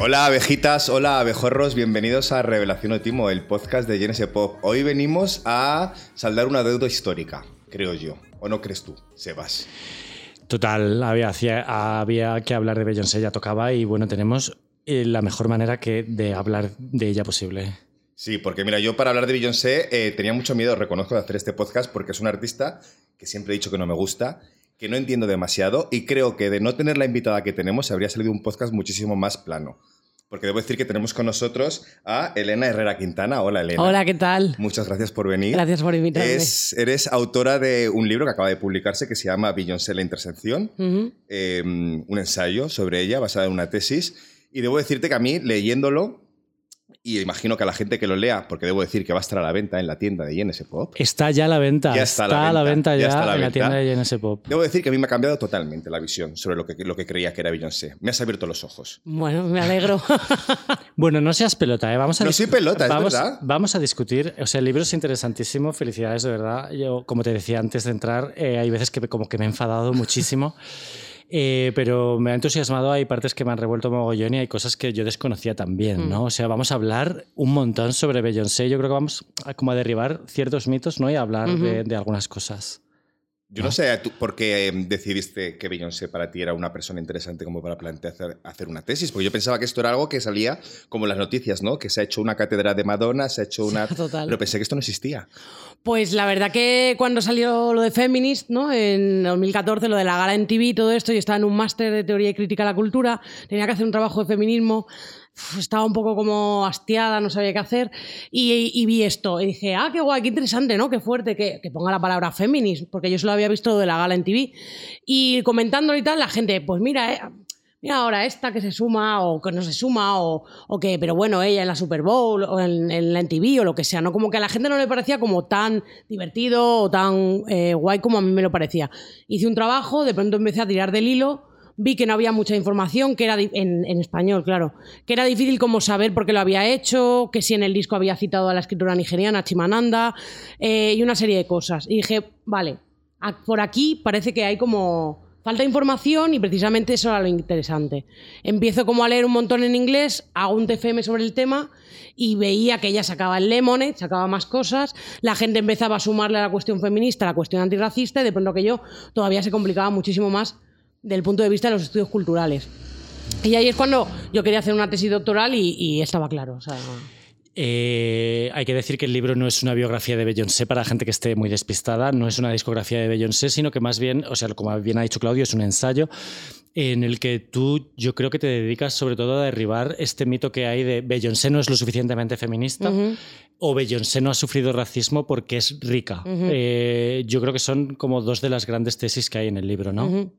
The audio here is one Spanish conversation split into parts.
Hola abejitas, hola abejorros, bienvenidos a Revelación Otimo, el podcast de Genesis Pop. Hoy venimos a saldar una deuda histórica, creo yo. ¿O no crees tú, Sebas? Total, había, había que hablar de Beyoncé, ya tocaba y bueno, tenemos eh, la mejor manera que de hablar de ella posible. Sí, porque mira, yo para hablar de Beyoncé eh, tenía mucho miedo, reconozco, de hacer este podcast porque es un artista que siempre he dicho que no me gusta, que no entiendo demasiado y creo que de no tener la invitada que tenemos habría salido un podcast muchísimo más plano. Porque debo decir que tenemos con nosotros a Elena Herrera Quintana. Hola, Elena. Hola, ¿qué tal? Muchas gracias por venir. Gracias por invitarme. Es- eres autora de un libro que acaba de publicarse que se llama Beyoncé la intersección, eh, un ensayo sobre ella basado en una tesis. Y debo decirte que a mí, leyéndolo, y imagino que a la gente que lo lea, porque debo decir que va a estar a la venta en la tienda de INS Pop, Está ya a la venta. Ya está a la venta, ya ya, está a la en la tienda de GNS Pop. debo decir que a mí me ha cambiado totalmente la visión sobre lo que, lo que creía que era Beyoncé. Me has abierto los ojos. Bueno, me alegro. Bueno, no seas pelota, ¿eh? Vamos a No soy pelota, es vamos, verdad. Vamos a discutir. O sea, el libro es interesantísimo. Felicidades, de verdad. Yo, como te decía antes de entrar, eh, hay veces que me- como que me he enfadado muchísimo. Eh, pero me ha entusiasmado, hay partes que me han revuelto mogollón y hay cosas que yo desconocía también, ¿no? O sea, vamos a hablar un montón sobre Beyoncé. Yo creo que vamos a, como a derribar ciertos mitos, ¿no? Y a hablar de, de algunas cosas. Yo no sé tú por qué eh, decidiste que Beyoncé para ti era una persona interesante como para plantear hacer, una tesis, porque yo pensaba que esto era algo que salía como en las noticias, ¿no? Que se ha hecho una cátedra de Madonna, se ha hecho una... Total. Pero pensé que esto no existía. Pues la verdad que cuando salió lo de Feminist, ¿no? En 2014, lo de la gala en TV y todo esto, yo estaba en un máster de teoría y crítica a la cultura, tenía que hacer un trabajo de feminismo, estaba un poco como hastiada, no sabía qué hacer, y, y vi esto, y dije, ah, qué guay, qué interesante, ¿no? Qué fuerte que, que ponga la palabra feminist, porque yo solo había visto de la gala en TV. Y comentándolo y tal, la gente, pues mira, eh, Mira ahora esta que se suma o que no se suma o, o que, pero bueno, ella en la Super Bowl o en, en la MTV o lo que sea, ¿no? Como que a la gente no le parecía como tan divertido o tan eh, guay como a mí me lo parecía. Hice un trabajo, de pronto empecé a tirar del hilo, vi que no había mucha información, que era en, español, claro, que era difícil como saber por qué lo había hecho, que si en el disco había citado a la escritora nigeriana Chimananda eh, y una serie de cosas. Y dije, vale, por aquí parece que hay como falta información y precisamente eso era lo interesante. Empiezo como a leer un montón en inglés, hago un TFM sobre el tema y veía que ella sacaba el Lemonade, sacaba más cosas, la gente empezaba a sumarle a la cuestión feminista, a la cuestión antirracista y de pronto que yo todavía se complicaba muchísimo más del punto de vista de los estudios culturales. Y ahí es cuando yo quería hacer una tesis doctoral y, y estaba claro. o sea, Eh, hay que decir que el libro no es una biografía de Beyoncé para gente que esté muy despistada, no es una discografía de Beyoncé, sino que más bien, o sea, como bien ha dicho Claudio, es un ensayo en el que tú, yo creo que te dedicas sobre todo a derribar este mito que hay de Beyoncé no es lo suficientemente feminista o Beyoncé no ha sufrido racismo porque es rica. Eh, yo creo que son como dos de las grandes tesis que hay en el libro, ¿no?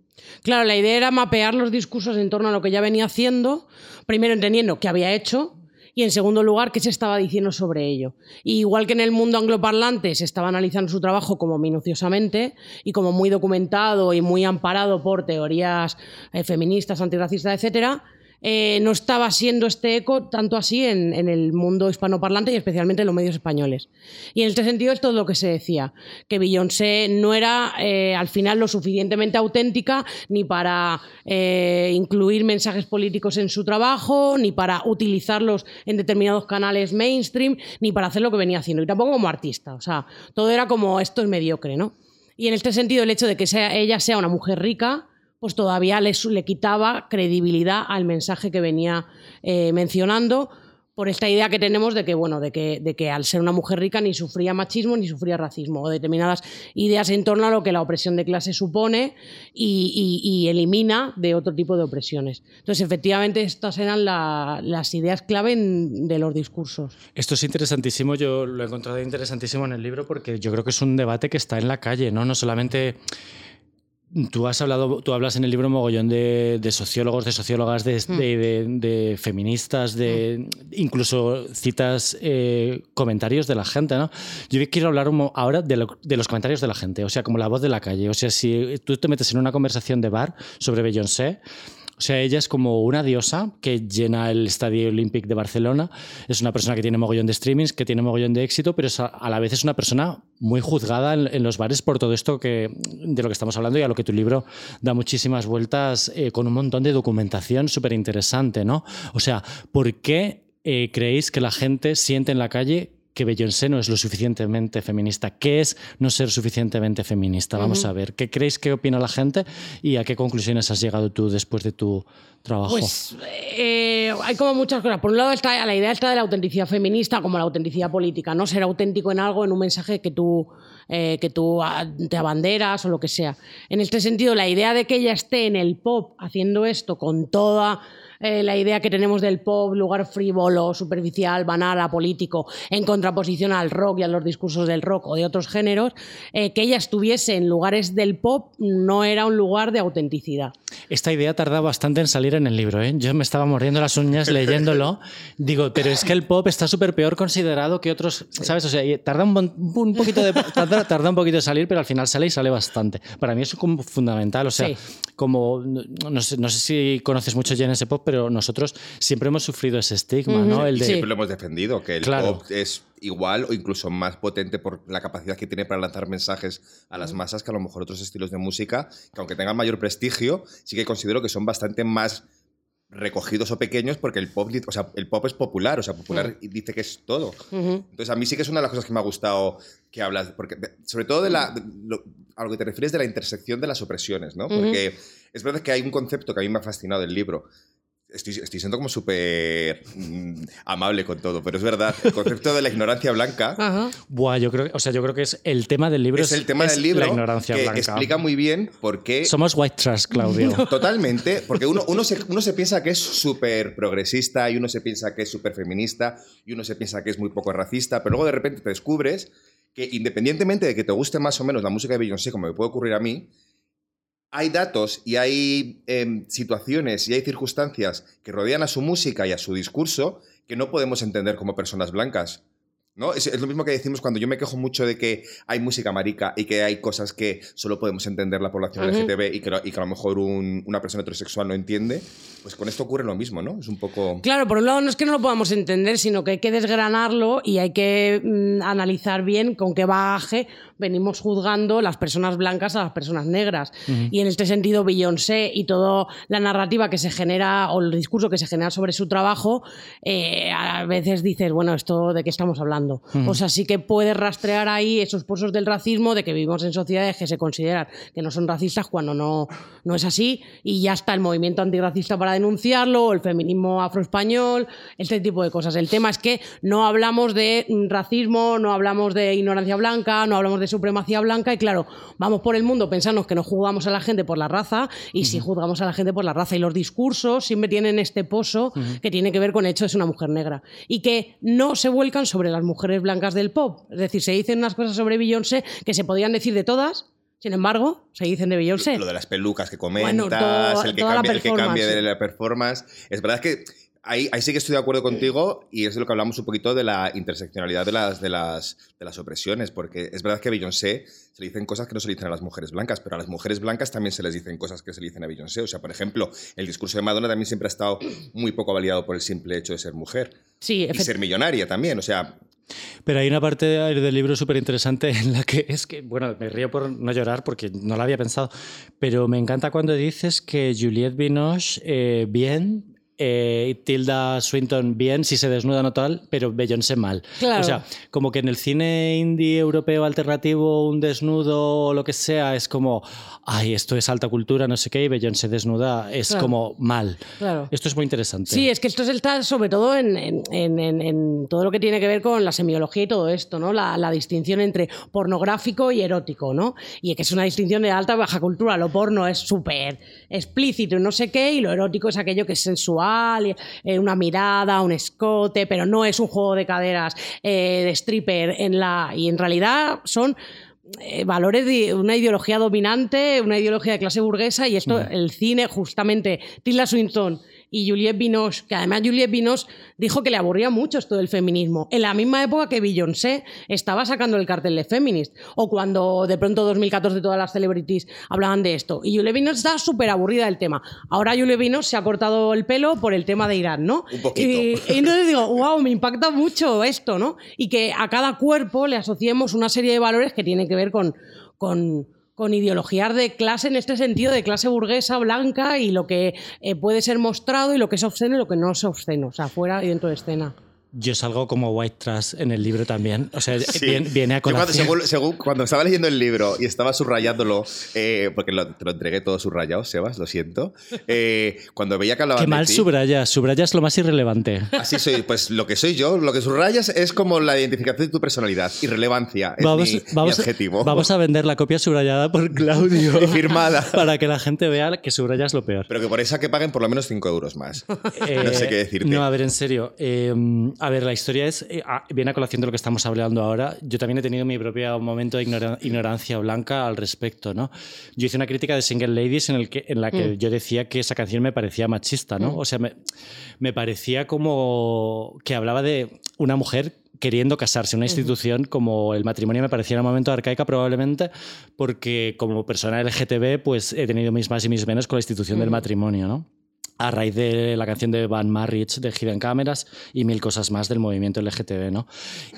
Claro, la idea era mapear los discursos en torno a lo que ya venía haciendo, primero entendiendo qué había hecho y en segundo lugar qué se estaba diciendo sobre ello. Y igual que en el mundo angloparlante se estaba analizando su trabajo como minuciosamente y como muy documentado y muy amparado por teorías eh, feministas, antirracistas, etcétera, eh, no estaba siendo este eco tanto así en, el mundo hispanoparlante y especialmente en los medios españoles. Y en este sentido es todo lo que se decía, que Beyoncé no era eh, al final lo suficientemente auténtica ni para eh, incluir mensajes políticos en su trabajo, ni para utilizarlos en determinados canales mainstream, ni para hacer lo que venía haciendo, y tampoco como artista. O sea, todo era como esto es mediocre, ¿no? Y en este sentido, el hecho de que sea, ella sea una mujer rica, pues todavía le, quitaba credibilidad al mensaje que venía eh, mencionando por esta idea que tenemos de que, bueno, de que, de que al ser una mujer rica ni sufría machismo ni sufría racismo, o determinadas ideas en torno a lo que la opresión de clase supone y, elimina de otro tipo de opresiones. Entonces, efectivamente, estas eran la- las ideas clave en- de los discursos. Esto es interesantísimo, yo lo he encontrado interesantísimo en el libro porque yo creo que es un debate que está en la calle, ¿no? No solamente Tú has hablado, tú hablas en el libro mogollón de, de sociólogos, de sociólogas, de, de feministas, de incluso citas eh, comentarios de la gente, ¿no? Yo quiero hablar ahora de, lo- de los comentarios de la gente, o sea, como la voz de la calle. O sea, si tú te metes en una conversación de bar sobre Beyoncé, O sea, ella es como una diosa que llena el Estadio Olímpic de Barcelona. Es una persona que tiene mogollón de streamings, que tiene mogollón de éxito, pero a, la vez es una persona muy juzgada en, en los bares por todo esto que, de lo que estamos hablando y a lo que tu libro da muchísimas vueltas eh, con un montón de documentación súper interesante, ¿no? O sea, ¿por qué eh, creéis que la gente siente en la calle que Beyoncé no es lo suficientemente feminista. ¿Qué es no ser suficientemente feminista? Vamos a ver, ¿qué creéis que opina la gente y a qué conclusiones has llegado tú después de tu trabajo? Pues eh, hay como muchas cosas. Por un lado está la idea está de la autenticidad feminista como la autenticidad política, ¿no? Ser auténtico en algo, en un mensaje que tú, eh, que tú ah, te abanderas o lo que sea. En este sentido, la idea de que ella esté en el pop haciendo esto con toda eh, la idea que tenemos del pop, lugar frívolo, superficial, banal, apolítico, en contraposición al rock y a los discursos del rock o de otros géneros, eh, que ella estuviese en lugares del pop no era un lugar de autenticidad. Esta idea tarda bastante en salir en el libro. ¿eh? Yo me estaba mordiendo las uñas leyéndolo. Digo, pero es que el pop está súper peor considerado que otros, ¿sabes? O sea, tarda un, un poquito de tarda, tarda, un poquito de salir, pero al final sale y sale bastante. Para mí eso es como fundamental. O sea, sí. como no sé, no sé, si conoces mucho ese Pop, pero nosotros siempre hemos sufrido ese estigma, uh -huh. ¿no? El de... Siempre lo hemos defendido, que el claro. pop es igual o incluso más potente por la capacidad que tiene para lanzar mensajes a las masas que a lo mejor otros estilos de música, que aunque tengan mayor prestigio, sí que considero que son bastante más recogidos o pequeños porque el pop, o sea, el pop es popular, o sea, popular uh -huh. dice que es todo. Uh -huh. Entonces, a mí sí que es una de las cosas que me ha gustado que hablas, porque sobre todo de la, de lo, a lo que te refieres de la intersección de las opresiones, ¿no? Porque es verdad que hay un concepto que a mí me ha fascinado del libro, Estoy, estoy, siendo como súper mmm, amable con todo, pero es verdad. El concepto de la ignorancia blanca. Ajá. Buah, yo creo, o sea, yo creo que es el tema del libro. Es el tema es del libro la ignorancia que blanca. explica muy bien por qué. Somos white trash, Claudio. Totalmente, porque uno, uno, se, uno se piensa que es súper progresista y uno se piensa que es súper feminista y uno se piensa que es muy poco racista, pero luego de repente te descubres que independientemente de que te guste más o menos la música de Beyoncé, como me puede ocurrir a mí, hay datos y hay eh, situaciones y hay circunstancias que rodean a su música y a su discurso que no podemos entender como personas blancas. ¿No? Es, es, lo mismo que decimos cuando yo me quejo mucho de que hay música marica y que hay cosas que solo podemos entender la población. LGTB y que, y que, a lo mejor un, una persona heterosexual no entiende, pues con esto ocurre lo mismo, ¿no? Es un poco... Claro, por un lado no es que no lo podamos entender, sino que hay que desgranarlo y hay que mm, analizar bien con qué bagaje venimos juzgando las personas blancas a las personas negras. Uh -huh. Y en este sentido, Beyoncé y toda la narrativa que se genera o el discurso que se genera sobre su trabajo, eh, a veces dices, bueno, ¿esto de qué estamos hablando? Uh -huh. O sea, sí que puedes rastrear ahí esos pozos del racismo, de que vivimos en sociedades que se consideran que no son racistas cuando no, no es así, y ya está el movimiento antirracista para denunciarlo, el feminismo afroespañol, este tipo de cosas. El tema es que no hablamos de racismo, no hablamos de ignorancia blanca, no hablamos de supremacía blanca, y claro, vamos por el mundo pensando que no juzgamos a la gente por la raza, y uh -huh. sí juzgamos a la gente por la raza, y los discursos siempre tienen este pozo uh -huh. que tiene que ver con el hecho de ser una mujer negra, y que no se vuelcan sobre las mujeres mujeres blancas del pop. Es decir, se dicen unas cosas sobre Beyoncé que se podían decir de todas, sin embargo, se dicen de Beyoncé. Lo de las pelucas que comentas, bueno, todo, el, que cambia, el, que cambia, de la performance. Es verdad que ahí, ahí, sí que estoy de acuerdo contigo y es de lo que hablamos un poquito de la interseccionalidad de las, de las, de las opresiones, porque es verdad que a Beyoncé se le dicen cosas que no se le dicen a las mujeres blancas, pero a las mujeres blancas también se les dicen cosas que se le dicen a Beyoncé. O sea, por ejemplo, el discurso de Madonna también siempre ha estado muy poco validado por el simple hecho de ser mujer. Sí, y ser millonaria también, o sea, pero hay una parte del libro súper interesante en la que es que, bueno, me río por no llorar porque no lo había pensado, pero me encanta cuando dices que Juliette Binoche, eh, bien, eh, Tilda Swinton bien, si se desnuda no tal, pero Beyoncé mal. Claro. O sea, como que en el cine indie europeo alternativo un desnudo o lo que sea es como, ay, esto es alta cultura, no sé qué, y Beyoncé desnuda es claro. como mal. Claro. Esto es muy interesante. Sí, es que esto está sobre todo en, en, en, en, todo lo que tiene que ver con la semiología y todo esto, ¿no? La, la, distinción entre pornográfico y erótico, ¿no? Y que es una distinción de alta y baja cultura. Lo porno es súper explícito y no sé qué, y lo erótico es aquello que es sensual eh, una mirada, un escote, pero no es un juego de caderas eh, de stripper en la y en realidad son eh, valores de una ideología dominante, una ideología de clase burguesa y esto, el cine, justamente, Tilda Swinton y Juliette Binoche, que además Juliette Binoche dijo que le aburría mucho esto del feminismo, en la misma época que Beyoncé estaba sacando el cartel de Feminist, o cuando de pronto 2014 todas las celebrities hablaban de esto. Y Juliette Binoche está súper aburrida del tema. Ahora Juliette Binoche se ha cortado el pelo por el tema de Irán, ¿no? Un poquito. Y, y entonces digo, wow, me impacta mucho esto, ¿no? Y que a cada cuerpo le asociemos una serie de valores que tienen que ver con... con con ideologías de clase en este sentido, de clase burguesa, blanca, y lo que eh, puede ser mostrado y lo que es obsceno y lo que no es obsceno, o sea, fuera y dentro de escena. Yo salgo como white trash en el libro también. O sea, Sí. viene, viene a Yo cuando, colación. según- según- cuando estaba leyendo el libro y estaba subrayándolo, eh, porque lo- te lo entregué todo subrayado, Sebas, lo siento. eh, cuando veía que hablaban Qué mal ti, subrayas. Subrayas lo más irrelevante. Así soy, pues lo que soy yo, lo que subrayas es como la identificación de tu personalidad, irrelevancia, es Vamos, mi, adjetivo. vamos a vender la copia subrayada por Claudio. Y firmada. Para que la gente vea que subrayas lo peor. Pero que por esa que paguen por lo menos 5 euros más. no sé Eh, qué decirte. No, a ver, en serio. A ver, la historia es. eh, ah, viene a colación de lo que estamos hablando ahora. Yo también he tenido mi propio momento de ignora- ignorancia blanca al respecto, ¿no? Yo hice una crítica de Single Ladies en, el que, en la que yo decía que esa canción me parecía machista, ¿no? O sea, me, me parecía como que hablaba de una mujer queriendo casarse, una institución como el matrimonio me parecía en un momento arcaica probablemente porque como persona LGTB pues he tenido mis más y mis menos con la institución del matrimonio, ¿no? A raíz de la canción de Van Marriage de Hidden Cameras y mil cosas más del movimiento LGTB, ¿no?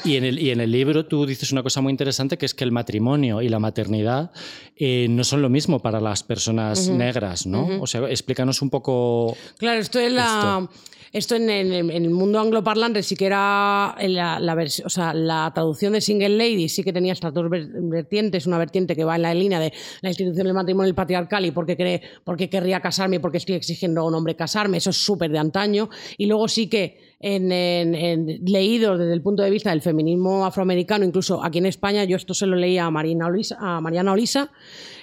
Y en el, y en el libro tú dices una cosa muy interesante que es que el matrimonio y la maternidad eh, no son lo mismo para las personas negras, ¿no? O sea, explícanos un poco... Claro, esto es la. Esto en, en- el mundo angloparlante sí que era la, la o sea, la traducción de Single Lady sí que tenía estas dos ver- vertientes, una vertiente que va en la línea de la institución del matrimonio y el patriarcal y porque cree, porque querría casarme y porque estoy exigiendo a un hombre casarme, eso es súper de antaño. Y luego sí que en, en- en leídos desde el punto de vista del feminismo afroamericano, incluso aquí en España, yo esto se lo leía a, Marina Olisa, a Mariana Olisa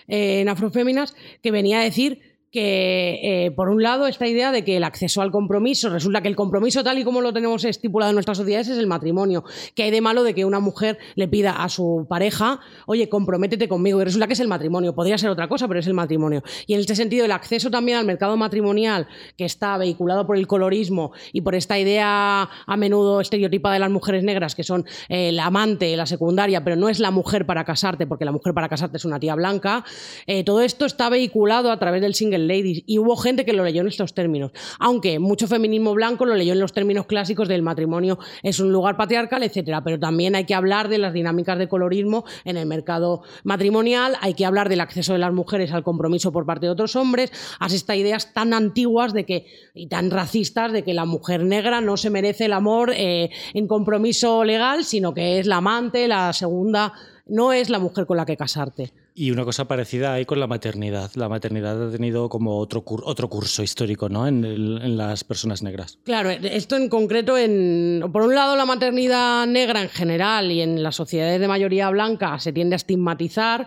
eh, en Afroféminas, que venía a decir que, eh, por un lado, esta idea de que el acceso al compromiso, resulta que el compromiso tal y como lo tenemos estipulado en nuestras sociedades es el matrimonio. que hay de malo de que una mujer le pida a su pareja, oye, comprométete conmigo? Y resulta que es el matrimonio. Podría ser otra cosa, pero es el matrimonio. Y en este sentido, el acceso también al mercado matrimonial, que está vehiculado por el colorismo y por esta idea a menudo estereotipada de las mujeres negras, que son eh, la amante, la secundaria, pero no es la mujer para casarte, porque la mujer para casarte es una tía blanca, eh, todo esto está vehiculado a través del single y hubo gente que lo leyó en estos términos. Aunque mucho feminismo blanco lo leyó en los términos clásicos del matrimonio es un lugar patriarcal, etcétera. Pero también hay que hablar de las dinámicas de colorismo en el mercado matrimonial, hay que hablar del acceso de las mujeres al compromiso por parte de otros hombres, a estas ideas tan antiguas de que y tan racistas de que la mujer negra no se merece el amor eh, en compromiso legal, sino que es la amante, la segunda, no es la mujer con la que casarte. Y una cosa parecida hay con la maternidad. La maternidad ha tenido como otro, otro curso histórico ¿no? en, en las personas negras. Claro, esto en concreto, en, por un lado la maternidad negra en general y en las sociedades de mayoría blanca se tiende a estigmatizar,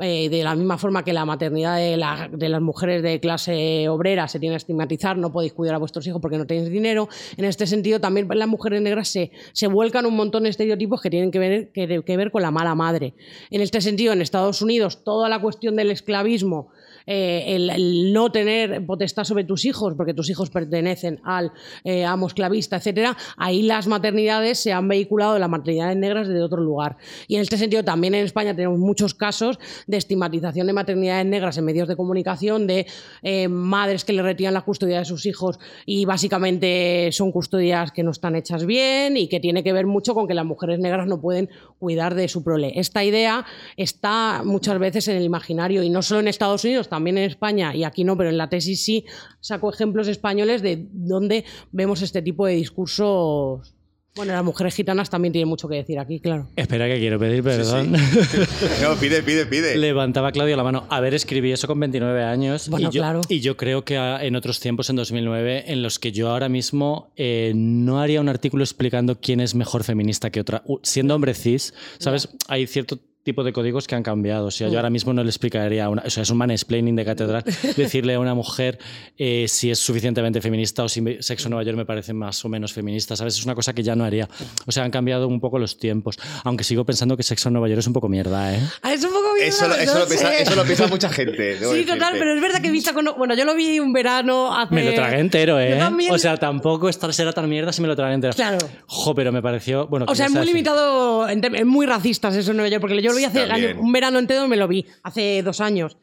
eh, de la misma forma que la maternidad de, la- de las mujeres de clase obrera se tiende a estigmatizar, no podéis cuidar a vuestros hijos porque no tenéis dinero. En este sentido, también las mujeres negras se, vuelcan un montón de estereotipos que tienen que ver, que ver con la mala madre. En este sentido, en Estados Unidos, toda la cuestión del esclavismo eh, el, no tener potestad sobre tus hijos, porque tus hijos pertenecen al eh, amo esclavista, etcétera, ahí las maternidades se han vehiculado las maternidades negras desde otro lugar. Y en este sentido, también en España tenemos muchos casos de estigmatización de maternidades negras en medios de comunicación, de eh, madres que le retiran la custodia de sus hijos y básicamente son custodias que no están hechas bien y que tiene que ver mucho con que las mujeres negras no pueden cuidar de su prole. Esta idea está muchas veces en el imaginario y no solo en Estados Unidos, también en España y aquí no, pero en la tesis sí saco ejemplos españoles de donde vemos este tipo de discursos. Bueno, las mujeres gitanas también tienen mucho que decir aquí, claro. Espera que quiero pedir perdón. No, pide, pide, pide. Levantaba Claudio la mano. A ver, escribí eso con 29 años. Bueno, y, yo, claro. y yo creo que en otros tiempos, en 2009, en los que yo ahora mismo eh, no haría un artículo explicando quién es mejor feminista que otra. Siendo hombre cis, ¿sabes? Hay cierto tipo de códigos que han cambiado. O sea, yo ahora mismo no le explicaría, a una, o sea, es un mansplaining de catedral, decirle a una mujer eh, si es suficientemente feminista o si Sexo Nueva York me parece más o menos feminista, ¿sabes? Es una cosa que ya no haría. O sea, han cambiado un poco los tiempos. Aunque sigo pensando que Sexo Nueva York es un poco mierda, ¿eh? Ah, Es un poco eso, lo- eso lo piensa, eso lo piensa mucha gente. Sí, total, pero es verdad que vista con... Bueno, yo lo vi un verano hace... Me lo tragué entero, ¿eh? también. O sea, tampoco esta será tan mierda si me lo tragué entero. Claro. Jo, pero me pareció. Bueno, O sea, es ¿qué muy decir? limitado, es muy racistas eso en Nueva York, porque yo lo vi hace año- un verano entero, me lo vi, hace dos años.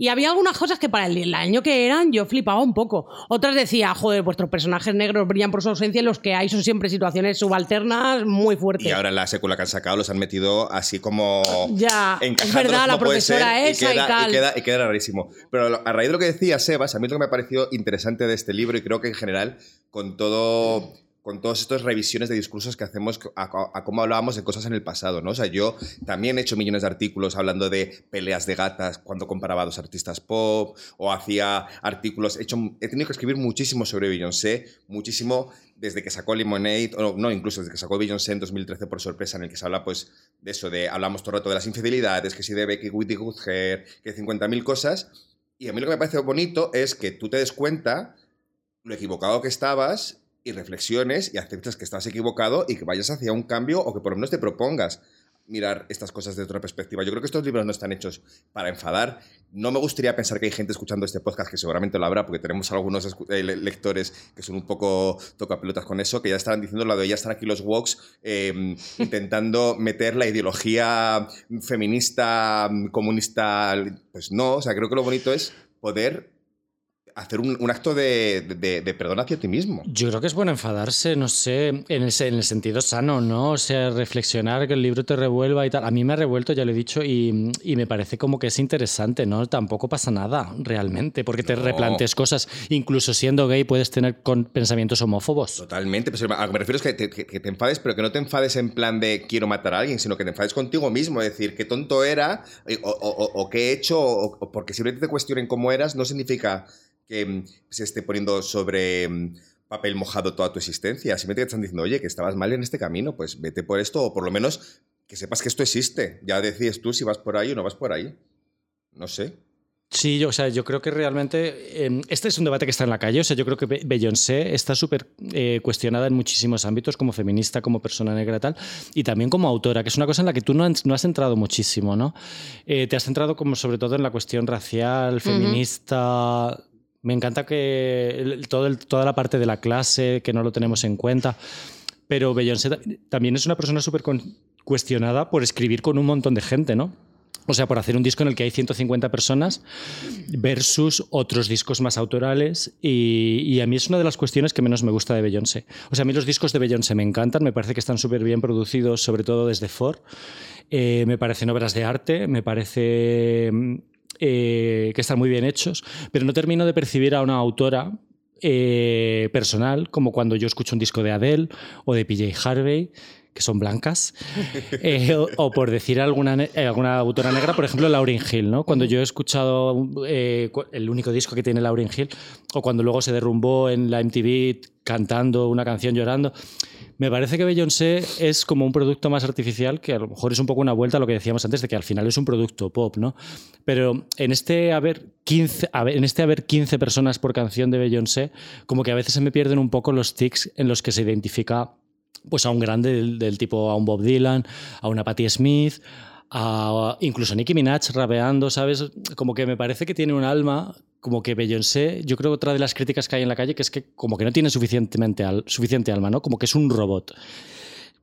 Y había algunas cosas que para el, año que eran yo flipaba un poco. Otras decía, joder, vuestros personajes negros brillan por su ausencia y los que hay son siempre situaciones subalternas muy fuertes. Y ahora en la secuela que han sacado los han metido así como. Ya, es verdad, la profesora ser, esa y queda, tal. queda, y queda rarísimo. Pero a raíz de lo que decía Sebas, a mí lo que me ha parecido interesante de este libro, y creo que en general, con todo. Con todas estas revisiones de discursos que hacemos a, cómo hablábamos de cosas en el pasado, ¿no? O sea, yo también he hecho millones de artículos hablando de peleas de gatas cuando comparaba a dos artistas pop, o hacía artículos, he, hecho, he tenido que escribir muchísimo sobre Beyoncé, muchísimo desde que sacó Lemonade, o no, no, incluso desde que sacó Beyoncé en 2013 por sorpresa, en el que se habla pues de eso, de hablamos todo el rato de las infidelidades, que si de Becky Whitty Good Hair, que 50.000 cosas. Y a mí lo que me parece bonito es que tú te des cuenta lo equivocado que estabas y reflexiones y aceptes que estás equivocado y que vayas hacia un cambio o que por lo menos te propongas mirar estas cosas desde otra perspectiva. Yo creo que estos libros no están hechos para enfadar. No me gustaría pensar que hay gente escuchando este podcast, que seguramente lo habrá, porque tenemos algunos eh, le- lectores que son un poco tocapelotas con eso, que ya estarán diciendo lo de ya están aquí los woks eh, intentando meter la ideología feminista, comunista. Pues no, o sea, creo que lo bonito es poder hacer un, un acto de, de- de perdón hacia ti mismo. Yo creo que es bueno enfadarse, no sé, en el, en el sentido sano, ¿no? O sea, reflexionar, que el libro te revuelva y tal. A mí me ha revuelto, ya lo he dicho, y, y me parece como que es interesante, ¿no? Tampoco pasa nada, realmente, porque te No. replantes cosas. Incluso siendo gay puedes tener con pensamientos homófobos. Totalmente, pues a lo que me refiero es que te, que- que te enfades, pero que no te enfades en plan de quiero matar a alguien, sino que te enfades contigo mismo, es decir, qué tonto era, o, o- o- o qué he hecho, o porque simplemente te cuestionen cómo eras, no significa que mm, se esté poniendo sobre mm, papel mojado toda tu existencia. Simplemente te están diciendo, oye, que estabas mal en este camino, pues vete por esto, o por lo menos que sepas que esto existe. Ya decides tú si vas por ahí o no vas por ahí. No sé. Sí, yo, o sea, yo creo que realmente eh, este es un debate que está en la calle. O sea, yo creo que Be- Beyoncé está súper eh, cuestionada en muchísimos ámbitos, como feminista, como persona negra tal, y también como autora, que es una cosa en la que tú no, has- no has entrado muchísimo, ¿no? Eh, te has centrado como sobre todo en la cuestión racial, feminista. Me encanta que toda la parte de la clase, que no lo tenemos en cuenta. Pero Beyoncé ta- también es una persona súper cuestionada por escribir con un montón de gente, ¿no? O sea, por hacer un disco en el que hay 150 personas versus otros discos más autorales. Y, a mí es una de las cuestiones que menos me gusta de Beyoncé. O sea, a mí los discos de Beyoncé me encantan, me parece que están súper bien producidos, sobre todo desde Ford. Eh, me parecen obras de arte, me parece eh, que están muy bien hechos, pero no termino de percibir a una autora eh, personal, como cuando yo escucho un disco de Adele o de PJ Harvey, que son blancas, eh, o, o por decir alguna, eh, alguna autora negra, por ejemplo, Lauryn Hill, ¿no? Cuando yo he escuchado eh, el único disco que tiene Lauryn Hill, o cuando luego se derrumbó en la MTV cantando una canción llorando, me parece que Beyoncé es como un producto más artificial que a lo mejor es un poco una vuelta a lo que decíamos antes de que al final es un producto pop, ¿no? Pero en este haber 15, haber- en este haber 15 personas por canción de Beyoncé, como que a veces se me pierden un poco los tics en los que se identifica pues a un grande del, del tipo a un Bob Dylan, a una Patti Smith, a incluso Nicki Minaj rapeando, ¿sabes? Como que me parece que tiene un alma como que Beyoncé, yo creo que otra de las críticas que hay en la calle que es que como que no tiene suficientemente al- suficiente alma, ¿no? Como que es un robot.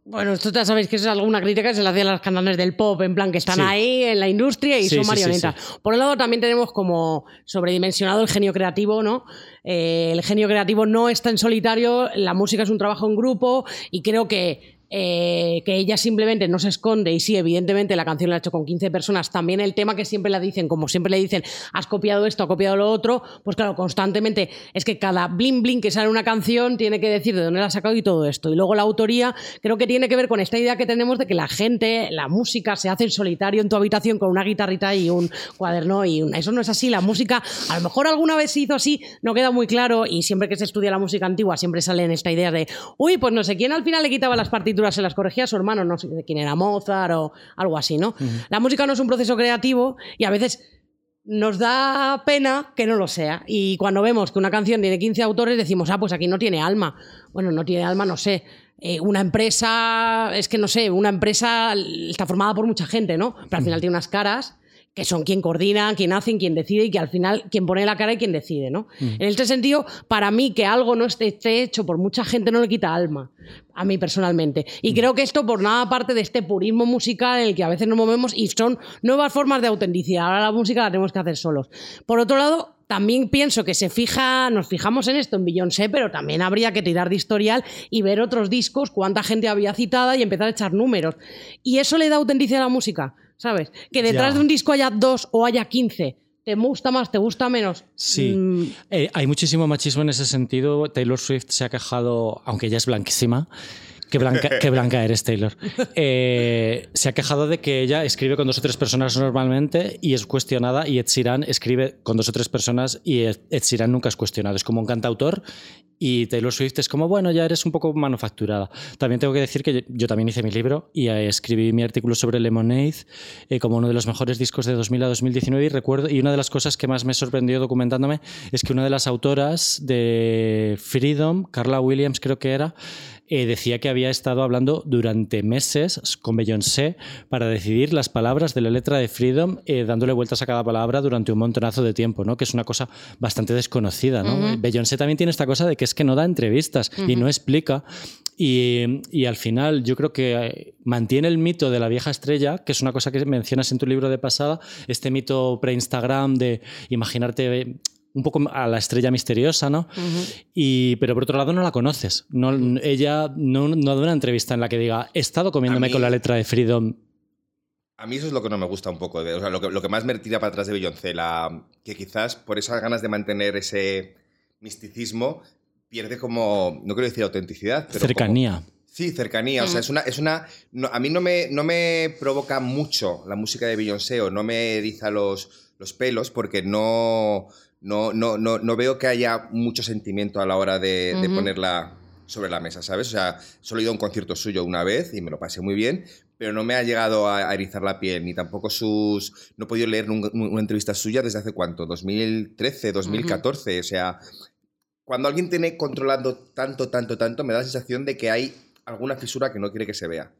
Bueno, esto ya sabéis que es alguna crítica que se le hacía a las cantantes del pop, en plan que están Sí. ahí en la industria y Sí, son sí, marionetas. Por un lado, también tenemos como sobredimensionado el genio creativo, ¿no? Eh, el genio creativo no está en solitario, la música es un trabajo en grupo y creo que. Eh, que ella simplemente no se esconde y sí, evidentemente la canción la ha hecho con 15 personas, también el tema que siempre la dicen, como siempre le dicen, has copiado esto, has copiado lo otro, pues claro, constantemente es que cada bling bling que sale en una canción tiene que decir de dónde la ha sacado y todo esto. Y luego la autoría creo que tiene que ver con esta idea que tenemos de que la gente, la música se hace en solitario en tu habitación con una guitarrita y un cuaderno y un... Eso no es así, la música a lo mejor alguna vez se hizo así, no queda muy claro y siempre que se estudia la música antigua siempre salen esta idea de, uy, pues no sé quién al final le quitaba las partituras, se las corregía su hermano, no sé quién era Mozart o algo así, ¿no? La música no es un proceso creativo y a veces nos da pena que no lo sea. Y cuando vemos que una canción tiene 15 autores, decimos, ah, pues aquí no tiene alma. Bueno, no tiene alma, no sé. Eh, una empresa, es que no sé, una empresa está formada por mucha gente, ¿no? Pero al final tiene unas caras que son quien coordina, quien hacen, quien decide y que al final quien pone la cara y quien decide, ¿no? En este sentido, para mí que algo no esté, esté hecho por mucha gente no le quita alma, a mí personalmente. Y creo que esto por nada parte de este purismo musical en el que a veces nos movemos y son nuevas formas de autenticidad. Ahora la música la tenemos que hacer solos. Por otro lado, también pienso que se fija, nos fijamos en esto en Beyoncé, pero también habría que tirar de historial y ver otros discos, cuánta gente había citada y empezar a echar números. Y eso le da autenticidad a la música, ¿sabes? Que detrás Ya. de un disco haya dos o haya quince. ¿Te gusta más? ¿Te gusta menos? Sí, Mm, Eh, hay muchísimo machismo en ese sentido. Taylor Swift se ha quejado, aunque ella es blanquísima. Qué blanca, qué blanca eres, Taylor. Eh, se ha quejado de que ella escribe con dos o tres personas normalmente y es cuestionada, y Ed Sheeran escribe con dos o tres personas y Ed Ed Sheeran nunca es cuestionado. Es como un cantautor y Taylor Swift es como, bueno, ya eres un poco manufacturada. También tengo que decir que yo, también hice mi libro y eh, escribí mi artículo sobre Lemonade eh, como uno de los mejores discos de 2000 a 2019 y recuerdo, y una de las cosas que más me sorprendió documentándome es que una de las autoras de Freedom, Carla Williams creo que era, eh, decía que había estado hablando durante meses con Beyoncé para decidir las palabras de la letra de Freedom, eh, dándole vueltas a cada palabra durante un montonazo de tiempo, ¿no? que es una cosa bastante desconocida. ¿no? Beyoncé también tiene esta cosa de que es que no da entrevistas y no explica. Y, y al final yo creo que eh, mantiene el mito de la vieja estrella, que es una cosa que mencionas en tu libro de pasada, este mito pre-Instagram de imaginarte un poco a la estrella misteriosa, ¿no? y, pero por otro lado no la conoces. No, ella no, no da una entrevista en la que diga, he estado comiéndome mí- con la letra de Freedom. A mí eso es lo que no me gusta un poco. De, o sea, lo que, lo que más me tira para atrás de Beyoncé, la, que quizás por esas ganas de mantener ese misticismo pierde como, no quiero decir autenticidad, pero como- cercanía. Sí, cercanía. O sea, es una. Es una no, a mí no me, no me provoca mucho la música de Beyoncé o no me eriza los, los pelos porque no, no, no, no, no veo que haya mucho sentimiento a la hora de, ponerla sobre la mesa, ¿sabes? O sea, solo he ido a un concierto suyo una vez y me lo pasé muy bien, pero no me ha llegado a, erizar la piel, ni tampoco sus... No he podido leer una entrevista suya desde hace cuánto, 2013, 2014, o sea... Cuando alguien tiene controlando tanto, tanto, tanto, me da la sensación de que hay alguna fisura que no quiere que se vea,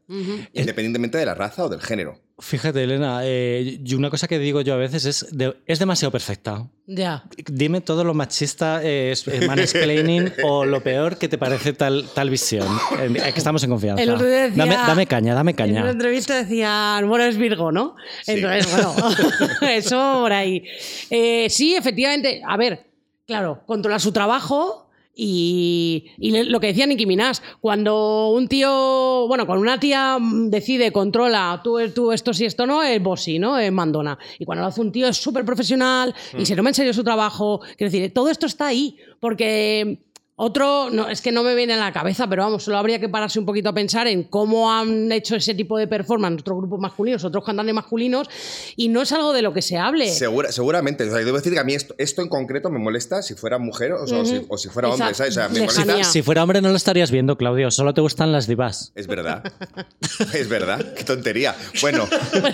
independientemente de la raza o del género. Fíjate, Elena, eh, y una cosa que digo yo a veces es, de- es demasiado perfecta. Ya. Dime todo lo machista, eh, es- eh, mansplaining o lo peor que te parece tal, tal visión. Eh, que estamos en confianza. El otro día decía- dame, dame caña, dame En caña. una entrevista decían, bueno, es Virgo, ¿no? Sí. Entonces, bueno, eso por ahí. Eh, sí, efectivamente, a ver, claro, controla su trabajo. Y, lo que decía Nicki Minaj, cuando un tío, bueno, cuando una tía mm, decide, controla, tú, tú esto sí, esto no, es bossy, ¿no? Es mandona. Y cuando lo hace un tío es súper profesional y se toma en serio su trabajo. Quiero decir, todo esto está ahí, porque otro, no, es que no me viene a la cabeza, pero vamos, solo habría que pararse un poquito a pensar en cómo han hecho ese tipo de performance otros grupos masculinos, otros cantantes masculinos, y no es algo de lo que se hable. Segura, seguramente. O sea, debo decir que a mí esto, esto en concreto me molesta si fuera mujer o, o si, o si fuera hombre, Esa ¿sabes? O sea, me molesta. Si fuera hombre no lo estarías viendo, Claudio. Solo te gustan las divas. Es verdad. es verdad. Qué tontería. Bueno,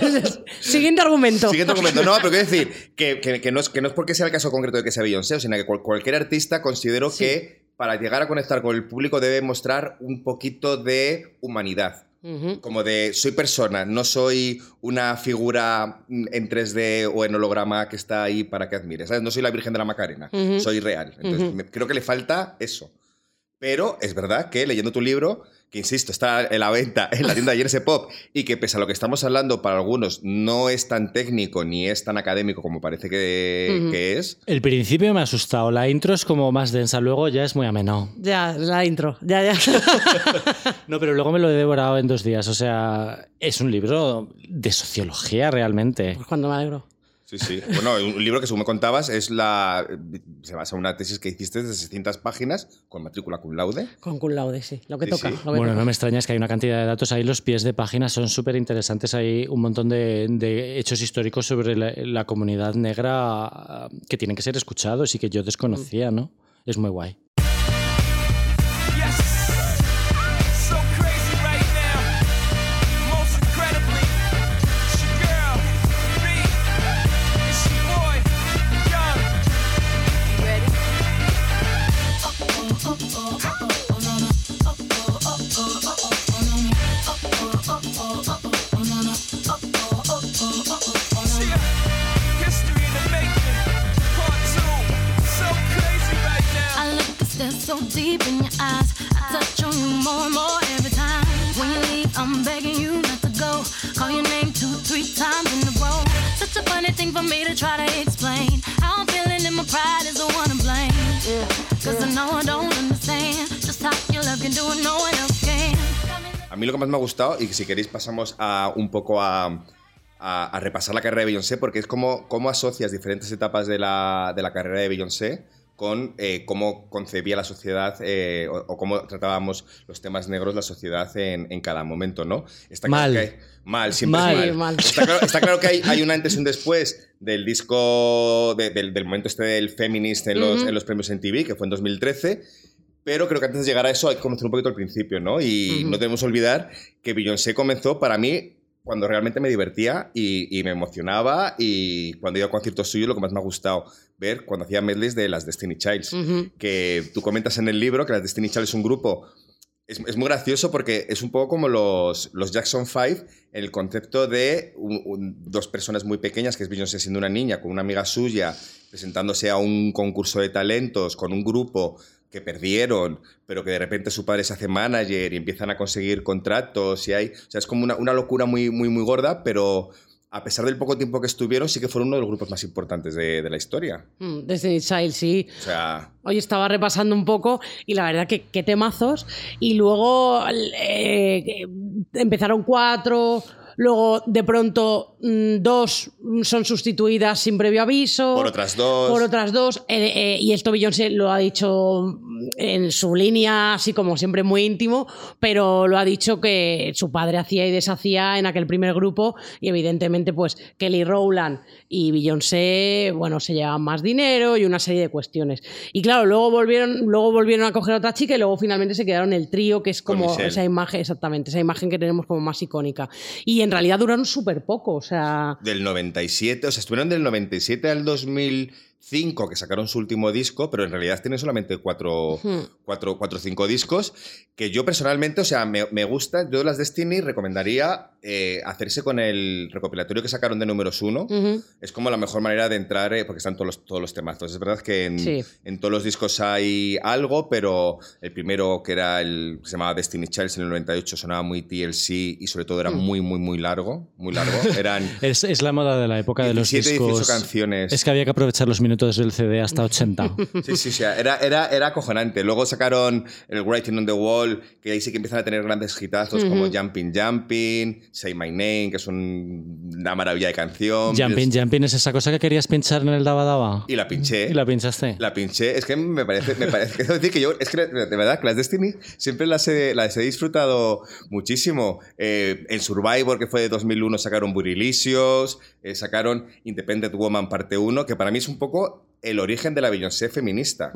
Siguiente argumento. Siguiente argumento. No, pero quiero decir que, que- que no es, que no es porque sea el caso concreto de que sea Beyoncé, sino que cual- cualquier artista considero que para llegar a conectar con el público debe mostrar un poquito de humanidad. Como de soy persona, no soy una figura en 3D o en holograma que está ahí para que admires. ¿sabes? No soy la Virgen de la Macarena, soy real. Entonces, Ujú. me- creo que le falta eso. Pero es verdad que leyendo tu libro, que insisto, está en la venta en la tienda de Jersey Pop y que pese a lo que estamos hablando para algunos no es tan técnico ni es tan académico como parece que, que es, El principio me ha asustado. La intro es como más densa. Luego ya es muy ameno. Ya, la intro. Ya, ya. No, pero luego me lo he devorado en dos días. O sea, es un libro de sociología realmente. Pues cuando me alegro. Sí, sí. Bueno, un libro que según me contabas es la se basa en una tesis que hiciste de 600 páginas con matrícula cum laude. Con cum laude, sí. Lo que Sí, toca. sí. lo que Bueno, toca. no me extraña, es que hay una cantidad de datos ahí, los pies de página son súper interesantes, hay un montón de, de hechos históricos sobre la, la comunidad negra ah, que tienen que ser escuchados y que yo desconocía, ¿no? Es muy guay. Mí lo que más me ha gustado, y si queréis pasamos a un poco a, a- a repasar la carrera de Beyoncé, porque es como cómo asocias diferentes etapas de la, de la carrera de Beyoncé con eh, cómo concebía la sociedad eh, o, o cómo tratábamos los temas negros la sociedad en, en cada momento, ¿no? Está Mal. que hay- mal, siempre Mal. es Sí, mal. mal. Está, claro, está claro que hay, hay un antes y un después del disco, de- del, del momento este del Feminist en los, Ujú. en los premios en TV, que fue en 2013, pero creo que antes de llegar a eso hay que conocer un poquito el principio, ¿no? Y Ujú. no debemos olvidar que Beyoncé comenzó para mí cuando realmente me divertía y, y me emocionaba y cuando iba a conciertos suyos lo que más me ha gustado ver cuando hacía medleys de las Destiny Childs. Ujú. Que tú comentas en el libro que las Destiny Child es un grupo... Es, es muy gracioso porque es un poco como los, los Jackson 5 en el concepto de un- un- dos personas muy pequeñas, que es Beyoncé siendo una niña, con una amiga suya, presentándose a un concurso de talentos, con un grupo que perdieron, pero que de repente su padre se hace manager y empiezan a conseguir contratos y hay... O sea, es como una, una locura muy, muy, muy gorda, pero a pesar del poco tiempo que estuvieron, sí que fueron uno de los grupos más importantes de, de la historia. Mm, Destiny's Child, sí. O sea... Hoy estaba repasando un poco y la verdad que qué temazos. Y luego eh, empezaron cuatro, luego de pronto mm, dos son sustituidas sin previo aviso. Por otras dos. Por otras dos. eh, eh, y esto Beyoncé lo ha dicho en su línea, así como siempre muy íntimo, pero lo ha dicho que su padre hacía y deshacía en aquel primer grupo y evidentemente pues Kelly Rowland y Beyoncé, bueno, se llevaban más dinero y una serie de cuestiones. Y claro, luego volvieron, luego volvieron a coger a otra chica y luego finalmente se quedaron el trío, que es como esa imagen, exactamente, esa imagen que tenemos como más icónica. Y en realidad duraron súper poco, o sea... Del 97, o sea, estuvieron del 97 al 2005 que sacaron su último disco, pero en realidad tienen solamente cuatro, Ujú. cuatro, cuatro o cinco discos que yo personalmente, o sea, me, me gusta. Yo las Destiny recomendaría eh, hacerse con el recopilatorio que sacaron de números uno. ujú. Es como la mejor manera de entrar, eh, porque están todos los, todos los temazos. Es verdad que en, Sí. en todos los discos hay algo, pero el primero, que era el que se llamaba Destiny Childs en el 98, sonaba muy TLC y sobre todo era Mm. muy, muy, muy largo. Muy largo. Eran Es, es la moda de la época de los 17, 18 discos. canciones. Es que había que aprovechar los minutos del CD hasta 80. Sí, sí, sí. Era, era, era acojonante. Luego sacaron el Writing on the Wall, que ahí sí que empiezan a tener grandes hitazos como Jumping Jumping, Say My Name, que es un- una maravilla de canción. jumping, Bills- jumping es esa cosa que querías pinchar en el Daba Daba. Y la pinché. Y la pinchaste. La pinché, es que me parece, me parece, decir que yo, es que de verdad que las Destiny siempre las he, las he disfrutado muchísimo. Eh, en Survivor, que fue de 2001, sacaron Burilicious, eh, sacaron Independent Woman parte 1, que para mí es un poco el origen de la Beyoncé feminista.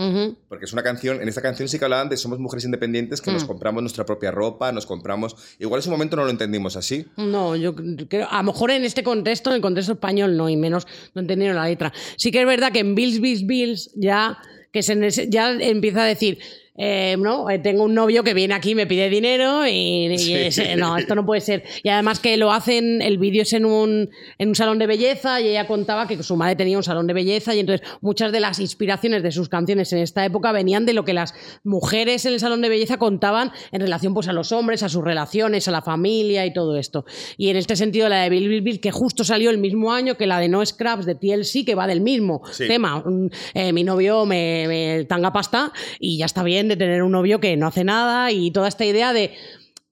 Porque es una canción, en esta canción sí que hablaban de somos mujeres independientes que nos compramos nuestra propia ropa, nos compramos... Igual en ese momento no lo entendimos así. No, yo creo, a lo mejor en este contexto, en el contexto español no, y menos no entendieron la letra. Sí que es verdad que en Bills, Bills, Bills ya, que se, ya empieza a decir, eh, no, Eh, tengo un novio que viene aquí, me pide dinero y, y Sí. es- no, esto no puede ser. Y además que lo hacen, el vídeo es en un, en un salón de belleza y ella contaba que su madre tenía un salón de belleza y entonces muchas de las inspiraciones de sus canciones en esta época venían de lo que las mujeres en el salón de belleza contaban en relación pues a los hombres, a sus relaciones, a la familia y todo esto. Y en este sentido la de Bill Bill Bill, que justo salió el mismo año que la de No Scraps de TLC, que va del mismo Sí. tema. Eh, mi novio me, me tanga pasta y ya está bien de tener un novio que no hace nada y toda esta idea de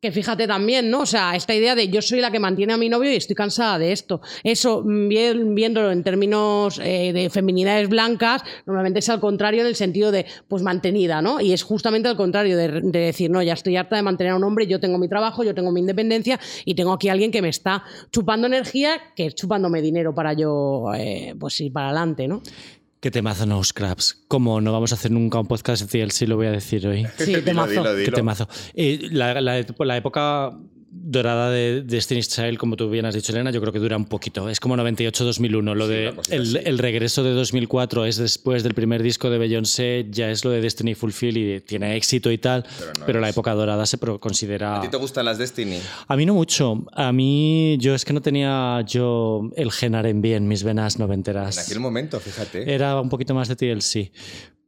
que fíjate también, ¿no? O sea, esta idea de yo soy la que mantiene a mi novio y estoy cansada de esto. Eso, viéndolo en términos eh, de feminidades blancas, normalmente es al contrario en el sentido de, pues, mantenida, ¿no? Y es justamente al contrario de, de decir, no, ya estoy harta de mantener a un hombre, yo tengo mi trabajo, yo tengo mi independencia y tengo aquí a alguien que me está chupando energía, que es chupándome dinero para yo, eh, pues, ir para adelante, ¿no? Qué temazo No Scraps. Como no vamos a hacer nunca un podcast de TLC, lo voy a decir hoy. Sí, Dilo, temazo. dilo, Qué temazo. Eh, la, la- la época dorada de Destiny's Child, como tú bien has dicho, Elena, yo creo que dura un poquito. Es como 98-2001. Lo Sí, de el, el regreso de 2004 es después del primer disco de Beyoncé, ya es lo de Destiny Fulfill y tiene éxito y tal, pero, la época dorada se considera... ¿A ti te gustan las Destiny? A mí no mucho. A mí, yo es que no tenía yo el gen R&B en mis venas En noventeras. aquel momento, fíjate. Era un poquito más de TLC.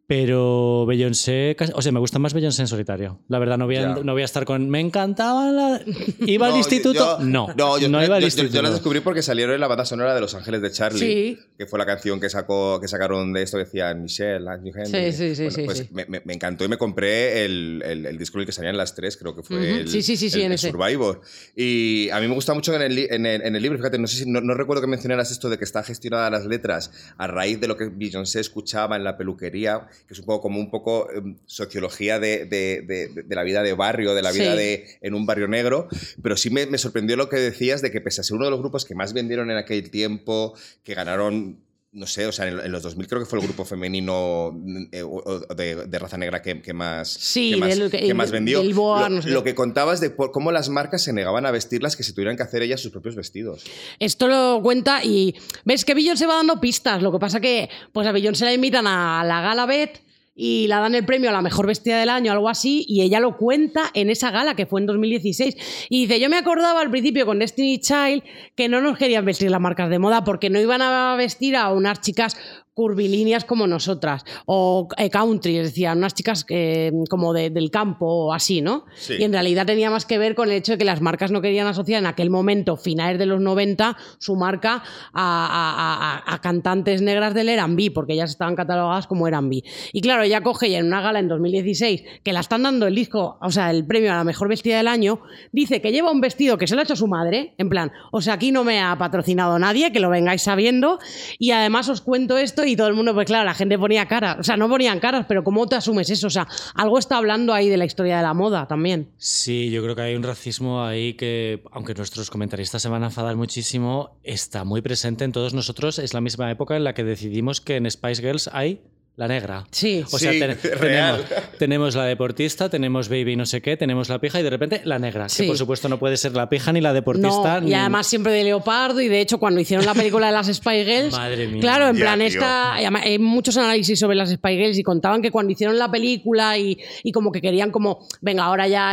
Pero Beyoncé, o sea, me gusta más Beyoncé en solitario. La verdad, no voy a, no voy a estar con. Me encantaba la. ¿Iba al instituto? yo- no, no, yo, no iba al yo- instituto. yo las descubrí porque salieron en la banda sonora de Los Ángeles de Charlie, Sí. que fue la canción que sacó que sacaron de esto que decían Michelle, Andrew Henry. Sí, sí, sí, Bueno, sí, pues sí. Me, encantó y me compré el, el- el disco en el que salían las tres, creo que fue el, Sí, sí, sí, sí, el- en el ese. Survivor. Y a mí me gusta mucho en el, en el, en el libro, fíjate, no sé si no, no recuerdo que mencionaras esto de que está gestionada las letras a raíz de lo que Beyoncé escuchaba en la peluquería, que es un poco como un poco em, sociología de, de- de- de la vida de barrio, de la vida Sí. de en un barrio negro, pero sí me, me sorprendió lo que decías de que pese a ser uno de los grupos que más vendieron en aquel tiempo, que ganaron... No sé, o sea, en, los 2000 creo que fue el grupo femenino eh, o- o de, de raza negra que, que más, Sí, que más, del- que más vendió. Billboard, lo, no sé lo que contabas de por cómo las marcas se negaban a vestirlas que se tuvieran que hacer ellas sus propios vestidos. Esto lo cuenta y ves que Beyoncé va dando pistas. Lo que pasa que pues a Beyoncé la invitan a la gala Bet y la dan el premio a la mejor vestida del año, algo así, y ella lo cuenta en esa gala que fue en 2016. Y dice, yo me acordaba al principio con Destiny Child que no nos querían vestir las marcas de moda porque no iban a vestir a unas chicas curvilíneas como nosotras o eh, country, es decir, unas chicas eh, como de- del campo o así, ¿no? Sí. Y en realidad tenía más que ver con el hecho de que las marcas no querían asociar en aquel momento, finales de los 90, su marca a, a- a- a cantantes negras del R&B, porque ellas estaban catalogadas como R&B. Y claro, ella coge y en una gala en 2016, que la están dando el disco, o sea, el premio a la mejor vestida del año, dice que lleva un vestido que se lo ha hecho su madre, en plan, o sea, aquí no me ha patrocinado nadie, que lo vengáis sabiendo, y además os cuento esto y todo el mundo, pues claro, la gente ponía caras, o sea, no ponían caras, pero ¿cómo te asumes eso? O sea, algo está hablando ahí de la historia de la moda también. Sí, yo creo que hay un racismo ahí que, aunque nuestros comentaristas se van a enfadar muchísimo, está muy presente en todos nosotros. Es la misma época en la que decidimos que en Spice Girls hay la negra. Sí. O sea, Sí, ten- real. tenemos, tenemos la deportista, tenemos baby no sé qué, tenemos la pija y de repente la negra. Sí. Que por supuesto no puede ser la pija ni la deportista. No, ni- y además siempre de leopardo y de hecho cuando hicieron la película de las Spy Girls, Madre mía. claro, en Ya, plan tío. esta, hay muchos análisis sobre las Spy Girls y contaban que cuando hicieron la película y, y como que querían como, venga, ahora ya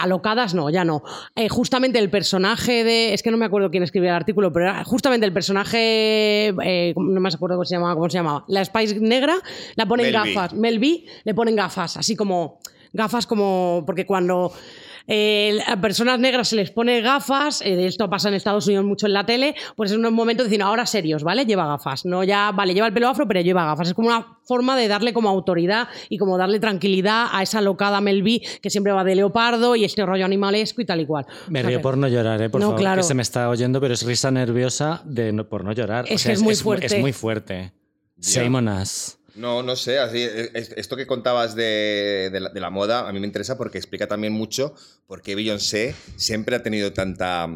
alocadas, no, ya no. Eh, justamente el personaje de, es que no me acuerdo quién escribió el artículo, pero era justamente el personaje, eh, no me acuerdo cómo se llamaba, cómo se llamaba, la Spice negra, la ponen Mel B. gafas, Mel B, le ponen gafas, así como gafas como porque cuando eh, a personas negras se les pone gafas, eh, de esto pasa en Estados Unidos mucho en la tele, pues en un momento dicen, ahora serios, ¿vale? Lleva gafas, no ya, vale, lleva el pelo afro, pero lleva gafas. Es como una forma de darle como autoridad y como darle tranquilidad a esa locada Mel B que siempre va de leopardo y este rollo animalesco y tal y cual. Me O sea río que- por no llorar, ¿eh? por No, favor, claro. que se me está oyendo, pero es risa nerviosa de no- por no llorar. Es que es muy fuerte. Es muy fuerte. Same on us. No, no sé, así, es- esto que contabas de, de la, de la moda a mí me interesa porque explica también mucho por qué Beyoncé siempre ha tenido tanta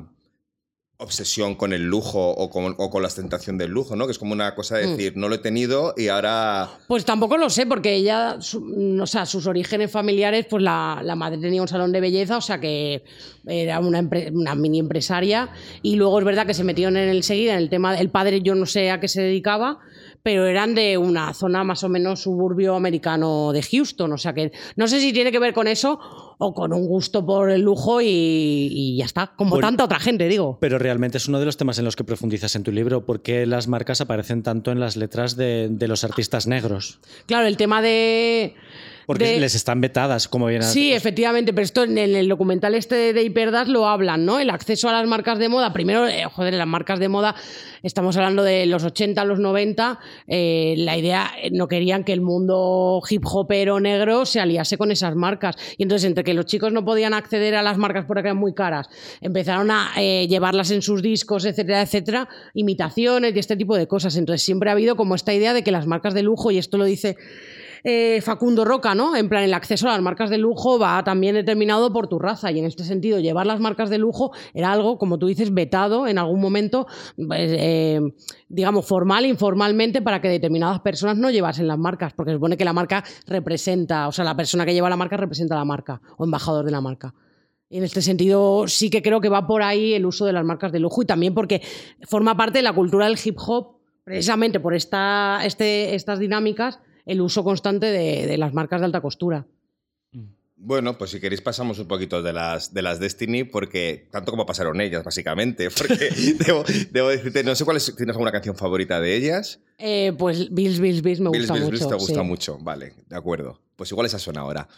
obsesión con el lujo o con, o con la ostentación del lujo, ¿no? Que es como una cosa de decir, no lo he tenido y ahora... Pues tampoco lo sé, porque ella, su- o sea, sus orígenes familiares, pues la, la madre tenía un salón de belleza, o sea que era una, mini empresaria, y luego es verdad que se metieron en el seguir, en el tema, el padre yo no sé a qué se dedicaba, pero eran de una zona más o menos suburbio americano de Houston, o sea que no sé si tiene que ver con eso o con un gusto por el lujo y, y ya está, como Bueno. tanta otra gente, digo. Pero realmente es uno de los temas en los que profundizas en tu libro. ¿Por qué las marcas aparecen tanto en las letras de, de los artistas negros? Claro, el tema de... Porque de- les están vetadas, como bien Sí, efectivamente, pero esto en el, documental este de Hiperdas lo hablan, ¿no? El acceso a las marcas de moda. Primero, eh, joder, las marcas de moda, estamos hablando de los 80, los 90, eh, la idea, eh, no querían que el mundo hip hopero negro se aliase con esas marcas. Y entonces, entre que los chicos no podían acceder a las marcas porque eran muy caras, empezaron a eh, llevarlas en sus discos, etcétera, etcétera, imitaciones y este tipo de cosas. Entonces, siempre ha habido como esta idea de que las marcas de lujo, y esto lo dice eh, Facundo Roca, ¿no? En plan, el acceso a las marcas de lujo va también determinado por tu raza y en este sentido llevar las marcas de lujo era algo, como tú dices, vetado en algún momento, pues, eh, digamos, formal, informalmente, para que determinadas personas no llevasen las marcas, porque se supone que la marca representa, o sea, la persona que lleva la marca representa la marca o embajador de la marca. En este sentido sí que creo que va por ahí el uso de las marcas de lujo y también porque forma parte de la cultura del hip hop, precisamente por esta, este, estas dinámicas, el uso constante de, de las marcas de alta costura. Bueno, pues si queréis pasamos un poquito de las, de las Destiny, porque tanto como pasaron ellas, básicamente. Porque debo, debo decirte, no sé cuál es, ¿tienes alguna canción favorita de ellas? Eh, pues Bills, Bills, Bills me Bills, gusta Bills, mucho. Bills te gusta sí. mucho, vale, de acuerdo. Pues igual esa suena ahora.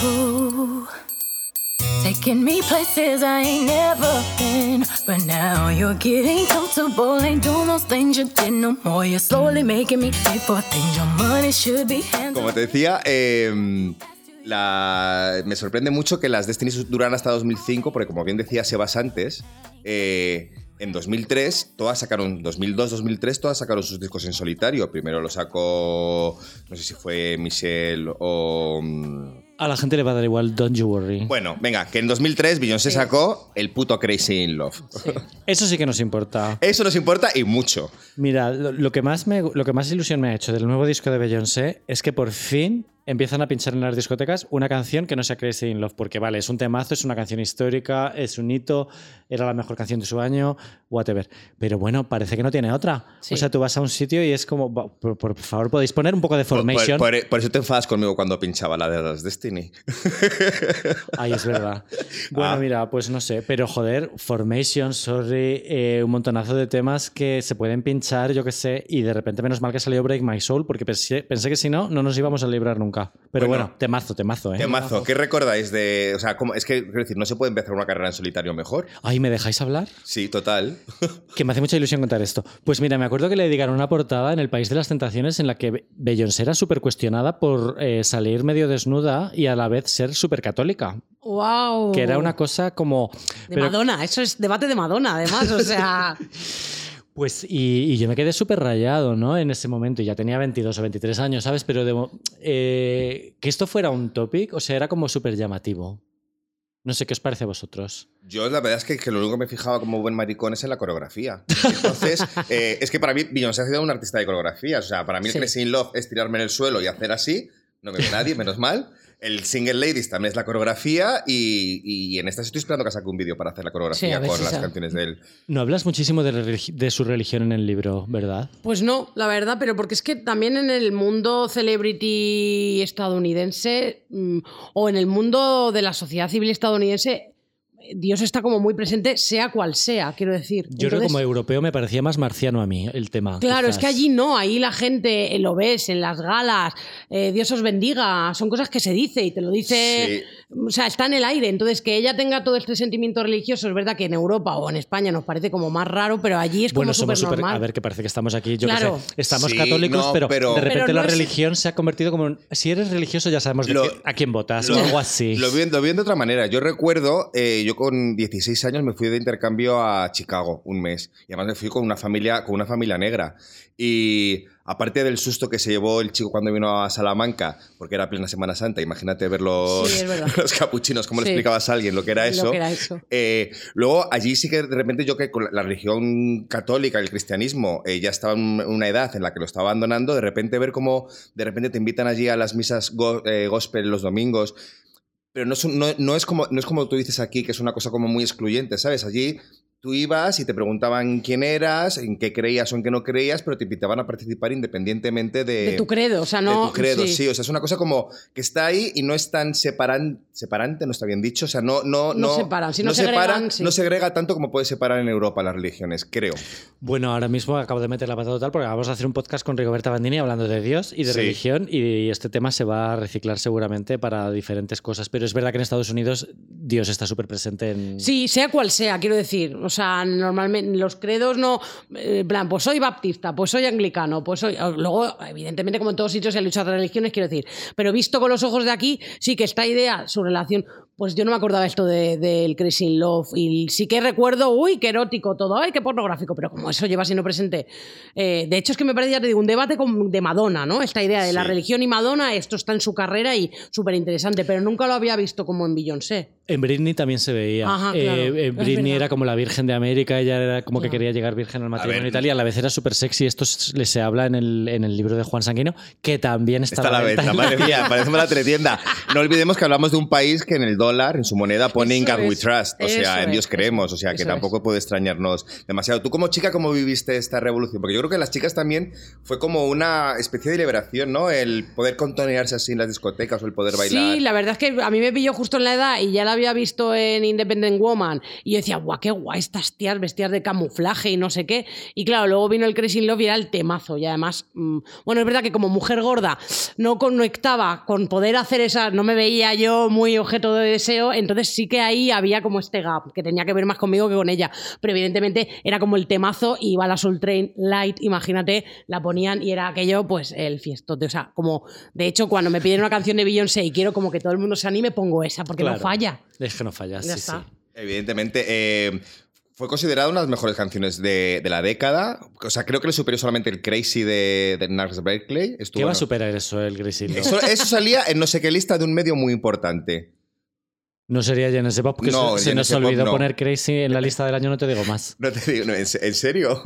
Cool, taking me places I ain't never been. But now you're getting comfortable, ain't doing those things you did no more. You're slowly making me pay for things your money should be handled. Como te decía, eh, la- me sorprende mucho que las Destiny duran hasta 2005, porque como bien decía Sebas antes, eh, en 2003, todas sacaron, 2002, 2003, todas sacaron sus discos en solitario. Primero lo sacó, no sé si fue Michelle o... mm, A la gente le va a dar igual, don't you worry. Bueno, venga, que en 2003 Beyoncé sacó el puto Crazy in Love. Eso sí que nos importa. Eso nos importa y mucho. Mira, lo, lo que más me, lo que más ilusión me ha hecho del nuevo disco de Beyoncé es que por fin empiezan a pinchar en las discotecas una canción que no sea Crazy in Love, porque vale, es un temazo, es una canción histórica, es un hito, era la mejor canción de su año, whatever. Pero bueno, parece que no tiene otra. Sí. O sea, tú vas a un sitio y es como, "Va, por, por favor, podéis poner un poco de formation. por- por- por eso te enfadas conmigo cuando pinchaba la de las Destiny. Ay, es verdad. Bueno, Ah. mira, pues no sé, pero joder, Formation, Sorry, eh, un montonazo de temas que se pueden pinchar, yo qué sé, y de repente menos mal que salió Break My Soul, porque pensé, pensé que si no, no nos íbamos a librar nunca. Pero Bueno. bueno, temazo, temazo, ¿eh? Temazo, ¿qué recordáis de.? O sea, ¿cómo- es que, quiero decir, ¿no se puede empezar una carrera en solitario mejor? Ay, ¿me dejáis hablar? Sí, total. Que me hace mucha ilusión contar esto. Pues mira, me acuerdo que le dedicaron una portada en El País de las Tentaciones en la que Be- Beyoncé era súper cuestionada por eh, salir medio desnuda y a la vez ser súper católica. ¡Wow! Que era una cosa como... De pero- Madonna, eso es debate de Madonna, además, o sea. Pues y, y yo me quedé súper rayado, ¿no? En ese momento, y ya tenía 22 o 23 años, ¿sabes? Pero de eh, que esto fuera un topic, o sea, era como súper llamativo. No sé qué os parece a vosotros. Yo la verdad es que, que lo único que me fijaba como buen maricón es en la coreografía. Entonces, eh, es que para mí Beyoncé ha sido un artista de coreografías. O sea, para mí el Sí. Crazy in Love es tirarme en el suelo y hacer así. No me ve nadie, menos mal. El Single Ladies también es la coreografía y, y en esta estoy esperando que saque un vídeo para hacer la coreografía con si las canciones de él. No hablas muchísimo de su religión en el libro, ¿verdad? Pues no, la verdad, pero porque es que también en el mundo celebrity estadounidense mm, o en el mundo de la sociedad civil estadounidense, Dios está como muy presente, sea cual sea, quiero decir. Yo creo que como europeo me parecía más marciano a mí el tema. Claro, es que allí no, ahí la gente eh, lo ves en las galas, eh, Dios os bendiga, son cosas que se dice y te lo dice, o sea, está en el aire. Entonces, que ella tenga todo este sentimiento religioso, es verdad que en Europa o en España nos parece como más raro, pero allí es Bueno, como somos súper súper. normal. A ver, que parece que estamos aquí. Yo Claro. sé, estamos Sí, católicos, no, pero, pero- de repente Pero no la es- religión se ha convertido como. un- Si eres religioso, ya sabemos de Lo- qué- a quién votas Lo- o algo así. Lo vi, lo vi de otra manera. Yo recuerdo, eh, yo con 16 años me fui de intercambio a Chicago un mes. Y además me fui con una familia, con una familia negra. Y aparte del susto que se llevó el chico cuando vino a Salamanca, porque era plena Semana Santa, imagínate ver los, Sí, capuchinos, cómo le explicabas a alguien lo que era eso. que era eso. Eh, luego, allí sí que de repente yo que con la religión católica, el cristianismo, eh, ya estaba en una edad en la que lo estaba abandonando, de repente ver cómo de repente te invitan allí a las misas go- eh, gospel los domingos, pero no es, un- no, no es como, no es como tú dices aquí, que es una cosa como muy excluyente, ¿sabes? Allí tú ibas y te preguntaban quién eras, en qué creías o en qué no creías, pero te invitaban a participar independientemente de, de tu credo, o sea, de no. tu credo, sí. O sea, es una cosa como que está ahí y no es tan separan, separante, no está bien dicho. O sea, no, no, No no, separan, si no separa, segregan, sí. no segrega tanto como puede separar en Europa las religiones, creo. Bueno, ahora mismo acabo de meter la pata total porque vamos a hacer un podcast con Rigoberta Bandini hablando de Dios y de Sí. religión y este tema se va a reciclar seguramente para diferentes cosas. Pero es verdad que en Estados Unidos Dios está súper presente en... Sí, sea cual sea, quiero decir. O sea, normalmente los credos no. eh, En plan, pues soy baptista, pues soy anglicano, pues soy. Luego, evidentemente, como en todos sitios se han luchado religiones, quiero decir. Pero visto con los ojos de aquí, sí que esta idea, su relación pues yo no me acordaba esto de- del Crazy in Love. Y sí que recuerdo, uy, qué erótico todo, ay, qué pornográfico. Pero como eso lleva siendo presente. eh, de hecho, es que me parece, ya te digo, un debate con- de Madonna, ¿no? Esta idea de la Sí. religión y Madonna, esto está en su carrera y súper interesante. Pero nunca lo había visto como en Beyoncé. En Britney también se veía. Ajá, claro, Eh, eh, es Britney era como la Virgen de América, ella era como que Claro. quería llegar virgen al matrimonio ver. y tal, y a la vez era súper sexy. Esto se, se habla en el, en el libro de Juan Sanguino, que también está, Está a la venta, en madre mía, parecemos la teletienda. No olvidemos que hablamos de un país que en el dólar, en su moneda, pone In Eso God We Trust. O sea, en Dios es, creemos. O sea, que tampoco puede extrañarnos demasiado. Tú como chica, ¿cómo viviste esta revolución? Porque yo creo que las chicas también fue como una especie de liberación, ¿no? El poder contonearse así en las discotecas o el poder bailar. Sí, la verdad es que a mí me pilló justo en la edad y ya la había visto en Independent Woman. Y yo decía, guau, qué guay estas tías vestidas de camuflaje y no sé qué. Y claro, luego vino el Crazy in Love y era el temazo. Y además, mm, bueno, es verdad que como mujer gorda no conectaba con poder hacer esa, no me veía yo muy objeto de deseo. Entonces sí que ahí había como este gap que tenía que ver más conmigo que con ella. Pero evidentemente era como el temazo y iba la Soul Train Light, imagínate, la ponían y era aquello, pues el fiestote. O sea, como de hecho, cuando me piden una canción de Beyoncé y quiero como que todo el mundo se anime, pongo esa porque Claro. no falla. Es que no sí, sí. Evidentemente. eh, fue considerada una de las mejores canciones de, de la década. O sea, creo que le superó solamente el Crazy de, de Nars Berkeley. Estuvo- ¿Qué va a superar eso el? Eso, eso salía en no sé qué lista de un medio muy importante. No sería Genesis Pop, porque No, se, se nos olvidó no. poner Crazy en la lista del año, no te digo más. No te digo, no, ¿en, se- en serio?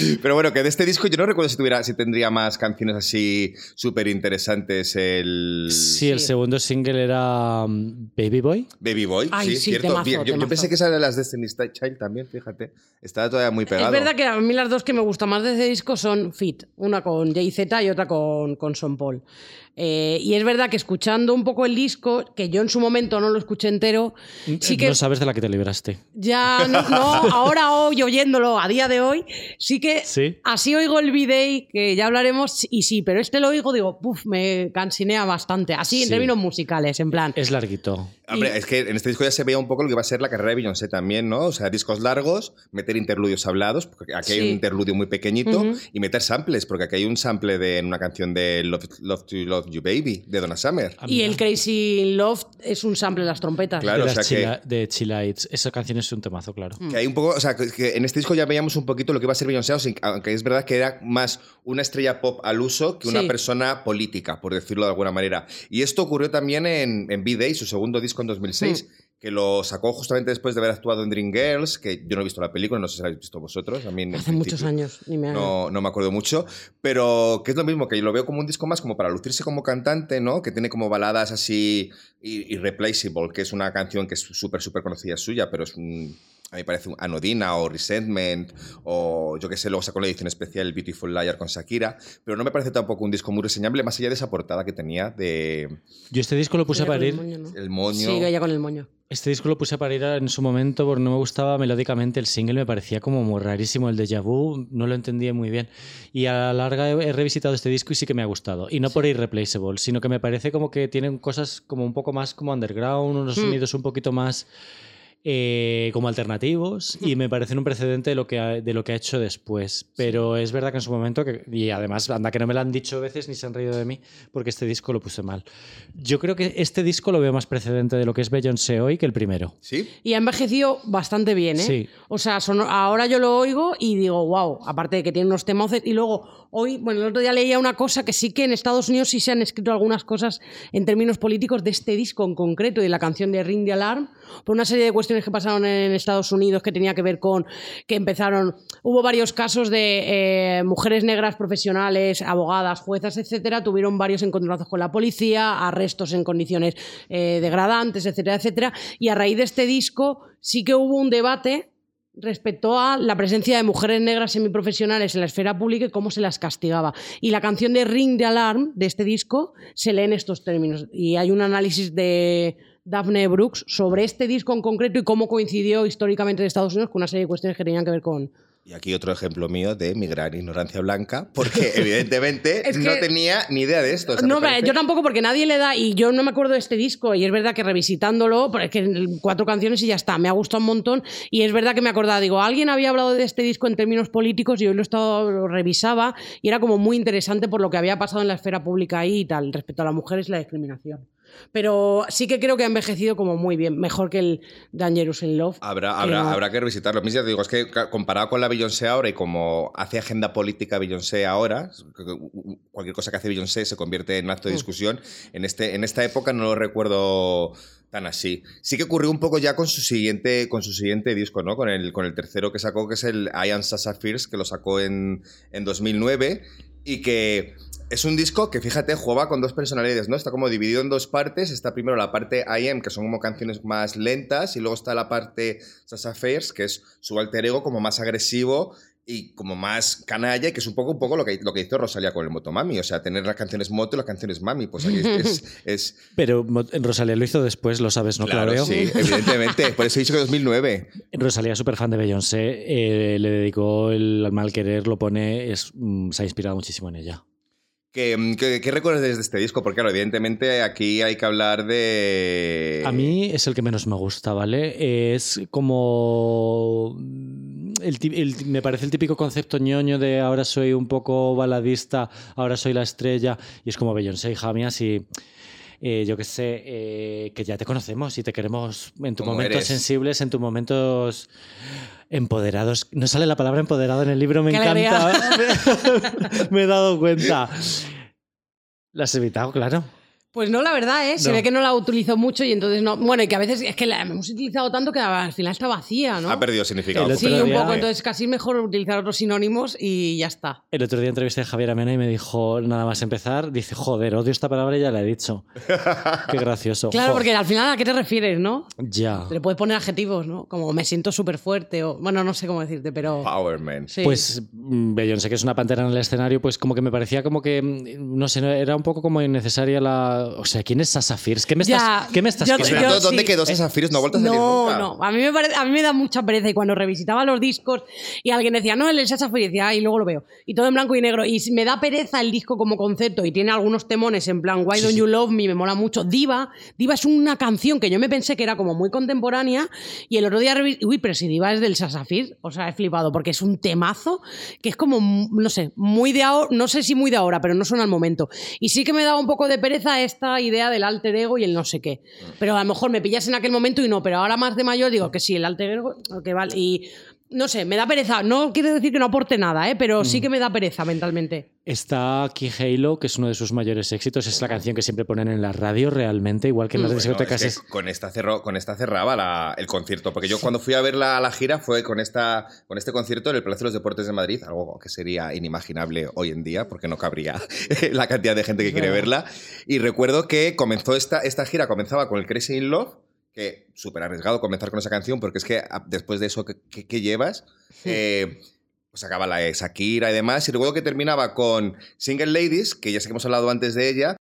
Pero bueno, que de este disco yo no recuerdo si, tuviera, si tendría más canciones así súper interesantes. El Sí, el segundo single era um, Baby Boy. Baby Boy, Ay, sí, sí, cierto. temazo, Bien, yo, pensé que esa era de las Destiny's Child también, fíjate. Estaba todavía muy pegado. Es verdad que a mí las dos que me gustan más de ese disco son Fit, una con Jay-Z y otra con, con Son Paul. Eh, y es verdad que escuchando un poco el disco, que yo en su momento no lo escuché entero, sí que No sabes de la que te libraste. ya no, no, ahora hoy oyéndolo a día de hoy, sí que Sí. así oigo el video que ya hablaremos y sí, pero este lo oigo digo, puf, me cansinea bastante, así en Sí. términos musicales, en plan. Es larguito. Hombre, es que en este disco ya se veía un poco lo que va a ser la carrera de Beyoncé también, ¿no? O sea, discos largos, meter interludios hablados, porque aquí hay Sí. un interludio muy pequeñito, Ujú. y meter samples, porque aquí hay un sample de en una canción de Love, Love to Love You Baby, de Donna Summer. Ah, Y el Crazy in Love es un sample de las trompetas. Claro, de, o las sea que- de Chilites. Esa canción es un temazo, claro. Mm. Que hay un poco, o sea, que- en este disco ya veíamos un poquito lo que iba a ser Beyoncé, aunque es verdad que era más una estrella pop al uso que una Sí. persona política, por decirlo de alguna manera. Y esto ocurrió también en, en B-Day, su segundo disco en 2006, Mm. que lo sacó justamente después de haber actuado en Dreamgirls, que yo no he visto la película, no sé si la habéis visto vosotros. A mí Hace muchos años, ni me No, no me acuerdo mucho, pero que es lo mismo, que yo lo veo como un disco más como para lucirse como cantante, ¿no? Que tiene como baladas así Irreplaceable, que es una canción que es súper, súper conocida suya, pero es un... A mí me parece un Anodina o Resentment o yo qué sé, luego sacó la edición especial Beautiful Liar con Shakira, pero no me parece tampoco un disco muy reseñable más allá de esa portada que tenía de Yo este disco lo puse para con el ir. moño, ¿no? el moño. Sigue ella con el moño. Este disco lo puse para ir en su momento porque no me gustaba melódicamente el single, me parecía como muy rarísimo el déjà vu, no lo entendía muy bien. Y a la larga he, revisitado este disco y sí que me ha gustado. Y no por Irreplaceable, sino que me parece como que tienen cosas como un poco más como underground, unos Mm. sonidos un poquito más eh, como alternativos y me parecen un precedente de lo que ha, de lo que ha hecho después. Pero es verdad que en su momento, que, y además anda que no me lo han dicho veces ni se han reído de mí porque este disco lo puse mal. Yo creo que este disco lo veo más precedente de lo que es Beyoncé hoy que el primero. ¿Sí? Y ha envejecido bastante bien, ¿eh? Sí. O sea, son- ahora yo lo oigo y digo, wow, aparte de que tiene unos temazos. Y luego, hoy, bueno, el otro día leía una cosa que sí que en Estados Unidos sí se han escrito algunas cosas en términos políticos de este disco en concreto y de la canción de Ring the Alarm, por una serie de cuestiones que pasaron en Estados Unidos que tenía que ver con que empezaron. Hubo varios casos de eh, mujeres negras profesionales, abogadas, juezas, etcétera, tuvieron varios encontronazos con la policía, arrestos en condiciones eh, degradantes, etcétera, etcétera. Y a raíz de este disco sí que hubo un debate respecto a la presencia de mujeres negras semiprofesionales en la esfera pública y cómo se las castigaba. Y la canción de Ring the Alarm de este disco se lee en estos términos. Y hay un análisis de Daphne Brooks sobre este disco en concreto y cómo coincidió históricamente en Estados Unidos con una serie de cuestiones que tenían que ver con... Y aquí otro ejemplo mío de mi gran ignorancia blanca, porque evidentemente Es que- no tenía ni idea de esto. O sea, No, yo tampoco, porque nadie le da, y yo no me acuerdo de este disco, y es verdad que revisitándolo, es que cuatro canciones y ya está, me ha gustado un montón, y es verdad que me acordaba, digo, alguien había hablado de este disco en términos políticos, y hoy lo, estaba, lo revisaba, y era como muy interesante por lo que había pasado en la esfera pública ahí y tal, respecto a las mujeres y la discriminación. Pero sí que creo que ha envejecido como muy bien, mejor que el Dangerous in Love. Habrá, que habrá, no- habrá que revisitarlo. Mí ya te digo, es que comparado con la Beyoncé ahora y como hace agenda política Beyoncé ahora, cualquier cosa que hace Beyoncé se convierte en acto de discusión. En, este, en esta época no lo recuerdo tan así. Sí que ocurrió un poco ya con su siguiente, con su siguiente disco, ¿no? Con el, con el tercero que sacó, que es el I Am Sasha Fierce, que lo sacó en, en 2009 y que es un disco que, fíjate, juega con dos personalidades, ¿no? Está como dividido en dos partes. Está primero la parte I Am, que son como canciones más lentas, y luego está la parte Sasha Fierce, que es su alter ego como más agresivo y como más canalla, y que es un poco, un poco lo, que, lo que hizo Rosalía con el Motomami. O sea, tener las canciones moto y las canciones mami. Pues ahí es... es- es- Pero Rosalía lo hizo después, lo sabes, ¿no, claro, Claudio? sí, evidentemente. Por eso he dicho que 2009. Rosalía, súper fan de Beyoncé, eh, le dedicó el al mal querer, lo pone, es, mm, se ha inspirado muchísimo en ella. ¿Qué, qué, qué recuerdas de este disco? Porque, claro, evidentemente aquí hay que hablar de... A mí es el que menos me gusta, ¿vale? Es como. mm, el me parece el típico concepto ñoño de ahora soy un poco baladista, ahora soy la estrella, y es como Beyoncé, hija mía, si. eh, yo qué sé, eh, que ya te conocemos y te queremos en tus momentos eres. sensibles, en tus momentos empoderados. No sale la palabra empoderado en el libro, me encanta. me he dado cuenta. La has evitado, claro. Pues no, la verdad, ¿eh? Se No. ve que no la utilizo mucho y entonces no. Bueno, y que a veces es que la hemos utilizado tanto que al final está vacía, ¿no? Ha perdido significado. El Sí, otro un día- poco. Entonces casi es mejor utilizar otros sinónimos y ya está. El otro día entrevisté a Javier Amena y me dijo, nada más empezar, dice, joder, odio esta palabra y ya la he dicho. Qué gracioso. Claro, porque al final a qué te refieres, ¿no? Ya. Le puedes poner adjetivos, ¿no? Como me siento súper fuerte o. Bueno, no sé cómo decirte, pero. Power Man. Sí. Pues mm, Beyoncé, que es una pantera en el escenario, pues como que me parecía como que, mm, no sé, no- era un poco como innecesaria la... O sea, ¿quién es Sasha Fierce? ¿Qué me estás, Ya, ¿qué me estás yo- yo- ¿Dónde sí. quedó Sasha Fierce? No ha vuelto a salir No, nunca. no. A mí, me parece, a mí me da mucha pereza y cuando revisitaba los discos y alguien decía, no, el de Sasha Fierce, decía, "Ah", y luego lo veo. Y todo en blanco y negro. Y me da pereza el disco como concepto y tiene algunos temones en plan, Why Don't You Love Me, me mola mucho. Diva, Diva es una canción que yo me pensé que era como muy contemporánea y el otro día uy, pero si Diva es del Sasha Fierce, o sea, he flipado porque es un temazo que es como, no sé, muy de ahora, no sé si muy de ahora, pero no suena al momento. Y sí que me daba un poco de pereza esta idea del alter ego y el no sé qué. Pero a lo mejor me pillas en aquel momento y no, pero ahora más de mayor digo que sí, el alter ego, que vale. Y no sé, me da pereza. No quiere decir que no aporte nada, ¿eh? pero sí que me da pereza mentalmente. Está aquí Halo, que es uno de sus mayores éxitos. Es la canción que siempre ponen en la radio realmente, igual que en las Bueno, discotecas. es que con esta cerró, con esta cerraba la- el concierto, porque yo cuando fui a ver la, la gira fue con esta, con este concierto en el Palacio de los Deportes de Madrid, algo que sería inimaginable hoy en día, porque no cabría la cantidad de gente que quiere verla. Y recuerdo que comenzó esta, esta gira, comenzaba con el Crazy in Love, que súper arriesgado comenzar con esa canción, porque es que a- después de eso que, llevas, eh, pues acaba la Shakira y demás, y recuerdo que terminaba con Single Ladies, que ya sé que hemos hablado antes de ella,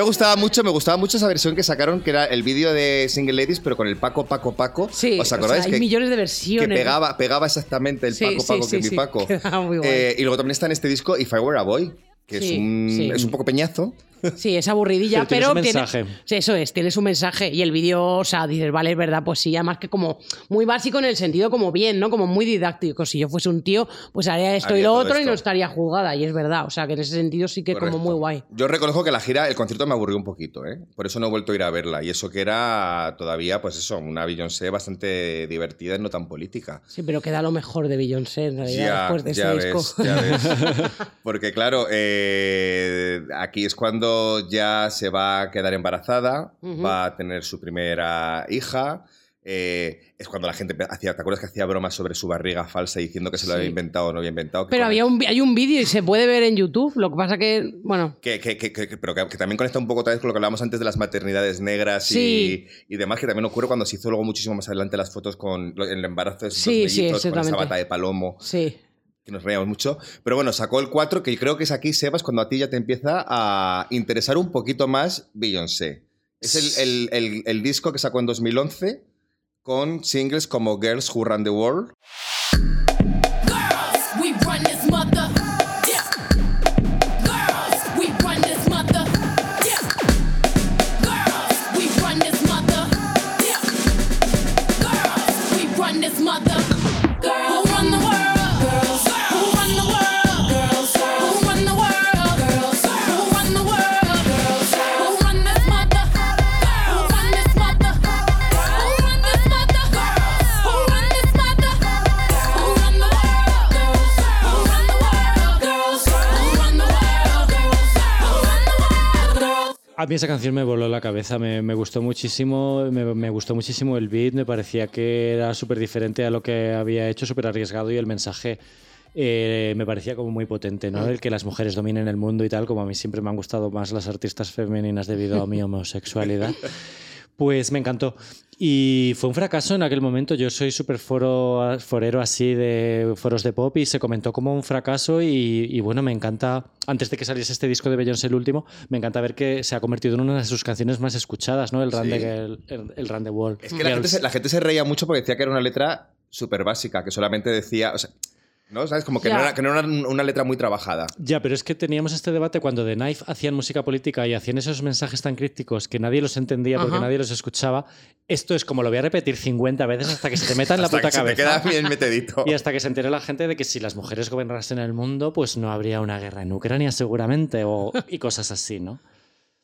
me gustaba mucho, me gustaba mucho esa versión que sacaron, que era el vídeo de Single Ladies, pero con el Paco, Paco, Paco. Sí, ¿Os o acordáis? sea, hay que, millones de que versiones. pegaba, pegaba exactamente el Sí, Paco, Paco, sí, que mi. Paco. Muy guay. Eh, y luego también está en este disco If I Were a Boy, que es, un, es un poco peñazo. Sí, es aburridilla, Pero pero, tiene su mensaje. Eso es, tiene su mensaje. Y el vídeo, o sea, dices, vale, es verdad, pues sí, además que como muy básico en el sentido como bien, ¿no? Como muy didáctico. Si yo fuese un tío, pues haría esto Haría y lo otro y no estaría juzgada. Y es verdad, o sea, que en ese sentido sí que Correcto. como muy guay. Yo reconozco que la gira, el concierto me aburrió un poquito, ¿eh? Por eso no he vuelto a ir a verla. Y eso que era todavía, pues eso, una Beyoncé bastante divertida y no tan política. Sí, pero queda lo mejor de Beyoncé en realidad Ya, después de ya ese ves, disco. ya ves. Porque claro, eh, aquí es cuando ya se va a quedar embarazada, Ujú. va a tener su primera hija, eh, es cuando la gente hacía, ¿te acuerdas que hacía bromas sobre su barriga falsa diciendo que se lo había inventado o no había inventado? Pero había un, hay un vídeo y se puede ver en YouTube. Lo que pasa que, bueno, Que, que- que- que- pero que, también conecta un poco otra vez con lo que hablábamos antes de las maternidades negras Sí. y, y demás, que también ocurre cuando se hizo luego muchísimo más adelante las fotos con el embarazo de esos Sí, sí, mellizos, con esa bata de palomo, sí. Que nos reíamos mucho. Pero bueno, sacó el 4, que creo que es aquí, Sebas, cuando a ti ya te empieza a interesar un poquito más Beyoncé. Es el, el- el- el disco que sacó en 2011 con singles como Girls Who Run the World. A mí esa canción me voló la cabeza, me, me gustó muchísimo, me, me gustó muchísimo el beat, me parecía que era súper diferente a lo que había hecho, súper arriesgado y el mensaje eh, me parecía como muy potente, ¿no? El que las mujeres dominen el mundo y tal, como a mí siempre me han gustado más las artistas femeninas debido a mi homosexualidad. Pues me encantó. Y fue un fracaso en aquel momento. Yo soy súper foro, forero así de foros de pop y se comentó como un fracaso. Y, y bueno, me encanta, antes de que saliese este disco de Beyoncé, el último, me encanta ver que se ha convertido en una de sus canciones más escuchadas, ¿no? El Run, Sí. the, el, el- el Run the World. Es que la gente, se, la gente se reía mucho porque decía que era una letra súper básica, que solamente decía. O sea, ¿no? ¿Sabes? Como que no era, que no era una letra muy trabajada. Ya, pero es que teníamos este debate cuando The Knife hacían música política y hacían esos mensajes tan críticos que nadie los entendía porque Ajá. nadie los escuchaba. Esto es como lo voy a repetir 50 veces hasta que se te meta en la Hasta puta que se te cabeza. queda bien metedito. Y hasta que se entere la gente de que si las mujeres gobernasen el mundo, pues no habría una guerra en Ucrania seguramente, o, y cosas así, ¿no?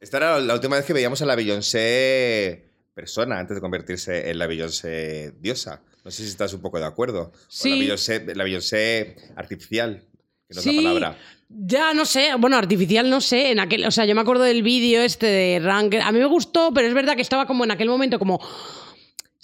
Esta era la última vez que veíamos a la Beyoncé persona antes de convertirse en la Beyoncé diosa. No sé si estás un poco de acuerdo. O Sí. la Beyoncé, la Beyoncé artificial, que no es Sí, la palabra. Ya no sé, bueno, artificial no sé, en aquel, o sea, yo me acuerdo del vídeo este de Rank, a mí me gustó, pero es verdad que estaba como en aquel momento como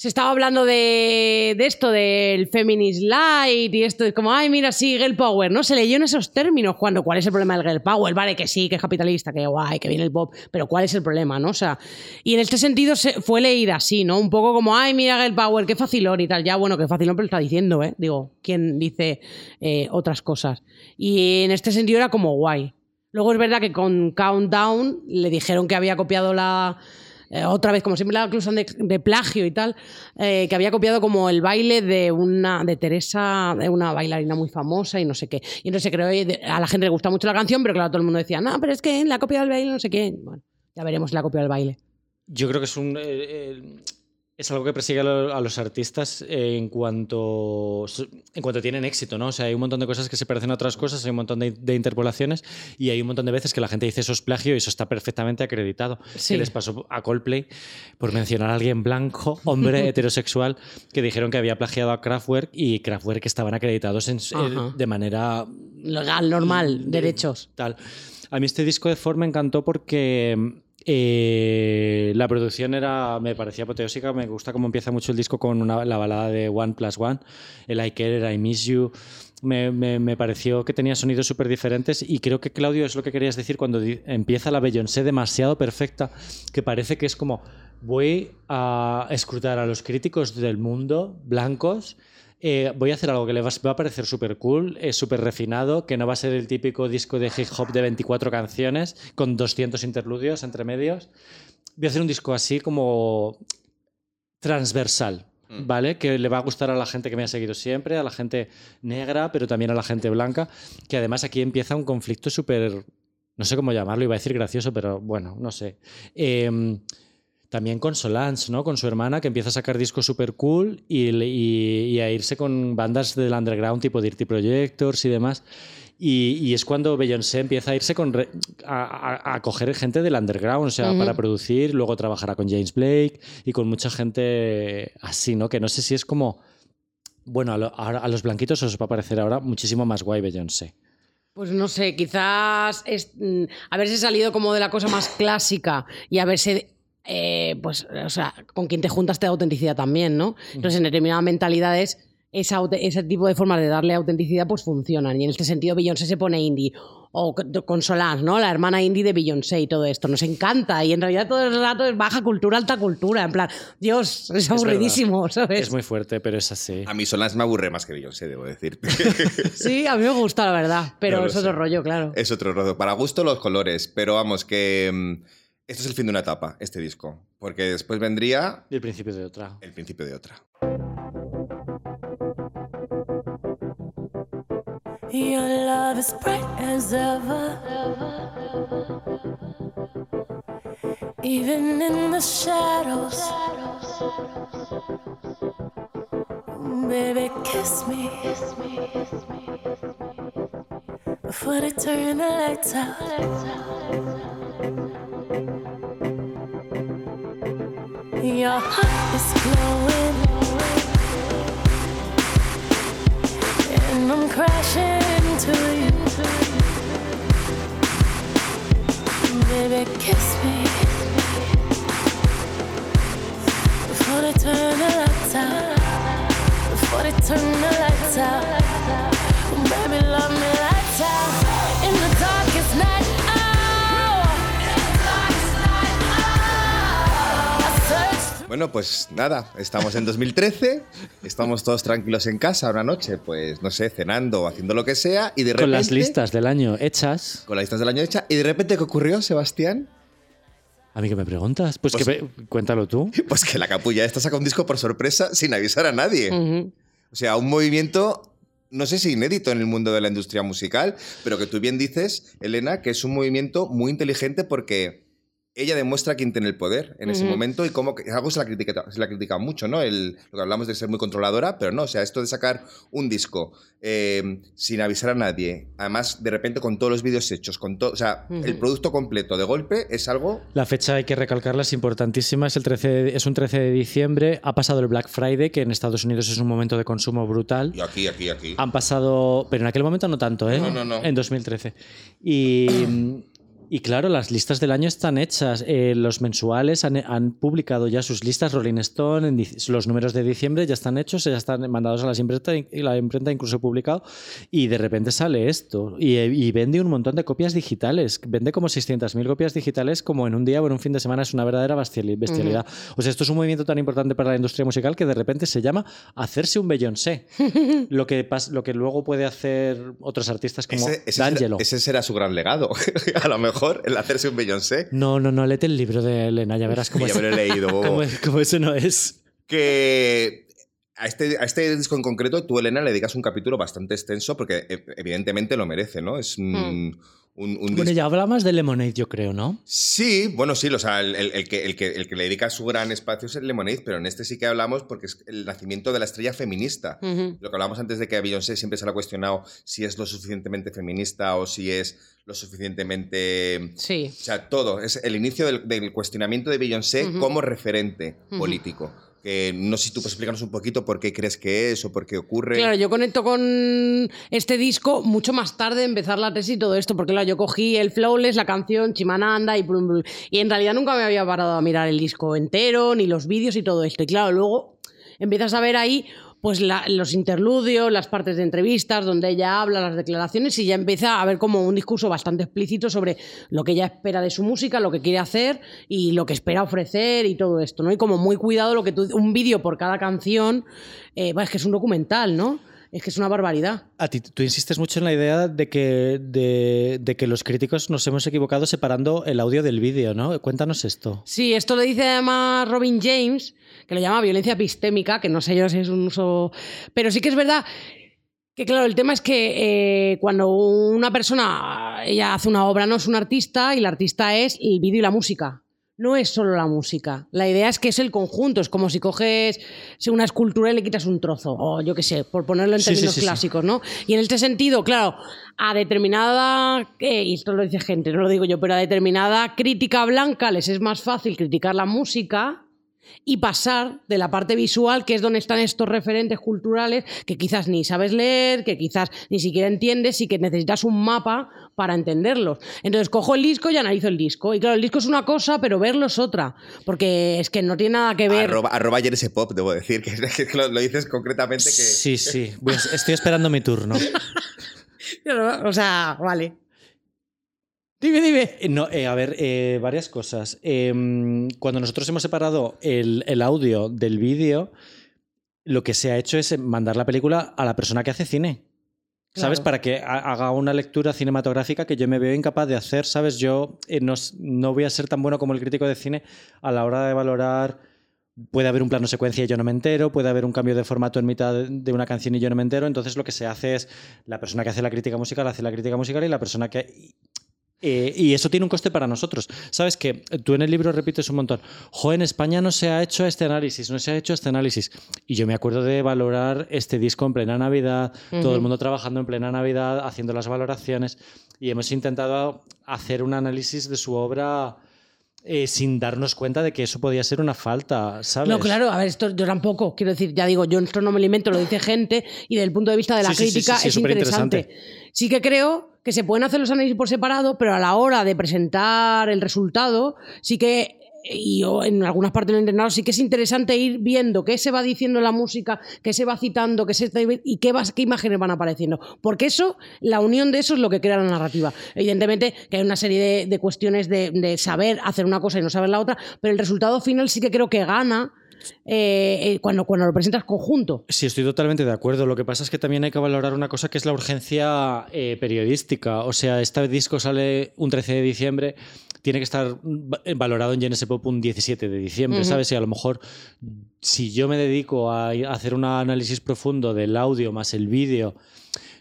se estaba hablando de, de esto del feminist light y esto es como, ay, mira, sí, girl power, ¿no? Se leyó en esos términos cuando, ¿cuál es el problema del girl power? Vale, que sí, que es capitalista, que guay, que viene el pop, pero ¿cuál es el problema, no? O sea, y en este sentido se, fue leída así, ¿no? Un poco como, ay, mira, girl power, qué facilón y tal, ya, bueno, qué facilón, pero está diciendo, ¿eh? Digo, ¿quién dice eh, otras cosas? Y en este sentido era como guay. Luego es verdad que con Countdown le dijeron que había copiado la. Eh, otra vez, como siempre la acusan de, plagio y tal, eh, que había copiado como el baile de una de Teresa, de una bailarina muy famosa y no sé qué. Y entonces se creó, eh, a la gente le gusta mucho la canción, pero claro, todo el mundo decía, no, pero es que la ha copiado el baile, no sé qué. Bueno, ya veremos la ha copiado el baile. Yo creo que es un. Es algo que persigue a, lo- a los artistas en cuanto, en cuanto tienen éxito, ¿no? O sea, hay un montón de cosas que se parecen a otras cosas, hay un montón de, de interpolaciones y hay un montón de veces que la gente dice eso es plagio y eso está perfectamente acreditado. Sí. Que les pasó a Coldplay, por mencionar a alguien blanco, hombre heterosexual, que dijeron que había plagiado a Kraftwerk y Kraftwerk estaban acreditados en- Ajá. de manera Legal, normal, de- derechos. Tal. A mí este disco de Ford me encantó porque eh, la producción era, me parecía apoteósica. Me gusta cómo empieza mucho el disco con la balada de One Plus One, el I Care, I Miss You. Me, pareció que tenía sonidos súper diferentes y creo que Claudio es lo que querías decir cuando empieza la Beyoncé demasiado perfecta, que parece que es como voy a escrutar a los críticos del mundo blancos eh, voy a hacer algo que le va, a parecer súper cool, es súper refinado, que no va a ser el típico disco de hip hop de 24 canciones con 200 interludios entre medios. Voy a hacer un disco así como transversal, Mm. ¿vale? Que le va a gustar a la gente que me ha seguido siempre, a la gente negra, pero también a la gente blanca, que además aquí empieza un conflicto súper, no sé cómo llamarlo, iba a decir gracioso, pero bueno, no sé. Em, también con Solange, ¿no? Con su hermana, que empieza a sacar discos súper cool y, y- y a irse con bandas del underground tipo Dirty Projectors y demás. Y, y es cuando Beyoncé empieza a irse con re- a, a- a coger gente del underground, o sea, para producir, luego trabajará con James Blake y con mucha gente así, ¿no? Que no sé si es como... Bueno, a, lo- ahora- a los blanquitos os va a parecer ahora muchísimo más guay Beyoncé. Pues no sé, quizás es, mm, haberse salido como de la cosa más clásica y haberse eh, pues, o sea, con quien te juntas te da autenticidad también, ¿no? Entonces, en determinadas mentalidades, esa ese tipo de formas de darle autenticidad, pues funcionan. Y en este sentido, Beyoncé se pone indie. O con- Solange, ¿no? La hermana indie de Beyoncé y todo esto. Nos encanta. Y en realidad todo el rato es baja cultura, alta cultura. En plan, Dios, es aburridísimo, ¿sabes? Es muy fuerte, pero es así. A mí Solange me aburre más que Beyoncé, debo decir. Sí, a mí me gusta, la verdad. Pero No es otro sé. rollo, claro. es otro rollo. Para gusto los colores, pero vamos, que mm, esto es el fin de una etapa, este disco. Porque después vendría Y el principio de otra. el principio de otra. Your love is bright as ever. Even in the shadows. Baby, kiss me. Before they turn the lights out. Your heart is glowing. And I'm crashing into you. Baby, kiss me before they turn the lights out. Before they turn the lights out. Baby, love me Bueno, pues nada, estamos en 2013, estamos todos tranquilos en casa una noche, pues no sé, cenando o haciendo lo que sea, y de repente. Con las listas del año hechas. Con las listas del año hecha, y de repente, ¿qué ocurrió, Sebastián? ¿A mí qué me preguntas? Pues, Pues- que cuéntalo tú. Pues que la capulla esta saca un disco por sorpresa sin avisar a nadie. O sea, un movimiento, no sé si inédito en el mundo de la industria musical, pero que tú bien dices, Elena, que es un movimiento muy inteligente porque ella demuestra quién tiene el poder en ese momento y cómo que- algo se la critica, se la critica mucho, ¿no? El, lo que hablamos de ser muy controladora, pero no, o sea, esto de sacar un disco eh, sin avisar a nadie, además de repente con todos los vídeos hechos, con todo, o sea, el producto completo de golpe es algo La fecha hay que recalcarla, es importantísima. Es, el 13 de- es un 13 de diciembre. Ha pasado el Black Friday, que en Estados Unidos es un momento de consumo brutal. y aquí, aquí, aquí. Han pasado, pero en aquel momento no tanto, ¿eh? No, no, no. En 2013. Y, y claro, las listas del año están hechas. Eh, los mensuales han, han publicado ya sus listas. Rolling Stone, en los números de diciembre ya están hechos, ya están mandados a las imprenta y la imprenta incluso publicado. Y de repente sale esto. Y, y vende un montón de copias digitales. Vende como 600.000 copias digitales como en un día o en un fin de semana. Es una verdadera bestiali- bestialidad. O sea, esto es un movimiento tan importante para la industria musical que de repente se llama hacerse un Beyoncé. lo, que lo que luego puede hacer otros artistas como Ese, ese será, D'Angelo. ese será su gran legado, a lo mejor, el hacerse un Beyoncé. No, no, no, léete el libro de Elena, ya verás cómo Ya es. me lo he leído, cómo eso no es. que a este, a este disco en concreto tú, Elena, le dedicas un capítulo bastante extenso porque e- evidentemente lo merece, ¿no? Es un, un, un Bueno, ya habla más de Lemonade, yo creo, ¿no? Sí, bueno, sí, o sea, el, el- el que, el, que, el que le dedica su gran espacio es el Lemonade, pero en este sí que hablamos porque es el nacimiento de la estrella feminista. Lo que hablamos antes de que a Beyoncé siempre se le ha cuestionado si es lo suficientemente feminista o si es lo suficientemente... Sí. O sea, todo. Es el inicio del, del cuestionamiento de Beyoncé como referente político. No sé si tú puedes explicarnos un poquito por qué crees que es o por qué ocurre. Claro, yo conecto con este disco mucho más tarde de empezar la tesis y todo esto, porque claro, yo cogí el Flawless, la canción Chimananda y y en realidad nunca me había parado a mirar el disco entero, ni los vídeos y todo esto. Y claro, luego empiezas a ver ahí pues la- los interludios, las partes de entrevistas donde ella habla, las declaraciones y ya empieza a haber como un discurso bastante explícito sobre lo que ella espera de su música, lo que quiere hacer y lo que espera ofrecer y todo esto, ¿no? Y como muy cuidado lo que tú, un vídeo por cada canción, eh, es que es un documental, ¿no? Es que es una barbaridad. A ti, tú insistes mucho en la idea de que, de, de que los críticos nos hemos equivocado separando el audio del vídeo, ¿no? Cuéntanos esto. Sí, esto lo dice además Robin James, que lo llama violencia epistémica, que no sé yo si es un uso... Pero sí que es verdad que, claro, el tema es que eh, cuando una persona, ella hace una obra, no es un artista, y el artista es el vídeo y la música. No es solo la música. La idea es que es el conjunto. Es como si coges una escultura y le quitas un trozo. O yo qué sé, por ponerlo en sí, términos sí, sí. clásicos, ¿no? Y en este sentido, claro, a determinada, eh, y esto lo dice gente, no lo digo yo, pero a determinada crítica blanca les es más fácil criticar la música y pasar de la parte visual, que es donde están estos referentes culturales que quizás ni sabes leer, que quizás ni siquiera entiendes y que necesitas un mapa para entenderlos. Entonces cojo el disco y analizo el disco. Y claro, el disco es una cosa, pero verlo es otra, porque es que no tiene nada que ver. Arroba, arroba ayer ese pop, debo decir, que, que lo, lo dices concretamente que... Sí, sí. A- estoy esperando mi turno. O sea, vale. Dime, dime. Eh, No, eh, a ver, eh, varias cosas. Em, cuando nosotros hemos separado el, el audio del vídeo, lo que se ha hecho es mandar la película a la persona que hace cine. ¿Sabes? Claro. Para que ha- haga una lectura cinematográfica que yo me veo incapaz de hacer, ¿sabes? Yo no, no voy a ser tan bueno como el crítico de cine a la hora de valorar. Puede haber un plano secuencia y yo no me entero, puede haber un cambio de formato en mitad de una canción y yo no me entero. Entonces lo que se hace es la persona que hace la crítica musical hace la crítica musical y la persona que eh, y eso tiene un coste para nosotros. Sabes que tú en el libro repites un montón. Jo, en España no se ha hecho este análisis, no se ha hecho este análisis. Y yo me acuerdo de valorar este disco en plena Navidad, todo el mundo trabajando en plena Navidad, haciendo las valoraciones. Y hemos intentado hacer un análisis de su obra eh, sin darnos cuenta de que eso podía ser una falta, ¿sabes? No, claro, a ver, esto yo tampoco. Quiero decir, ya digo, yo esto no me lo invento, lo dice gente y desde el punto de vista de la Sí, crítica sí, sí, es interesante. Sí que creo que se pueden hacer los análisis por separado, pero a la hora de presentar el resultado, sí que y en algunas partes lo he intentado, sí que es interesante ir viendo qué se va diciendo en la música, qué se va citando, qué se está, y qué, qué imágenes van apareciendo. Porque eso, la unión de eso es lo que crea la narrativa. Evidentemente que hay una serie de, cuestiones de, de saber hacer una cosa y no saber la otra, pero el resultado final sí que creo que gana eh, eh, cuando, cuando lo presentas conjunto. Sí, estoy totalmente de acuerdo. Lo que pasa es que también hay que valorar una cosa que es la urgencia eh, periodística. O sea, este disco sale un 13 de diciembre, tiene que estar va- valorado en Genesis Pop un 17 de diciembre, ¿sabes? Y a lo mejor si yo me dedico a hacer un análisis profundo del audio más el vídeo,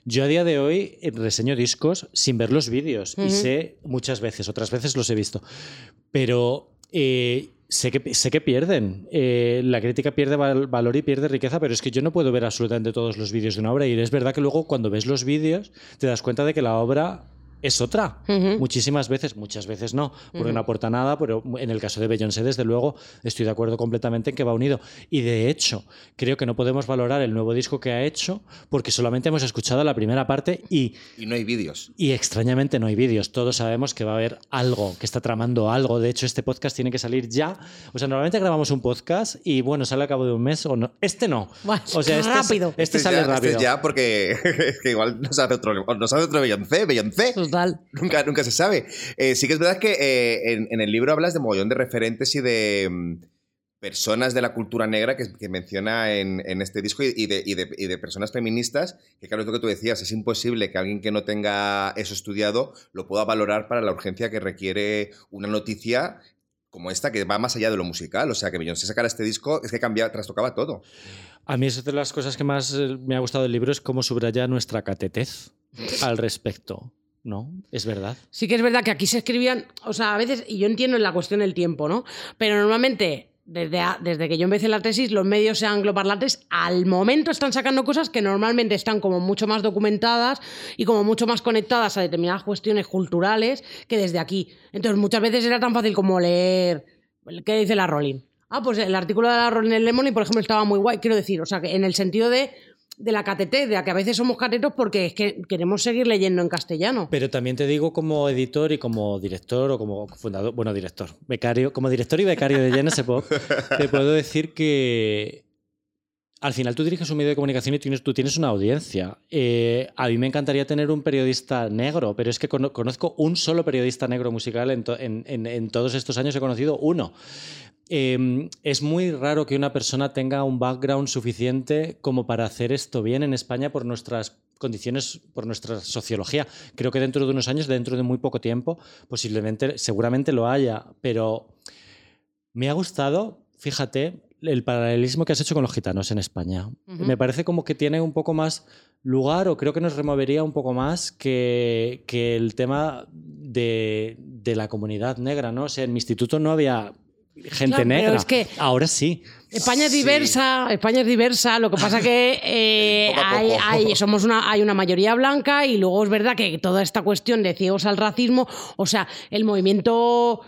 yo a día de hoy eh, reseño discos sin ver los vídeos y sé muchas veces, otras veces los he visto, pero eh, sé, que, sé que pierden. Eh, la crítica pierde val- valor y pierde riqueza, pero es que yo no puedo ver absolutamente todos los vídeos de una obra y es verdad que luego cuando ves los vídeos te das cuenta de que la obra es otra. Muchísimas veces, muchas veces no, porque no aporta nada, pero en el caso de Beyoncé, desde luego, estoy de acuerdo completamente en que va unido. Y de hecho, creo que no podemos valorar el nuevo disco que ha hecho porque solamente hemos escuchado la primera parte y Y no hay vídeos. y extrañamente no hay vídeos. Todos sabemos que va a haber algo, que está tramando algo. De hecho, este podcast tiene que salir ya. O sea, normalmente grabamos un podcast y bueno, sale a cabo de un mes o no. Este no. Bueno, o sea, este, rápido. Este, sale ya, rápido. Este ya porque es que igual nos hace otro, nos hace otro Beyoncé, Beyoncé. Total. Nunca, nunca se sabe. Eh, sí que es verdad que eh, en, en el libro hablas de mogollón de referentes y de mm, personas de la cultura negra que, que menciona en, en este disco y, y de, y de- y de personas feministas, que claro, es lo que tú decías, es imposible que alguien que no tenga eso estudiado lo pueda valorar para la urgencia que requiere una noticia como esta que va más allá de lo musical. O sea, que Beyoncé sacara este disco es que cambiaba, trastocaba todo. A mí es de las cosas que más eh, me ha gustado del libro es cómo subraya nuestra catetez al respecto. ¿No? Es verdad. Sí que es verdad que aquí se escribían, o sea, a veces, y yo entiendo en la cuestión del tiempo, ¿no? Pero normalmente, desde, a- desde que yo empecé la tesis, los medios angloparlantes al momento están sacando cosas que normalmente están como mucho más documentadas y como mucho más conectadas a determinadas cuestiones culturales que desde aquí. Entonces, muchas veces era tan fácil como leer, ¿qué dice la Rolling? Ah, pues el artículo de la Rolling en Lemony, por ejemplo, estaba muy guay, quiero decir, o sea, que en el sentido de de la KTT, de la que a veces somos catetos porque es que queremos seguir leyendo en castellano. Pero también te digo como editor y como director o como fundador, bueno, director, becario, como director y becario de Genesis Pop, te puedo decir que al final tú diriges un medio de comunicación y tienes, tú tienes una audiencia. Eh, a mí me encantaría tener un periodista negro, pero es que cono- conozco un solo periodista negro musical en, to- en- en- en todos estos años, he conocido uno. Eh, es muy raro que una persona tenga un background suficiente como para hacer esto bien en España por nuestras condiciones, por nuestra sociología. Creo que dentro de unos años, dentro de muy poco tiempo, posiblemente, seguramente lo haya, pero me ha gustado, fíjate, el paralelismo que has hecho con los gitanos en España. Me parece como que tiene un poco más lugar o creo que nos removería un poco más que, que el tema de, de la comunidad negra, ¿no? O sea, en mi instituto no había gente Claro, pero negra. es que- Ahora sí. España es Sí. diversa, España es diversa, lo que pasa que eh, hay- somos una, hay una mayoría blanca y luego es verdad que toda esta cuestión de ciegos al racismo, o sea, el movimiento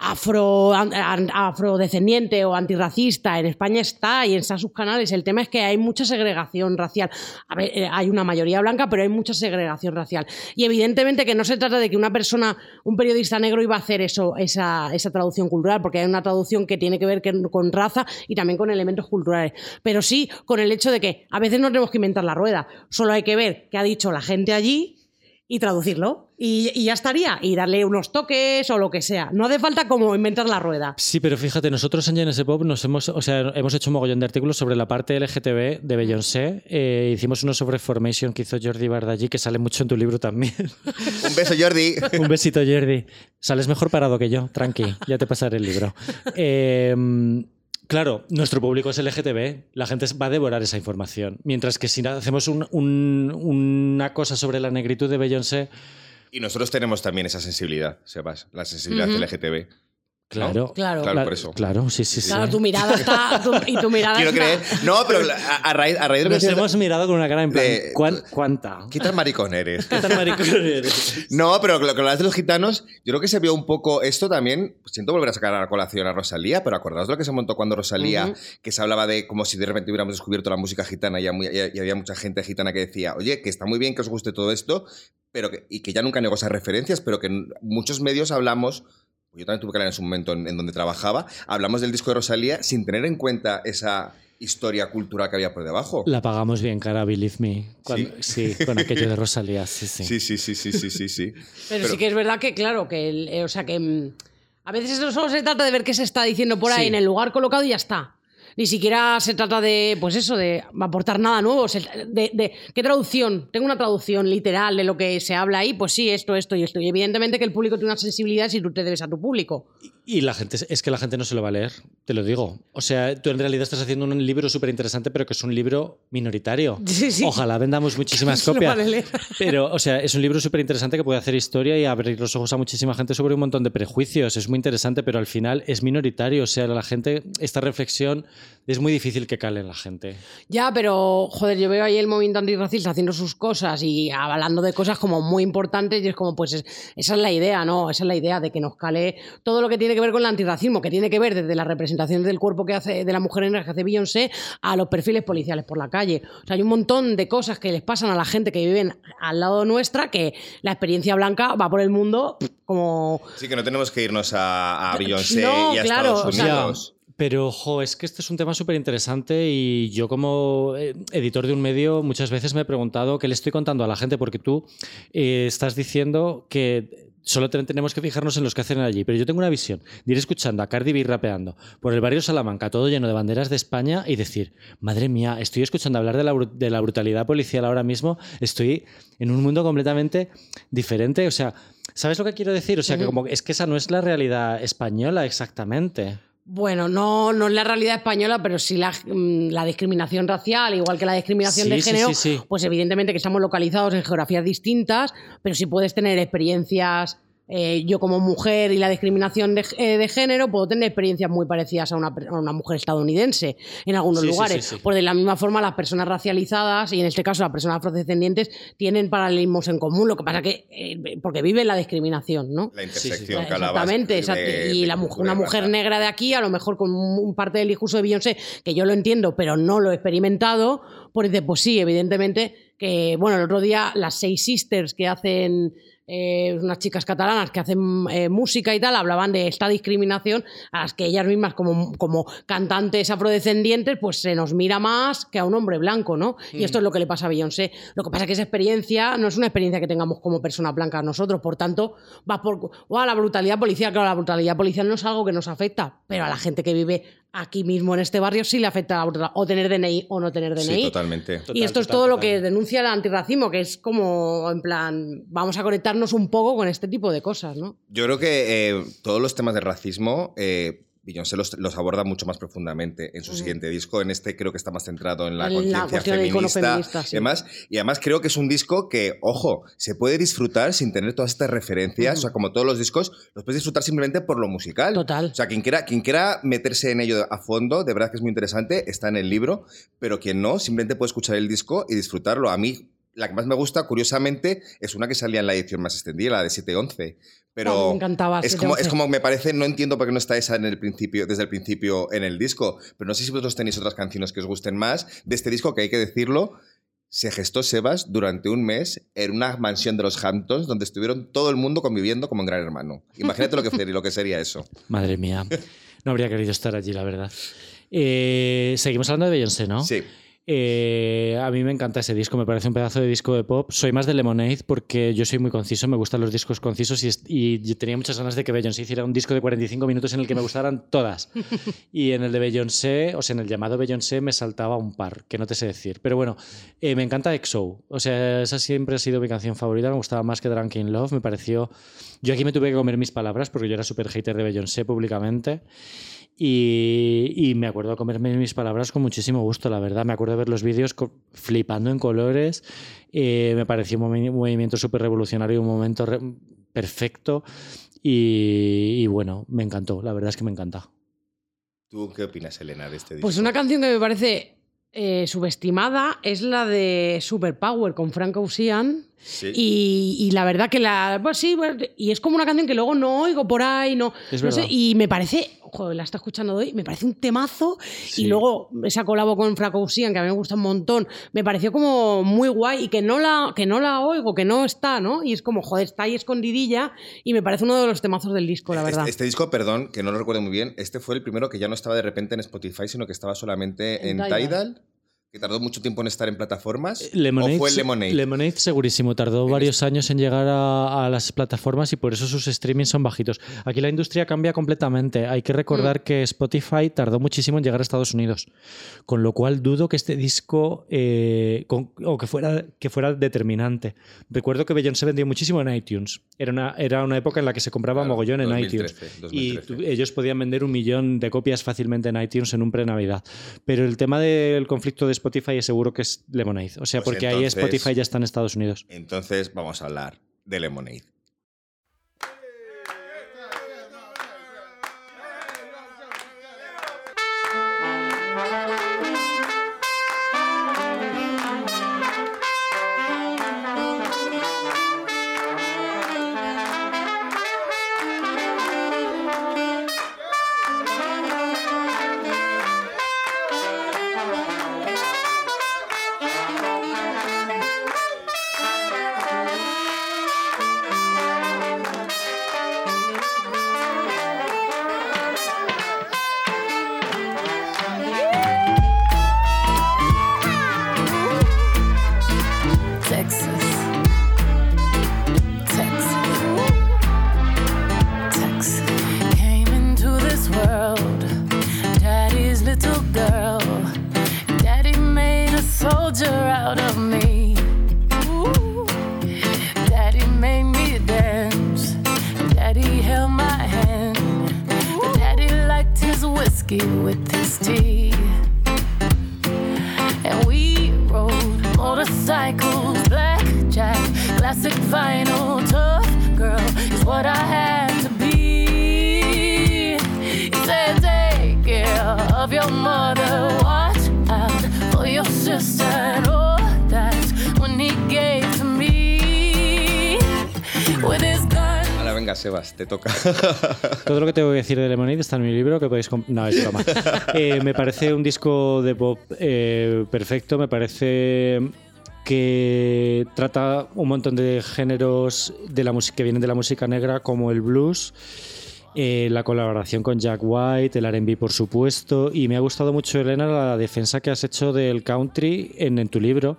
afrodescendiente o antirracista en España está y en sus canales. El tema es que hay mucha segregación racial. Eh, hay una mayoría blanca, pero hay mucha segregación racial. Y evidentemente que no se trata de que una persona, un periodista negro iba a hacer eso, esa, esa traducción cultural, porque hay una traducción que tiene que ver con raza y también con elementos culturales. Pero sí con el hecho de que a veces no tenemos que inventar la rueda. Solo hay que ver qué ha dicho la gente allí y traducirlo. Y, y ya estaría. Y darle unos toques o lo que sea. No hace falta como inventar la rueda. Sí, pero fíjate, nosotros en GNS Pop nos hemos, o sea, hemos hecho un mogollón de artículos sobre la parte LGTB de Beyoncé. Eh, hicimos uno sobre Formation que hizo Jordi Bardaggi, que sale mucho en tu libro también. Un beso, Jordi. un besito, Jordi. Sales mejor parado que yo, tranqui, ya te pasaré el libro. Eh, Claro, nuestro público es LGTB, la gente va a devorar esa información. Mientras que si hacemos un- un- una cosa sobre la negritud de Beyoncé, Y nosotros tenemos también esa sensibilidad, Sebas, la sensibilidad LGTB. Claro, Claro. Claro, por eso. claro, sí, sí, sí. Claro, tu mirada está. tu- y tu mirada Quiero está- creer. No, pero a, a raíz, a raíz de lo que Nos hemos mirado con una cara en plan, de- ¿cuán- ¿cuánta? ¿Qué tan maricón eres? ¿Qué tan maricón eres? No, pero lo que hablas de los gitanos, yo creo que se vio un poco esto también. Siento volver a sacar a la colación a Rosalía, pero acordaos de lo que se montó cuando Rosalía, que se hablaba de como si de repente hubiéramos descubierto la música gitana y, muy- y había mucha gente gitana que decía, oye, que está muy bien que os guste todo esto, pero que, y que ya nunca negó esas referencias, pero que en muchos medios hablamos. Yo también tuve que hablar en su momento en, en donde trabajaba. Hablamos del disco de Rosalía sin tener en cuenta esa historia cultural que había por debajo. La pagamos bien cara, believe me. Cuando- sí. con aquello de Rosalía, sí, sí. Sí, sí, sí, sí, sí, sí, sí. Pero, sí que es verdad que, claro, que. el- eh, o sea, que. mm, A veces esto solo se trata de ver qué se está diciendo por ahí Sí. en el lugar colocado y ya está. Ni siquiera se trata de, pues eso, de aportar nada nuevo. De, de- ¿Qué traducción? Tengo una traducción literal de lo que se habla ahí, pues sí, esto, esto y esto. Y evidentemente que el público tiene una sensibilidad si tú te debes a tu público. Y la gente, es que la gente no se lo va a leer, te lo digo. O sea, tú en realidad estás haciendo un libro súper interesante, pero que es un libro minoritario. Sí, sí. Ojalá vendamos muchísimas copias. Pero, o sea, es un libro súper interesante que puede hacer historia y abrir los ojos a muchísima gente sobre un montón de prejuicios. Es muy interesante, pero al final es minoritario. O sea, la gente, esta reflexión es muy difícil que cale en la gente. Ya, pero joder, yo veo ahí el movimiento antirracista haciendo sus cosas y hablando de cosas como muy importantes y es como, pues es- esa es la idea, ¿no? Esa es la idea de que nos cale todo lo que tiene que ver con el antirracismo, que tiene que ver desde la representación del cuerpo que hace, de la mujer negra que hace Beyoncé a los perfiles policiales por la calle. O sea, hay un montón de cosas que les pasan a la gente que viven al lado nuestra que la experiencia blanca va por el mundo como... Sí, que no tenemos que irnos a, a Beyoncé No, y a claro, Estados o sea, Unidos. Pero, ojo, es que este es un tema súper interesante y yo como eh, editor de un medio muchas veces me he preguntado qué le estoy contando a la gente, porque tú eh, estás diciendo que solo te- tenemos que fijarnos en los que hacen allí, pero yo tengo una visión de ir escuchando a Cardi B rapeando por el barrio Salamanca, todo lleno de banderas de España y decir, madre mía, estoy escuchando hablar de la, de la brutalidad policial ahora mismo, estoy en un mundo completamente diferente, o sea... ¿Sabes lo que quiero decir? O sea, que como es que esa no es la realidad española exactamente. Bueno, no, no es la realidad española, pero sí la, mm, la discriminación racial, igual que la discriminación Sí, de sí, género, sí, sí. pues evidentemente que estamos localizados en geografías distintas, pero sí puedes tener experiencias, eh, yo como mujer y la discriminación de, eh, de género, puedo tener experiencias muy parecidas a una, a una mujer estadounidense en algunos Sí, lugares. sí, sí. Pues de la misma forma las personas racializadas, y en este caso las personas afrodescendientes, tienen paralelismos en común, lo que pasa que, eh, porque viven la discriminación, ¿no? La intersección Exactamente, de- exacto. de y la una mujer negra de aquí, a lo mejor con un, un parte del discurso de Beyoncé, que yo lo entiendo, pero no lo he experimentado, pues dice, pues sí, evidentemente, que, bueno, el otro día las seis sisters que hacen, eh, unas chicas catalanas que hacen eh, música y tal, hablaban de esta discriminación a las que ellas mismas, como, como cantantes afrodescendientes, pues se nos mira más que a un hombre blanco, ¿no? Y esto es lo que le pasa a Beyoncé. Lo que pasa es que esa experiencia no es una experiencia que tengamos como personas blancas nosotros, por tanto, va por "Guau, la brutalidad policial, claro, la brutalidad policial no es algo que nos afecta, pero a la gente que vive aquí mismo en este barrio sí le afecta la brutalidad, o tener DNI o no tener DNI. Sí, totalmente. Total, y esto es total, todo lo que denuncia el antirracismo, que es como, en plan, vamos a conectarnos un poco con este tipo de cosas, ¿no? Yo creo que eh, todos los temas de racismo, eh, Beyoncé los, los aborda mucho más profundamente en su siguiente disco. En este creo que está más centrado en la En la conciencia feminista, sí. y, demás. y además creo que es un disco que, ojo, se puede disfrutar sin tener todas estas referencias. O sea, como todos los discos, los puedes disfrutar simplemente por lo musical. Total. O sea, quien quiera, quien quiera meterse en ello a fondo, de verdad que es muy interesante, está en el libro, pero quien no, simplemente puede escuchar el disco y disfrutarlo. A mí la que más me gusta, curiosamente, es una que salía en la edición más extendida, la de 7-11. A mí Pero me encantaba es 7-11. como, es como me parece, no entiendo por qué no está esa en el principio, desde el principio en el disco. Pero no sé si vosotros tenéis otras canciones que os gusten más de este disco, que hay que decirlo. Se gestó Sebas durante un mes en una mansión de los Hamptons donde estuvieron todo el mundo conviviendo como en Gran Hermano. Imagínate lo que, sería- lo que sería eso. Madre mía. No habría querido estar allí, la verdad. Eh, seguimos hablando de Beyoncé, ¿no? Sí. Eh, a mí me encanta ese disco, me parece un pedazo de disco de pop. Soy más de Lemonade porque yo soy muy conciso, me gustan los discos concisos y, y tenía muchas ganas de que Beyoncé hiciera un disco de 45 minutos en el que me gustaran todas. Y en el de Beyoncé, o sea, en el llamado Beyoncé me saltaba un par, que no te sé decir. Pero bueno, eh, me encanta EXO. O sea, esa siempre ha sido mi canción favorita, me gustaba más que Drunk in Love, me pareció... Yo aquí me tuve que comer mis palabras porque yo era súper hater de Beyoncé públicamente. Y, y me acuerdo de comerme mis palabras con muchísimo gusto, la verdad. Me acuerdo de ver los vídeos flipando en colores. Eh, me pareció un movi- movimiento súper revolucionario, un momento re- perfecto. Y, y bueno, me encantó, la verdad es que me encanta. ¿Tú qué opinas, Elena, de este disco? Pues una canción que me parece eh, subestimada es la de Superpower con Frank Ocean. Sí. Y, y la verdad que la. Pues sí, y es como una canción que luego no oigo por ahí, no, Es no sé, verdad. y me parece. Joder, la está escuchando hoy, me parece un temazo. Sí. Y luego esa colabo con Frank Ocean, que a mí me gusta un montón, me pareció como muy guay y que no la, que no la oigo, que no está, ¿no? Y es como, joder, está ahí escondidilla y me parece uno de los temazos del disco, la verdad. Este, este disco, perdón, que no lo recuerdo muy bien, este fue el primero que ya no estaba de repente en Spotify, sino que estaba solamente En en, Tidal. Tidal, que tardó mucho tiempo en estar en plataformas. Lemonade, ¿O fue Lemonade? Lemonade segurísimo, tardó En varios años en llegar a, a las plataformas y por eso sus streamings son bajitos. Aquí la industria cambia completamente. Hay que recordar que Spotify tardó muchísimo en llegar a Estados Unidos, con lo cual dudo que este disco eh, con- o que fuera, que fuera determinante. Recuerdo que Beyoncé vendió muchísimo en iTunes. Era una, era una época en la que se compraba Claro, mogollón en 2013, iTunes. 2013. Y ellos podían vender un millón de copias fácilmente en iTunes en un pre-Navidad. Pero el tema del conflicto de Spotify es seguro que es Lemonade. O sea, Pues porque ahí Spotify ya está en Estados Unidos. Entonces vamos a hablar de Lemonade. Sebas, te toca. Todo lo que tengo que decir de Lemonade está en mi libro, que podéis No, es broma. Eh, me parece un disco de pop eh, perfecto, me parece que trata un montón de géneros de la música que vienen de la música negra, como el blues, eh, la colaboración con Jack White, el RB por supuesto, y me ha gustado mucho, Elena, la defensa que has hecho del country en, en tu libro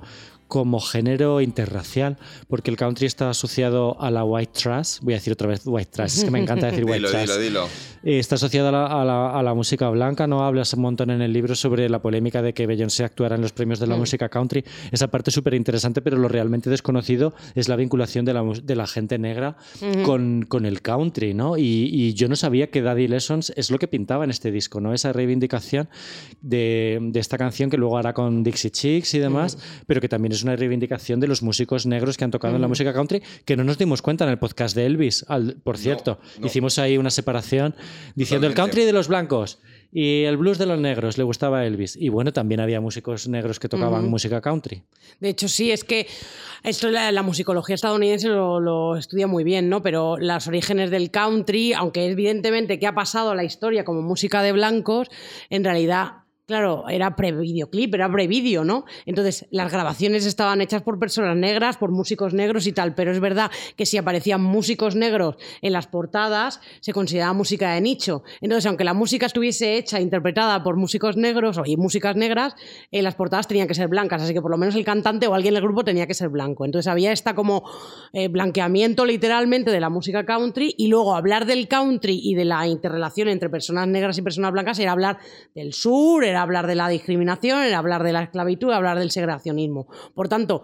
como género interracial, porque el country está asociado a la white trash, voy a decir otra vez white trash, es que me encanta decir white dilo, trash. dilo, dilo. Está asociada a la, a la- a la música blanca, ¿no? Hablas un montón en el libro sobre la polémica de que Beyoncé actuara en los premios de la música country. Esa parte es súper interesante, pero lo realmente desconocido es la vinculación de la, de la gente negra con, con el country, ¿no? Y, y yo no sabía que Daddy Lessons es lo que pintaba en este disco, ¿no? Esa reivindicación de, de esta canción que luego hará con Dixie Chicks y demás, pero que también es una reivindicación de los músicos negros que han tocado en la música country, que no nos dimos cuenta en el podcast de Elvis, al- por cierto. no. Hicimos ahí una separación diciendo el country de los blancos Y el blues de los negros, le gustaba a Elvis. Y bueno, también había músicos negros que tocaban música country. De hecho, sí, es que esto la, la musicología estadounidense lo, lo estudia muy bien, ¿no? Pero los orígenes del country, aunque evidentemente que ha pasado a la historia como música de blancos, en realidad Claro, era pre-videoclip, era pre-vídeo, ¿no? Entonces, las grabaciones estaban hechas por personas negras, por músicos negros y tal, pero es verdad que si aparecían músicos negros en las portadas, se consideraba música de nicho. Entonces, aunque la música estuviese hecha, interpretada por músicos negros y músicas negras, en las portadas tenían que ser blancas, así que por lo menos el cantante o alguien del grupo tenía que ser blanco. Entonces, había esta como eh, blanqueamiento literalmente de la música country y luego hablar del country y de la interrelación entre personas negras y personas blancas era hablar del sur, era hablar de la discriminación, hablar de la esclavitud, hablar del segregacionismo. Por tanto,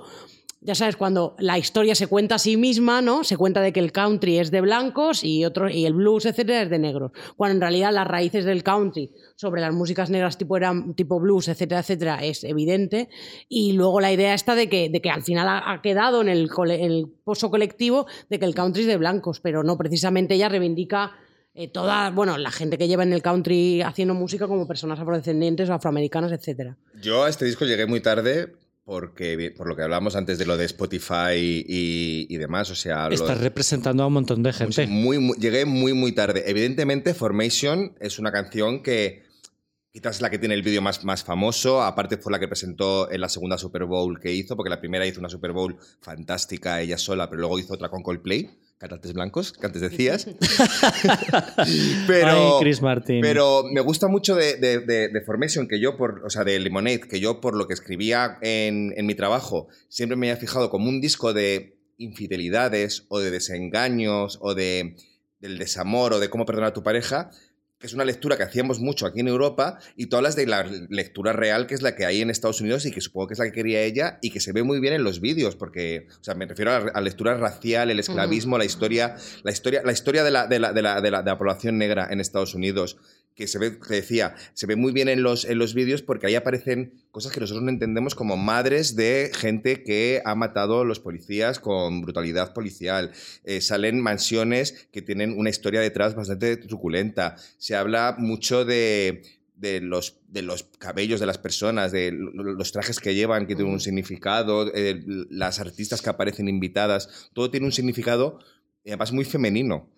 ya sabes, cuando la historia se cuenta a sí misma, ¿no? Se cuenta de que el country es de blancos y, otro, y el blues, etcétera, es de negros. Cuando en realidad las raíces del country sobre las músicas negras tipo, eran, tipo blues, etcétera, etcétera, es evidente. Y luego la idea esta de que, de que al final ha, quedado en el, en el pozo colectivo de que el country es de blancos, pero no, precisamente ella reivindica eh, toda, bueno, la gente que lleva en el country haciendo música como personas afrodescendientes o afroamericanas, etcétera. Yo a este disco llegué muy tarde porque, por lo que hablamos antes de lo de Spotify y, y demás, o sea... lo- Estás representando a un montón de gente. Muy, muy- llegué muy, muy tarde. Evidentemente, Formation es una canción que quizás es la que tiene el vídeo más, más famoso. Aparte, fue la que presentó en la segunda Super Bowl que hizo, porque la primera hizo una Super Bowl fantástica ella sola, pero luego hizo otra con Coldplay. Cantantes blancos, que antes decías. pero, Ay, Chris Martin. pero me gusta mucho de, de- de- de Formation, que yo, por, o sea, de Lemonade, que yo por lo que escribía en, en mi trabajo, siempre me había fijado como un disco de infidelidades o de desengaños o de, del desamor o de cómo perdonar a tu pareja, que es una lectura que hacíamos mucho aquí en Europa y tú hablas de la lectura real que es la que hay en Estados Unidos y que supongo que es la que quería ella y que se ve muy bien en los vídeos porque o sea me refiero a la, a lectura racial el esclavismo la historia la historia la historia de la, de la, de la, de la- de la población negra en Estados Unidos que se ve decía se ve muy bien en los en los vídeos porque ahí aparecen cosas que nosotros no entendemos como madres de gente que ha matado a los policías con brutalidad policial. Eh, salen mansiones que tienen una historia detrás bastante truculenta. Se habla mucho de, de los, de los cabellos de las personas, de lo- los trajes que llevan, que tienen un significado, eh, las artistas que aparecen invitadas, todo tiene un significado, y además muy femenino.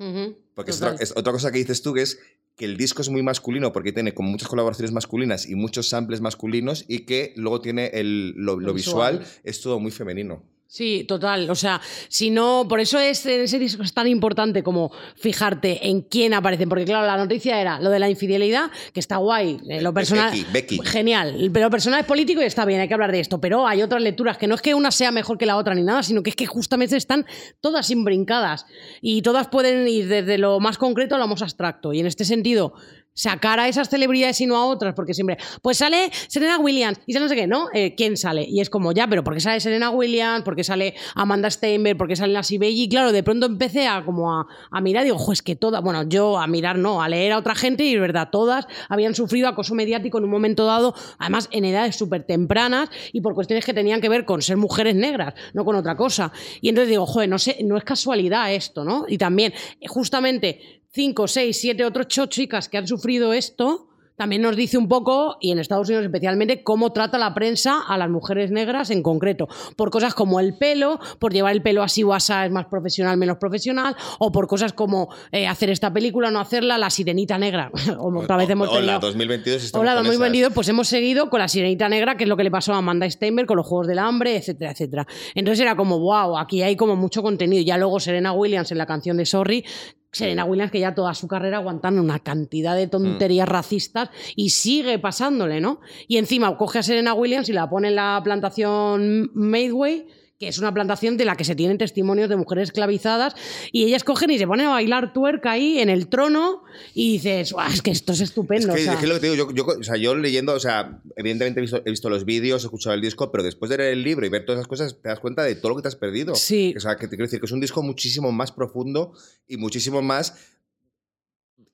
Porque es otra, Total. es otra cosa que dices tú, que es que el disco es muy masculino porque tiene como muchas colaboraciones masculinas y muchos samples masculinos y que luego tiene el, lo, lo Lo visual, visual. es todo muy femenino. Sí, total. O sea, si no, por eso es, en ese disco es tan importante como fijarte en quién aparece. Porque, claro, la noticia era lo de la infidelidad, que está guay. eh, lo personal. Becky, Becky. Genial. Pero lo personal es político y está bien, hay que hablar de esto. Pero hay otras lecturas que no es que una sea mejor que la otra ni nada, sino que es que justamente están todas imbrincadas. Y todas pueden ir desde lo más concreto a lo más abstracto. Y en este sentido. Sacar a esas celebridades y no a otras, porque siempre, pues sale Serena Williams y sale no sé qué, ¿no? Eh, ¿Quién sale? Y es como, ya, pero ¿por qué sale Serena Williams? ¿Por qué sale Amanda Steinberg? ¿Por qué sale Nancy Belli? Y claro, de pronto empecé a como a, a mirar, digo, jo, es que todas, bueno, yo a mirar no, a leer a otra gente y es verdad, todas habían sufrido acoso mediático en un momento dado, además en edades súper tempranas y por cuestiones que tenían que ver con ser mujeres negras, no con otra cosa. Y entonces digo, joder, no sé, no es casualidad esto, ¿no? Y también, eh, justamente, cinco, seis, siete, otras ocho chicas que han sufrido esto, también nos dice un poco, y en Estados Unidos especialmente, cómo trata la prensa a las mujeres negras en concreto. Por cosas como el pelo, por llevar el pelo así o asá es más profesional, menos profesional, o por cosas como eh, hacer esta película, no hacerla, la sirenita negra. o otra vez hemos tenido... Hola, 2022 estamos Hola, con muy esas. vendido, pues hemos seguido con la Sirenita Negra, que es lo que le pasó a Amanda Steinberg con los Juegos del Hambre, etcétera, etcétera. Entonces era como, wow, aquí hay como mucho contenido. Ya luego Serena Williams en la canción de Sorry, Serena Williams que ya toda su carrera aguantando una cantidad de tonterías racistas y sigue pasándole, ¿no? Y encima coge a Serena Williams y la pone en la plantación Midway que es una plantación de la que se tienen testimonios de mujeres esclavizadas, y ellas cogen y se ponen a bailar tuerca ahí en el trono, y dices, "Guau, es que esto es Es estupendo. que, o sea". es que lo que te digo, yo, yo- o sea, yo leyendo, o sea, evidentemente he visto, he visto los vídeos, he escuchado el disco, pero después de leer el libro y ver todas esas cosas, te das cuenta de todo lo que te has perdido. Sí. O sea, que te quiero decir que es un disco muchísimo más profundo y muchísimo más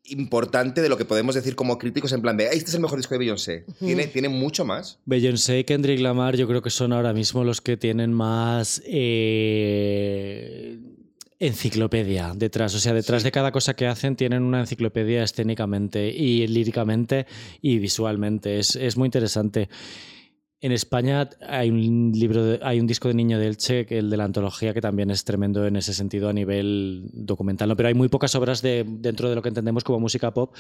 importante de lo que podemos decir como críticos en plan de, "Ay, este es el mejor disco de Beyoncé. Tiene, tiene mucho más. Beyoncé y Kendrick Lamar yo creo que son ahora mismo los que tienen más eh, enciclopedia detrás. O sea, detrás de cada cosa que hacen tienen una enciclopedia escénicamente y líricamente y visualmente. Es, es muy interesante. En España hay un libro, de- hay un disco de Niño de Elche, que el de la antología, que también es tremendo en ese sentido a nivel documental. ¿no? Pero hay muy pocas obras de, dentro de lo que entendemos como música pop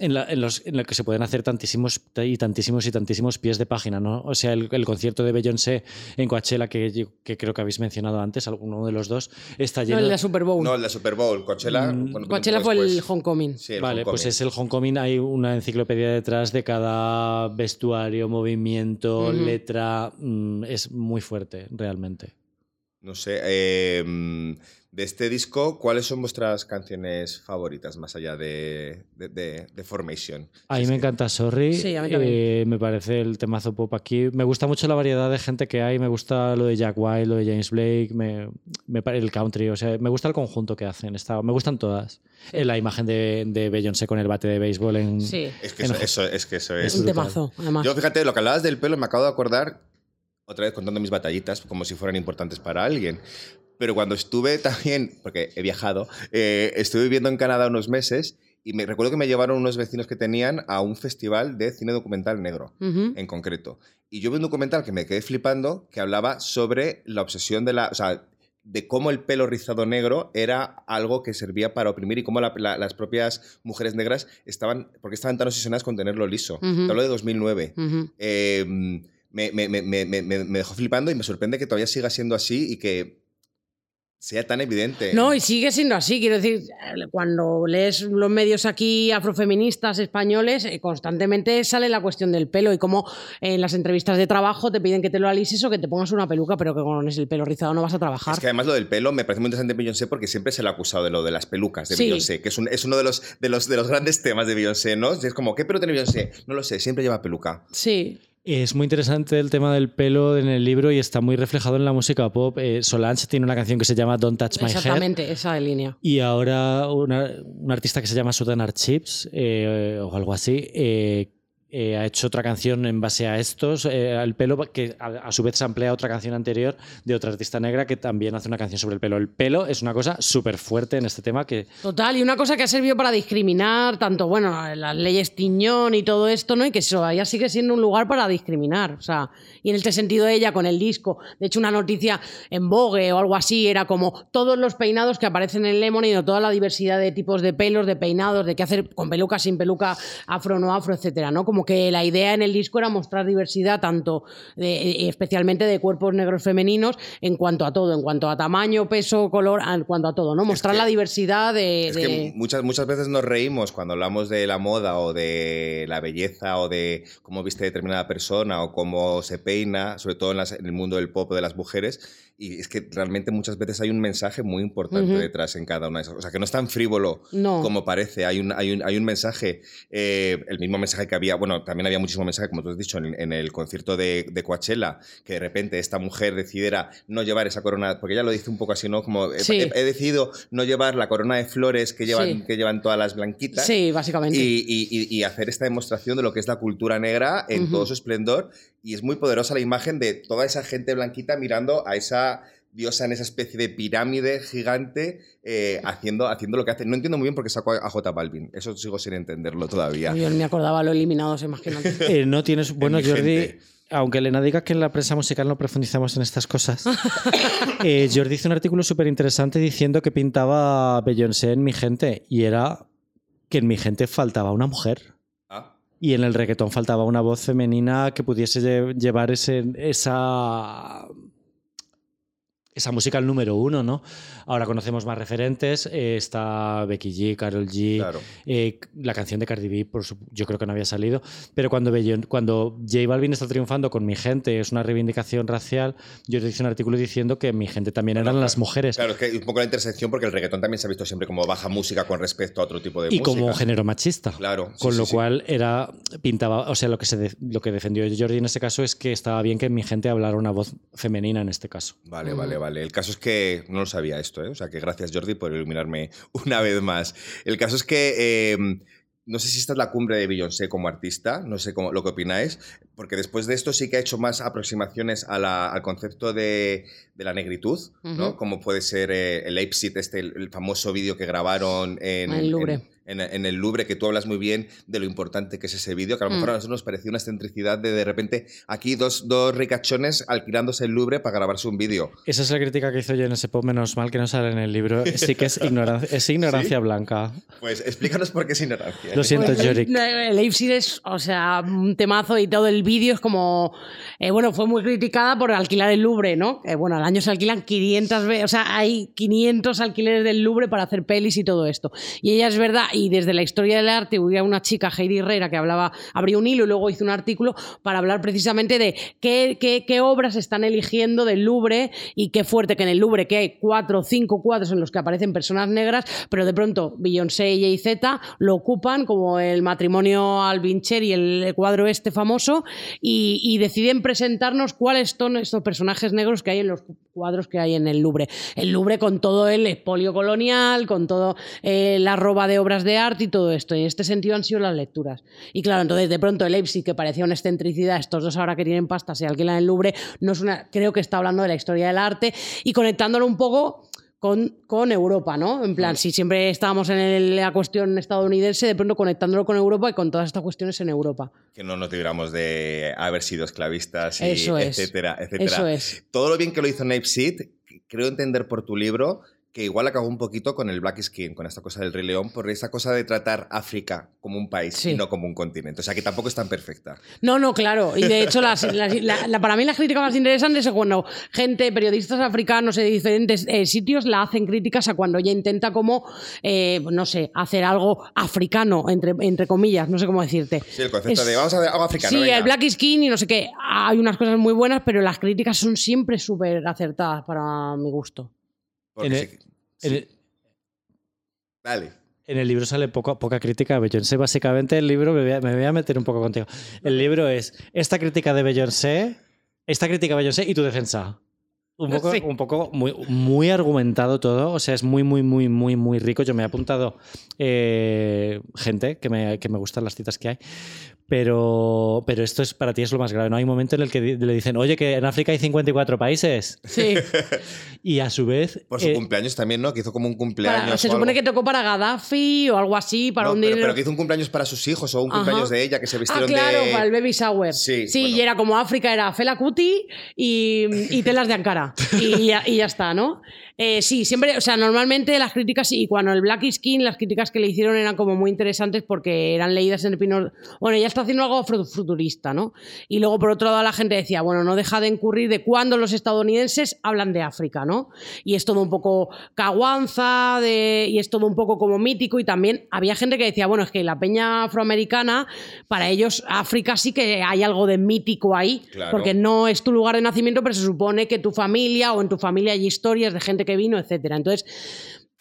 en, la, en los en la que se pueden hacer tantísimos y tantísimos y tantísimos pies de página. ¿no? O sea, el, el concierto de Beyoncé en Coachella, que, yo- que creo que habéis mencionado antes, alguno de los dos, está No, lleno el de la Super Bowl. No, el de Super Bowl, Coachella. Mm, bueno, Coachella fue el. Homecoming. Sí, el Vale, Homecoming. pues es el Homecoming. Hay una enciclopedia detrás de cada vestuario, movimiento, Ujú. Letra. mm, Es muy fuerte, realmente. No sé, eh, de este disco, ¿cuáles son vuestras canciones favoritas más allá de, de, de- de Formation? A mí me que- encanta Sorry. Sí, a mí también. Eh, me parece el temazo pop aquí. Me gusta mucho la variedad de gente que hay. Me gusta lo de Jack White, lo de James Blake, me, me el country. O sea, me gusta el conjunto que hacen. Está, me gustan todas. Eh, La imagen de, de Beyoncé con el bate de béisbol en. Sí. Es que en eso, eso- es que eso Es es. Un brutal. temazo, además. Yo, fíjate, lo que hablabas del pelo, me acabo de acordar, otra vez contando mis batallitas, como si fueran importantes para alguien. Pero cuando estuve también, porque he viajado, eh, estuve viviendo en Canadá unos meses y me recuerdo que me llevaron unos vecinos que tenían a un festival de cine documental negro, Ujú. en concreto. Y yo vi un documental que me quedé flipando que hablaba sobre la obsesión de la. O sea, de cómo el pelo rizado negro era algo que servía para oprimir y cómo la- la- las propias mujeres negras estaban, porque estaban tan obsesionadas con tenerlo liso. Ujú. Te hablo de 2009. Ujú. Eh, me, me- me- me- me- me dejó flipando y me sorprende que todavía siga siendo así y que sea tan evidente. No, y sigue siendo así. Quiero decir, cuando lees los medios aquí afrofeministas españoles, eh, constantemente sale la cuestión del pelo y como en las entrevistas de trabajo te piden que te lo alises o que te pongas una peluca, pero que con el pelo rizado no vas a trabajar. Es que además lo del pelo me parece muy interesante Beyoncé porque siempre se le ha acusado de lo de las pelucas de Sí. Beyoncé, que es, un- es uno de los, de, los, de los grandes temas de Beyoncé, ¿no? Es como, ¿qué pelo tiene Beyoncé? No lo sé, siempre lleva peluca. Sí. Es muy interesante el tema del pelo en el libro y está muy reflejado en la música pop. Eh, Solange tiene una canción que se llama Don't Touch My Hair. Exactamente, esa línea. Y ahora una, un artista que se llama Sudan Chips eh, o algo así eh, eh, ha hecho otra canción en base a estos, eh, pelo, que a, su vez se emplea otra canción anterior de otra artista negra que también hace una canción sobre el pelo. El pelo es una cosa súper fuerte en este tema que Total, y una cosa que ha servido para discriminar, tanto, bueno, las leyes Tiñón y todo esto, ¿no? Y que eso ya sigue siendo un lugar para discriminar. O sea, y en este sentido ella con el disco, de hecho una noticia en Vogue o algo así, era como todos los peinados que aparecen en Lemonade o toda la diversidad de tipos de pelos, de peinados, de qué hacer con peluca, sin peluca, afro, no afro, etcétera, ¿no? Como que la idea en el disco era mostrar diversidad tanto, de- eh, especialmente de cuerpos negros femeninos, en cuanto a todo, en cuanto a tamaño, peso, color, en cuanto a todo, ¿no? Mostrar que- la diversidad de... Es de- que muchas, muchas veces nos reímos cuando hablamos de la moda o de la belleza o de cómo viste determinada persona o cómo se peina, sobre todo en, las- en el mundo del pop de las mujeres. Y es que realmente muchas veces hay un mensaje muy importante Ujú. detrás en cada una de esas. O sea, que no es tan frívolo No. como parece. Hay un, hay un, hay un mensaje, eh, el mismo mensaje que había, bueno, también había muchísimo mensaje, como tú has dicho, en, en el concierto de, de Coachella, que de repente esta mujer decidiera no llevar esa corona, porque ella lo dice un poco así, ¿no? Como he- Sí. he, he decidido no llevar la corona de flores que llevan, Sí. que llevan todas las blanquitas. Sí, básicamente. Y, y- y- hacer esta demostración de lo que es la cultura negra en Ujú. todo su esplendor. Y es muy poderosa la imagen de toda esa gente blanquita mirando a esa diosa en esa especie de pirámide gigante eh, haciendo, haciendo lo que hace. No entiendo muy bien por qué sacó a J Balvin. Eso sigo sin entenderlo todavía. Yo ni me acordaba lo eliminados, imagínate. eh, no tienes... Bueno, Jordi, gente. aunque Elena diga que en la prensa musical no profundizamos en estas cosas, eh, Jordi hizo un artículo súper interesante diciendo que pintaba Beyoncé en Mi Gente y era que en Mi Gente faltaba una mujer. Ah, Y en el reggaetón faltaba una voz femenina que pudiese lle- llevar ese, esa, esa música al número uno, ¿no? Ahora conocemos más referentes. eh, está Becky G, Carol G, claro. eh, la canción de Cardi B, por su- yo creo que no había salido. Pero cuando, cuando J Balvin está triunfando con Mi Gente, es una reivindicación racial, yo hice un artículo diciendo que Mi Gente también eran claro. las mujeres. Claro, es que un poco la intersección porque el reggaetón también se ha visto siempre como baja música con respecto a otro tipo de y música. como género machista. Claro. sí, Con sí, lo sí. cual era pintaba, o sea, lo que se de- lo que defendió Jordi en ese caso es que estaba bien que mi gente hablara una voz femenina en este caso. Vale, vale, vale. El caso es que no lo sabía esto, ¿eh? O sea, que gracias Jordi por iluminarme una vez más. El caso es que eh, no sé si esta es la cumbre de Beyoncé como artista, no sé cómo, lo que opináis, porque después de esto sí que ha hecho más aproximaciones a la- al concepto de, de la negritud, ¿no? Como puede ser eh, el Leipzig, este, el, el famoso vídeo que grabaron en, En el Louvre. en- en- en el Louvre, que tú hablas muy bien de lo importante que es ese vídeo, que a lo mejor Mm. a nosotros nos parecía una excentricidad de de repente aquí dos, dos ricachones alquilándose el Louvre para grabarse un vídeo. Esa es la crítica que hizo yo en ese pop, menos mal que no sale en el libro. Sí que es ignorancia, es ignorancia blanca. Pues explícanos por qué es ignorancia. Lo siento, Yorick. El Leipzig es, o sea, un temazo y todo el vídeo es como. eh, bueno, fue muy criticada por alquilar el Louvre, ¿no? Eh, bueno, al año se alquilan 500 veces, o sea, hay 500 alquileres del Louvre para hacer pelis y todo esto. Y ella es verdad, y desde la historia del arte hubo una chica, Heidi Herrera, que hablaba, abrió un hilo y luego hizo un artículo para hablar precisamente de qué, qué, obras están eligiendo del Louvre y qué fuerte que en el Louvre, que hay cuatro o cinco cuadros en los que aparecen personas negras, pero de pronto Beyoncé y Jay-Z lo ocupan como el matrimonio Albincher y el cuadro este famoso y, deciden presentarnos cuáles son estos personajes negros que hay en los cuadros que hay en el Louvre. El Louvre con todo el expolio colonial, con todo eh, la roba de obras de arte y todo esto. Y en este sentido han sido las lecturas. Y claro, entonces de pronto el Leipzig, que parecía una excentricidad, estos dos ahora que tienen pasta se alquilan el Louvre, no es una, creo que está hablando de la historia del arte y conectándolo un poco con, con Europa, ¿no? En plan, si siempre estábamos en el- la cuestión estadounidense, de pronto conectándolo con Europa y con todas estas cuestiones en Europa. Que no nos libramos de haber sido esclavistas, y Eso es. etcétera, etcétera. Eso es. Todo lo bien que lo hizo Nipsey, creo entender por tu libro que igual acabó un poquito con el Black Skin, con esta cosa del Rey León, por esa cosa de tratar África como un país Sí. y no como un continente. O sea, que tampoco es tan perfecta. No, no, claro. Y de hecho, las- las- la- la- para mí las críticas más interesantes es cuando gente, periodistas africanos de diferentes eh, sitios, la hacen críticas a cuando ella intenta como, eh, no sé, hacer algo africano, entre, entre comillas, no sé cómo decirte. Sí, el concepto Es- de vamos a hacer algo africano. Sí, venga. el Black Skin y no sé qué. Hay unas cosas muy buenas, pero las críticas son siempre súper acertadas para mi gusto. En el- sí- En el, Dale. en el libro sale poco, poca crítica a Beyoncé. Básicamente, el libro, me voy, a, me voy a meter un poco contigo. El libro es esta crítica de Beyoncé, esta crítica de Beyoncé y tu defensa. Un poco, Sí. un poco muy, muy argumentado todo, o sea, es muy, muy, muy, muy, muy rico. Yo me he apuntado eh, gente que me, que me gustan las citas que hay, pero, pero esto es para ti es lo más grave. No hay un momento en el que le dicen, oye, que en África hay 54 países, Sí. y a su vez. Por su eh, cumpleaños también, ¿no? Que hizo como un cumpleaños. Para- se supone algo. que tocó para Gaddafi o algo así, para No, un pero, dinero. pero que hizo un cumpleaños para sus hijos o un Ajá. cumpleaños de ella, que se Ah, vistieron claro, de. para el baby shower. Sí, sí bueno. y era como África, era Fela Kuti y, y telas de Ankara. Y ya, y ya está, ¿no? Eh, sí, siempre, o sea, normalmente las críticas, y cuando el Black Skin, las críticas que le hicieron eran como muy interesantes porque eran leídas en el pino. Bueno, ella está haciendo algo futurista, ¿no? Y luego, por otro lado, la gente decía, bueno, no deja de incurrir de cuando los estadounidenses hablan de África, ¿no? Y es todo un poco caguanza, de, y es todo un poco como mítico, y también había gente que decía, bueno, es que la peña afroamericana, para ellos África sí que hay algo de mítico ahí, Claro. porque no es tu lugar de nacimiento, pero se supone que tu familia o en tu familia hay historias de gente que vino, etcétera. Entonces,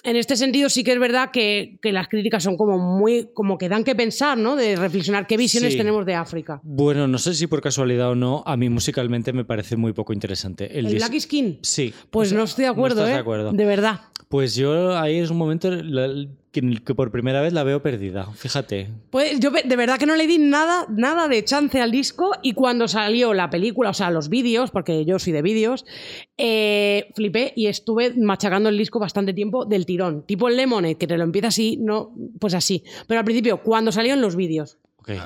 en este sentido sí que es verdad que, que las críticas son como muy, como que dan que pensar, ¿no? De reflexionar qué visiones Sí. tenemos de África. Bueno, no sé si por casualidad o no, a mí musicalmente me parece muy poco interesante. El, ¿El Black Skin? Sí. Pues o sea, no estoy de acuerdo, estás ¿eh? de acuerdo. De verdad. Pues yo ahí es un momento la- que, que por primera vez la veo perdida. Fíjate. Pues yo de verdad que no le di nada, nada de chance al disco y cuando salió la película, o sea, los vídeos, porque yo soy de vídeos, eh, flipé y estuve machacando el disco bastante tiempo del tirón. Tipo el Lemonade, que te lo empieza así, no, pues así. Pero al principio, cuando salieron los vídeos.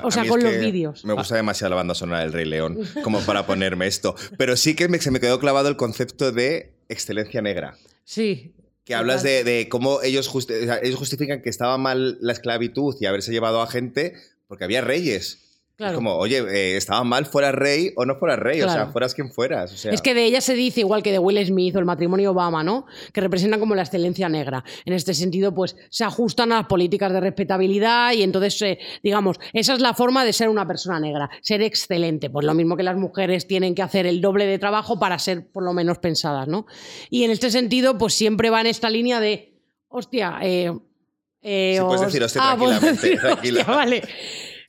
O sea, con los vídeos. Me gusta demasiado la banda sonora del Rey León como para ponerme esto. Pero sí que me- se me quedó clavado el concepto de excelencia negra. Sí. Que hablas de, de cómo ellos, justi- ellos justifican que estaba mal la esclavitud y haberse llevado a gente porque había reyes. Claro. Es como, oye, eh, estaba mal, fueras rey o no fueras rey, o sea, Claro. fueras quien fueras. O sea, Es que de ella se dice, igual que de Will Smith o el matrimonio Obama, ¿no? Que representan como la excelencia negra. En este sentido, pues se ajustan a las políticas de respetabilidad y entonces, eh, digamos, esa es la forma de ser una persona negra, ser excelente. Pues lo mismo que las mujeres tienen que hacer el doble de trabajo para ser por lo menos pensadas, ¿no? Y en este sentido, pues siempre va en esta línea de, hostia, eh, eh, Sí, puedes os- decir hostia Ah, tranquilamente, decir tranquila. hostia, vale.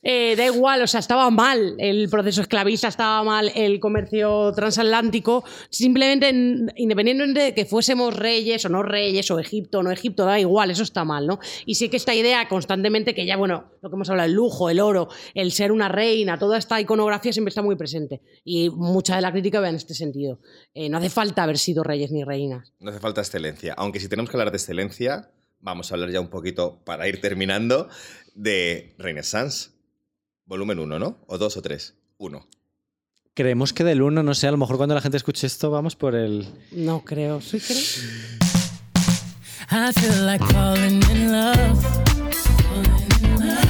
Eh, da igual, o sea, estaba mal el proceso esclavista, estaba mal el comercio transatlántico. Simplemente, en- independientemente de que fuésemos reyes o no reyes, o Egipto o no Egipto, da igual, eso está mal, ¿no? Y sí que esta idea constantemente que ya, bueno, lo que hemos hablado, el lujo, el oro, el ser una reina, toda esta iconografía siempre está muy presente. Y mucha de la crítica va en este sentido. Eh, no hace falta haber sido reyes ni reinas. No hace falta excelencia. Aunque si tenemos que hablar de excelencia, vamos a hablar ya un poquito, para ir terminando, de Renaissance. Volumen 1, ¿no? ¿O 2 o 3? 1. Creemos que del 1, no sé, a lo mejor cuando la gente escuche esto vamos por el... No creo, sí creo. I feel like falling in love.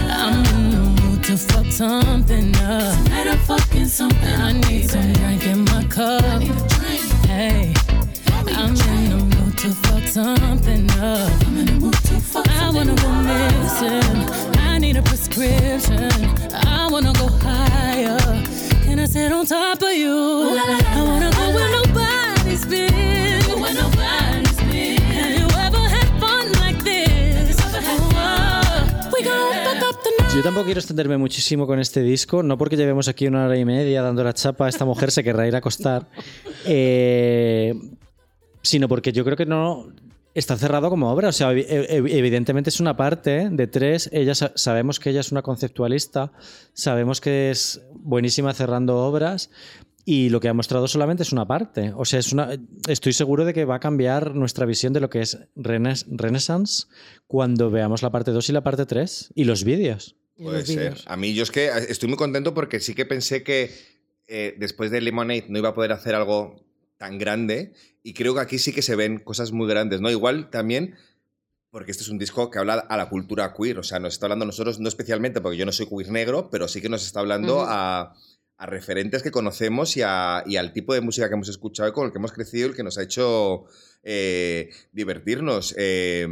I'm in the mood to fuck something up. I need some drink in my cup. Hey, I'm in the mood to fuck something up. I wanna go missing. I need a prescription. I wanna go higher. Can I sit on top of you? I wanna go where nobody's been. Have you ever had fun like this? Oh, we gon' fuck up the night. Yo tampoco quiero extenderme muchísimo con este disco, no porque llevemos aquí una hora y media dando la chapa a esta mujer, se querrá ir a acostar, eh, sino porque yo creo que no está cerrado como obra. O sea, ev- evidentemente es una parte de tres. Ella sa- sabemos que ella es una conceptualista, sabemos que es buenísima cerrando obras. Y lo que ha mostrado solamente es una parte. O sea, es una, estoy seguro de que va a cambiar nuestra visión de lo que es Renes- Renaissance cuando veamos la parte 2 y la parte 3 y los vídeos. Puede los ser. A mí yo es que estoy muy contento porque sí que pensé que eh, después de Lemonade no iba a poder hacer algo tan grande y creo que aquí sí que se ven cosas muy grandes, ¿no? Igual también porque este es un disco que habla a la cultura queer, o sea, nos está hablando a nosotros, no especialmente porque yo no soy queer negro, pero sí que nos está hablando a, a referentes que conocemos y, a- y al tipo de música que hemos escuchado y con el que hemos crecido y el que nos ha hecho eh, divertirnos. Eh,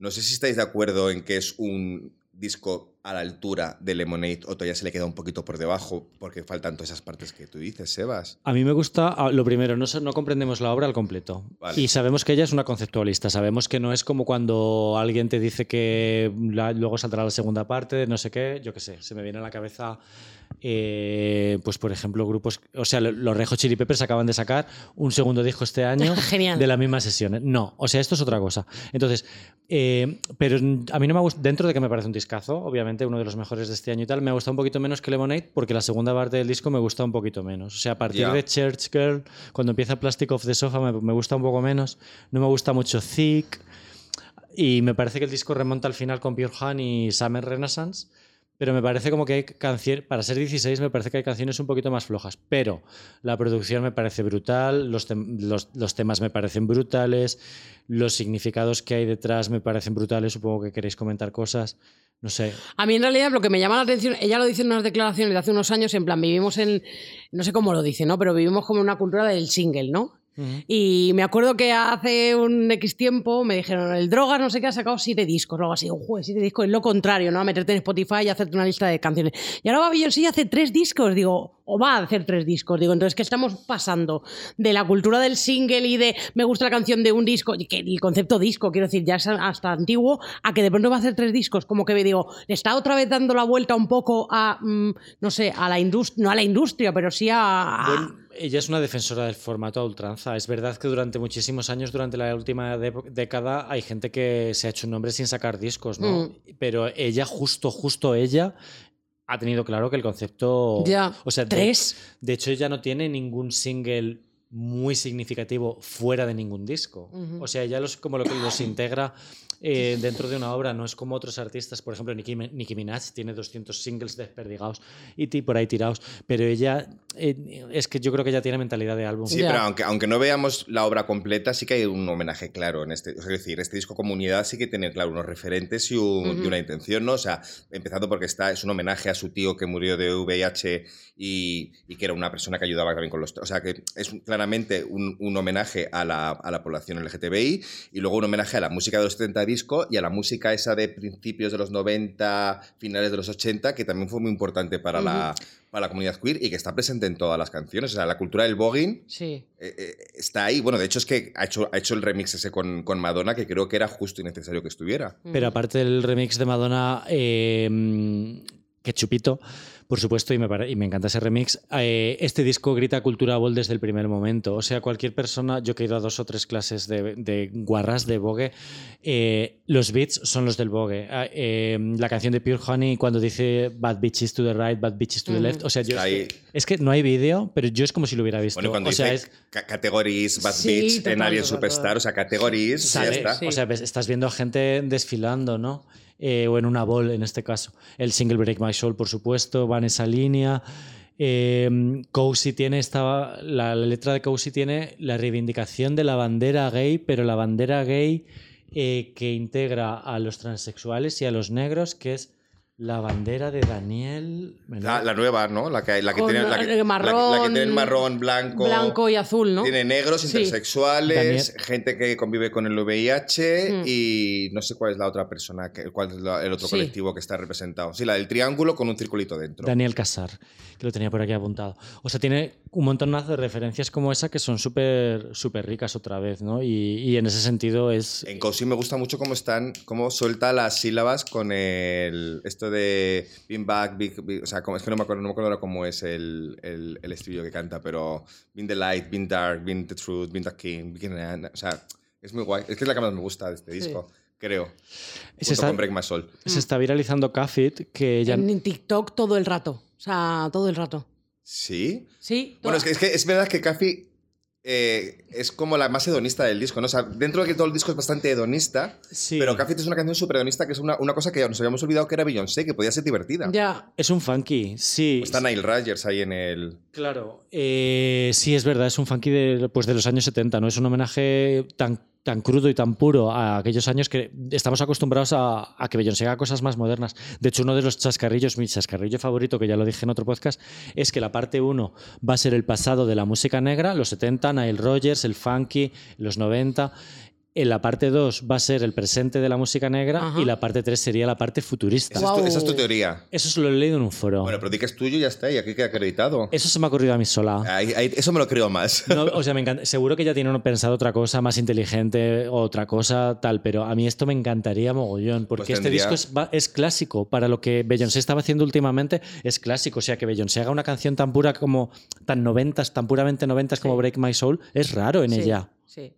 no sé si estáis de acuerdo en que es un disco a la altura de Lemonade o todavía se le queda un poquito por debajo porque faltan todas esas partes que tú dices, Sebas. A mí me gusta, ah, lo primero, no, no comprendemos la obra al completo. Vale. Y sabemos que ella es una conceptualista, sabemos que no es como cuando alguien te dice que la- luego saldrá la segunda parte, no sé qué, yo qué sé, se me viene a la cabeza, eh, pues por ejemplo, grupos, o sea, lo- los Rejo Chili Peppers acaban de sacar un segundo disco este año Genial. de la misma sesión. No, o sea, esto es otra cosa. Entonces, eh, pero a mí no me ha gustado, dentro de que me parece un discazo, obviamente uno de los mejores de este año y tal, me ha gustado un poquito menos que Lemonade porque la segunda parte del disco me gusta un poquito menos. O sea, a partir de Church Girl, cuando empieza Plastic of the Sofa, me, me gusta un poco menos. No me gusta mucho Thick. Y me parece que el disco remonta al final con Pure Han y Summer Renaissance. Pero me parece como que hay canciones, para ser 16, me parece que hay canciones un poquito más flojas. Pero la producción me parece brutal, los, los, los temas me parecen brutales, los significados que hay detrás me parecen brutales. Supongo que queréis comentar cosas. No sé. A mí en realidad lo que me llama la atención, ella lo dice en unas declaraciones de hace unos años, en plan, vivimos en, no sé cómo lo dice, ¿no? Pero vivimos como una cultura del single, ¿no? Y me acuerdo que hace un X tiempo me dijeron, el Drogas no sé qué ha sacado siete discos, o algo así, joder, siete discos, es lo contrario, ¿no? A meterte en Spotify y hacerte una lista de canciones. Y ahora va y hace tres discos, digo, o va a hacer tres discos, digo, entonces, ¿qué estamos pasando? De la cultura del single y de me gusta la canción de un disco, y que el concepto disco, quiero decir, ya es hasta antiguo, a que de pronto va a hacer tres discos, como que digo, le está otra vez dando la vuelta un poco a, mm, no sé, a la industria, no a la industria, pero sí a... a- Bueno, ella es una defensora del formato a ultranza. Es verdad que durante muchísimos años, durante la última década, hay gente que se ha hecho un nombre sin sacar discos, ¿no? Pero ella, justo, justo ella, ha tenido claro que el concepto. Ya. O sea, Tres. De, hecho, ella no tiene ningún single muy significativo fuera de ningún disco. O sea, ella los, como lo que los integra eh, dentro de una obra, no es como otros artistas, por ejemplo, Nicki, Nicki Minaj tiene 200 singles desperdigados y por ahí tirados, pero ella eh, es que yo creo que ella tiene mentalidad de álbum. Sí, Ya. pero aunque, aunque no veamos la obra completa, sí que hay un homenaje claro en este. Es decir, este disco Comunidad sí que tiene, claro, unos referentes y, un- y una intención, ¿no? O sea, empezando porque está, es un homenaje a su tío que murió de VIH y, y que era una persona que ayudaba también con los. O sea, que es claramente un, un homenaje a la, a la población LGTBI y luego un homenaje a la música de los 70 disco y a la música esa de principios de los 90, finales de los 80, que también fue muy importante para, la, para la comunidad queer y que está presente en todas las canciones. O sea, la cultura del voguing Sí. eh, eh, está ahí. Bueno, de hecho es que ha hecho, ha hecho el remix ese con, con Madonna, que creo que era justo y necesario que estuviera. Pero aparte del remix de Madonna, eh, que chupito, por supuesto, y me, pare- y me encanta ese remix. Eh, este disco grita cultura Bold desde el primer momento. O sea, cualquier persona, yo que he ido a dos o tres clases de, de guarras de Vogue, eh, los beats son los del Vogue. Ah, eh, la canción de Pure Honey, cuando dice Bad Bitches to the right, Bad Bitches to the left. O sea, yo. Ahí. Es que no hay vídeo, pero yo es como si lo hubiera visto. Bueno, cuando o sea, dice es. ca- categories, Bad Sí, total, en Alien Superstar, o sea, categories, ya sale- está. Sí. O sea, ves- estás viendo a gente desfilando, ¿no? Eh, o en una ball, en este caso. El single Break My Soul, por supuesto, va en esa línea. Eh, tiene esta, la, la letra de Cozy tiene la reivindicación de la bandera gay, pero la bandera gay eh, que integra a los transexuales y a los negros, que es la bandera de Daniel. La, la nueva, ¿no? La que, la que tiene, la que, marrón, la que tiene marrón, blanco. Blanco y azul, ¿no? Tiene negros, Sí. intersexuales, Daniel- gente que convive con el VIH Mm. y no sé cuál es la otra persona, que, cuál es el otro Sí. colectivo que está representado. Sí, la del triángulo con un circulito dentro. Daniel Casar, que lo tenía por aquí apuntado. O sea, tiene un montonazo de referencias como esa que son súper súper ricas otra vez, ¿no? Y, y en ese sentido es... En Cozy me gusta mucho cómo están, cómo suelta las sílabas con el esto de being back, big, big- o sea, como, es que no me acuerdo, no me acuerdo ahora cómo es el, el, el estribillo que canta, pero being the light, being dark, being the truth, being the king, being the- o sea, es muy guay. Es que es la que más me gusta de este disco, creo. Se está- con Break My Soul. Se está viralizando Cafit, que ya... En TikTok todo el rato. O sea, todo el rato. ¿Sí? Sí. Bueno, es que es, que es verdad que Café eh, es como la más hedonista del disco, ¿no? O sea, dentro de que todo el disco es bastante hedonista, Sí. pero Café es una canción súper hedonista, que es una, una cosa que nos habíamos olvidado que era Beyoncé, que podía ser divertida. Ya. Es un funky, sí. Está Nile Rodgers ahí en el... Claro. Eh, sí, es verdad, es un funky de, pues de los años 70, ¿no? Es un homenaje tan, tan crudo y tan puro a aquellos años que estamos acostumbrados a, a que Beyoncé haga cosas más modernas. De hecho, uno de los chascarrillos, mi chascarrillo favorito, que ya lo dije en otro podcast, es que la parte 1 va a ser el pasado de la música negra, los 70, Nile Rodgers, el funky, los 90. En la parte 2 va a ser el presente de la música negra Ajá. y la parte 3 sería la parte futurista. Esa, es tu, Guau. esa es tu teoría. Eso se lo he leído en un foro. Bueno, pero di que es tuyo y ya está, y aquí queda acreditado. Eso se me ha ocurrido a mí sola. Ahí- ahí- eso me lo creo más. No, o sea, me encanta. Seguro que ya tiene uno pensado otra cosa más inteligente, otra cosa tal, pero a mí esto me encantaría mogollón, porque Pues este disco es, va- es clásico. Para lo que Beyoncé estaba haciendo últimamente, es clásico. O sea, que Beyoncé haga una canción tan pura como, tan noventas, tan puramente noventas como Break My Soul, es raro en Sí, ella. Sí.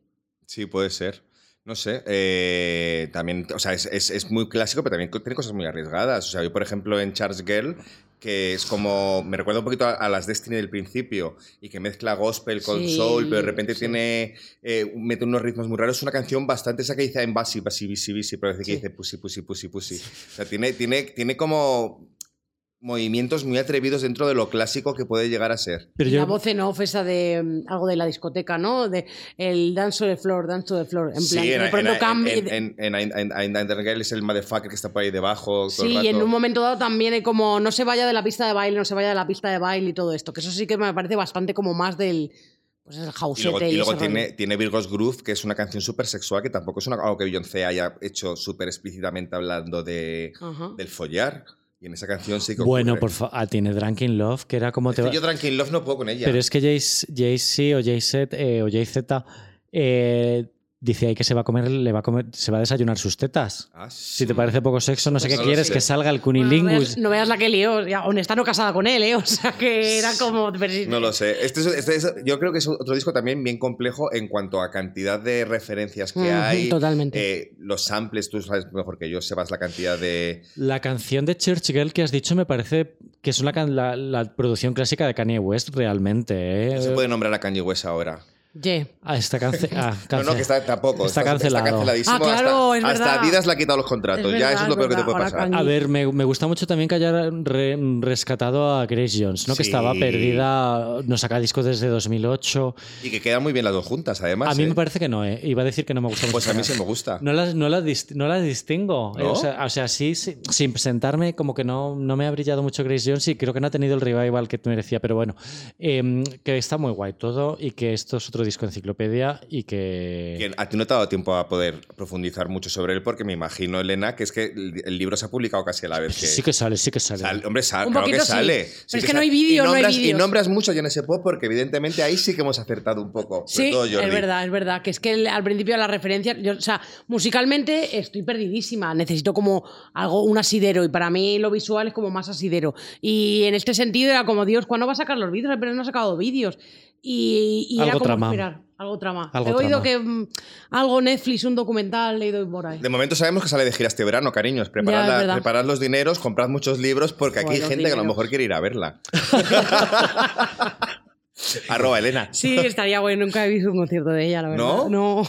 Sí, puede ser. No sé. eh, también, o sea, es, es- es muy clásico, pero también tiene cosas muy arriesgadas. O sea, yo, por ejemplo, en Charles Girl, que es como. Me recuerda un poquito a, a las Destiny del principio y que mezcla gospel con Sí, soul, pero de repente sí. tiene. eh, mete unos ritmos muy raros. Es una canción bastante. Esa que dice en basi, basi, bisi, bisi, pero dice que dice pussy, pussy, pussy, pussy. O sea, tiene, tiene, tiene como movimientos muy atrevidos dentro de lo clásico que puede llegar a ser. Pero yo, la voz en off esa de mm, algo de la discoteca, ¿no? De el the floor, dance to the floor. En plan, en, de pronto en, cambia. en, en, en, en- en- en Girl es el motherfucker que está por ahí debajo. todo el Sí, y en rato. un momento dado también hay como no se vaya de la pista de baile, no se vaya de la pista de baile y todo esto. Que eso sí que me parece bastante como más del. Pues el Y luego, y, luego tiene, tiene Virgos Groove, que es una canción súper sexual, que tampoco es una, algo que Beyoncé haya hecho súper explícitamente hablando de, Ajá. del follar. Y en esa canción sí que bueno, por favor, ah, tiene Drunken Love, que era como Es te que va- yo Tranquil Love no puedo con ella. Pero es que Jay- Jay-Z o Jay-Z eh, o Jay-Z eh, dice ahí que se va a comer, le va a comer, se va a desayunar sus tetas. Ah, Si te parece poco sexo, no sé Pues qué quieres, sé. que salga el Bueno, no, cunilingus. veas, no veas la que lió. Ya, aún está no casada con él, ¿eh? O sea que era como. No lo sé. Este es- este es- yo creo que es otro disco también bien complejo en cuanto a cantidad de referencias que hay. totalmente. Eh, los samples, tú sabes mejor que yo, Sebas, la cantidad de... La canción de Church Girl que has dicho me parece que es una la, la producción clásica de Kanye West realmente. ¿eh? No se puede nombrar a Kanye West ahora. Ye. Ah, está, cance- ah, No, no, que está tampoco. Está cancelado. canceladísimo. Ah, claro, hasta, es hasta verdad. Adidas le ha quitado los contratos. Es ya verdad, eso es lo es peor que te verdad. puede pasar. A ver, me, me gusta mucho también que haya re- rescatado a Grace Jones, ¿no? que estaba perdida, nos saca discos desde 2008. Y que quedan muy bien las dos juntas, además. A mí ¿eh? me parece que no, ¿eh? iba a decir que no me gusta mucho. Pues a mí sí me gusta. No las, no las, dist- no las distingo. ¿No? O, sea, o sea, sí, sí, sin presentarme, como que no, no me ha brillado mucho Grace Jones y creo que no ha tenido el revival que merecía, pero bueno, em, que está muy guay todo y que esto es otro disco enciclopedia y que... A ti no te ha dado tiempo a poder profundizar mucho sobre él porque me imagino, Elena, que es que el el libro se ha publicado casi a la vez que... Sí que sale, sí que sale. Sal- hombre, sal- Un claro poquito que sí. sale. Pero Sí es que sale. no hay vídeo, Y no hay. Y nombras mucho John S. Pop porque evidentemente ahí sí que hemos acertado un poco. Sí, todo es verdad, es verdad. Que es que el- al principio la referencia, yo, o sea, musicalmente estoy perdidísima. Necesito como algo, un asidero. Y para mí lo visual es como más asidero. Y en este sentido era como, Dios, ¿cuándo va a sacar los vídeos? Pero no ha sacado vídeos. Y, y era Algo como trama. esperar. Algo trama. Algo He oído trama. que mm, algo Netflix, un documental, he ido por ahí. De momento sabemos que sale de gira este verano, cariños. Preparad, Ya, la- preparad los dineros, comprad muchos libros porque aquí hay gente que a lo mejor quiere ir a verla. Arroba Elena. Sí, estaría bueno. Nunca he visto un concierto de ella, la verdad. ¿No? No.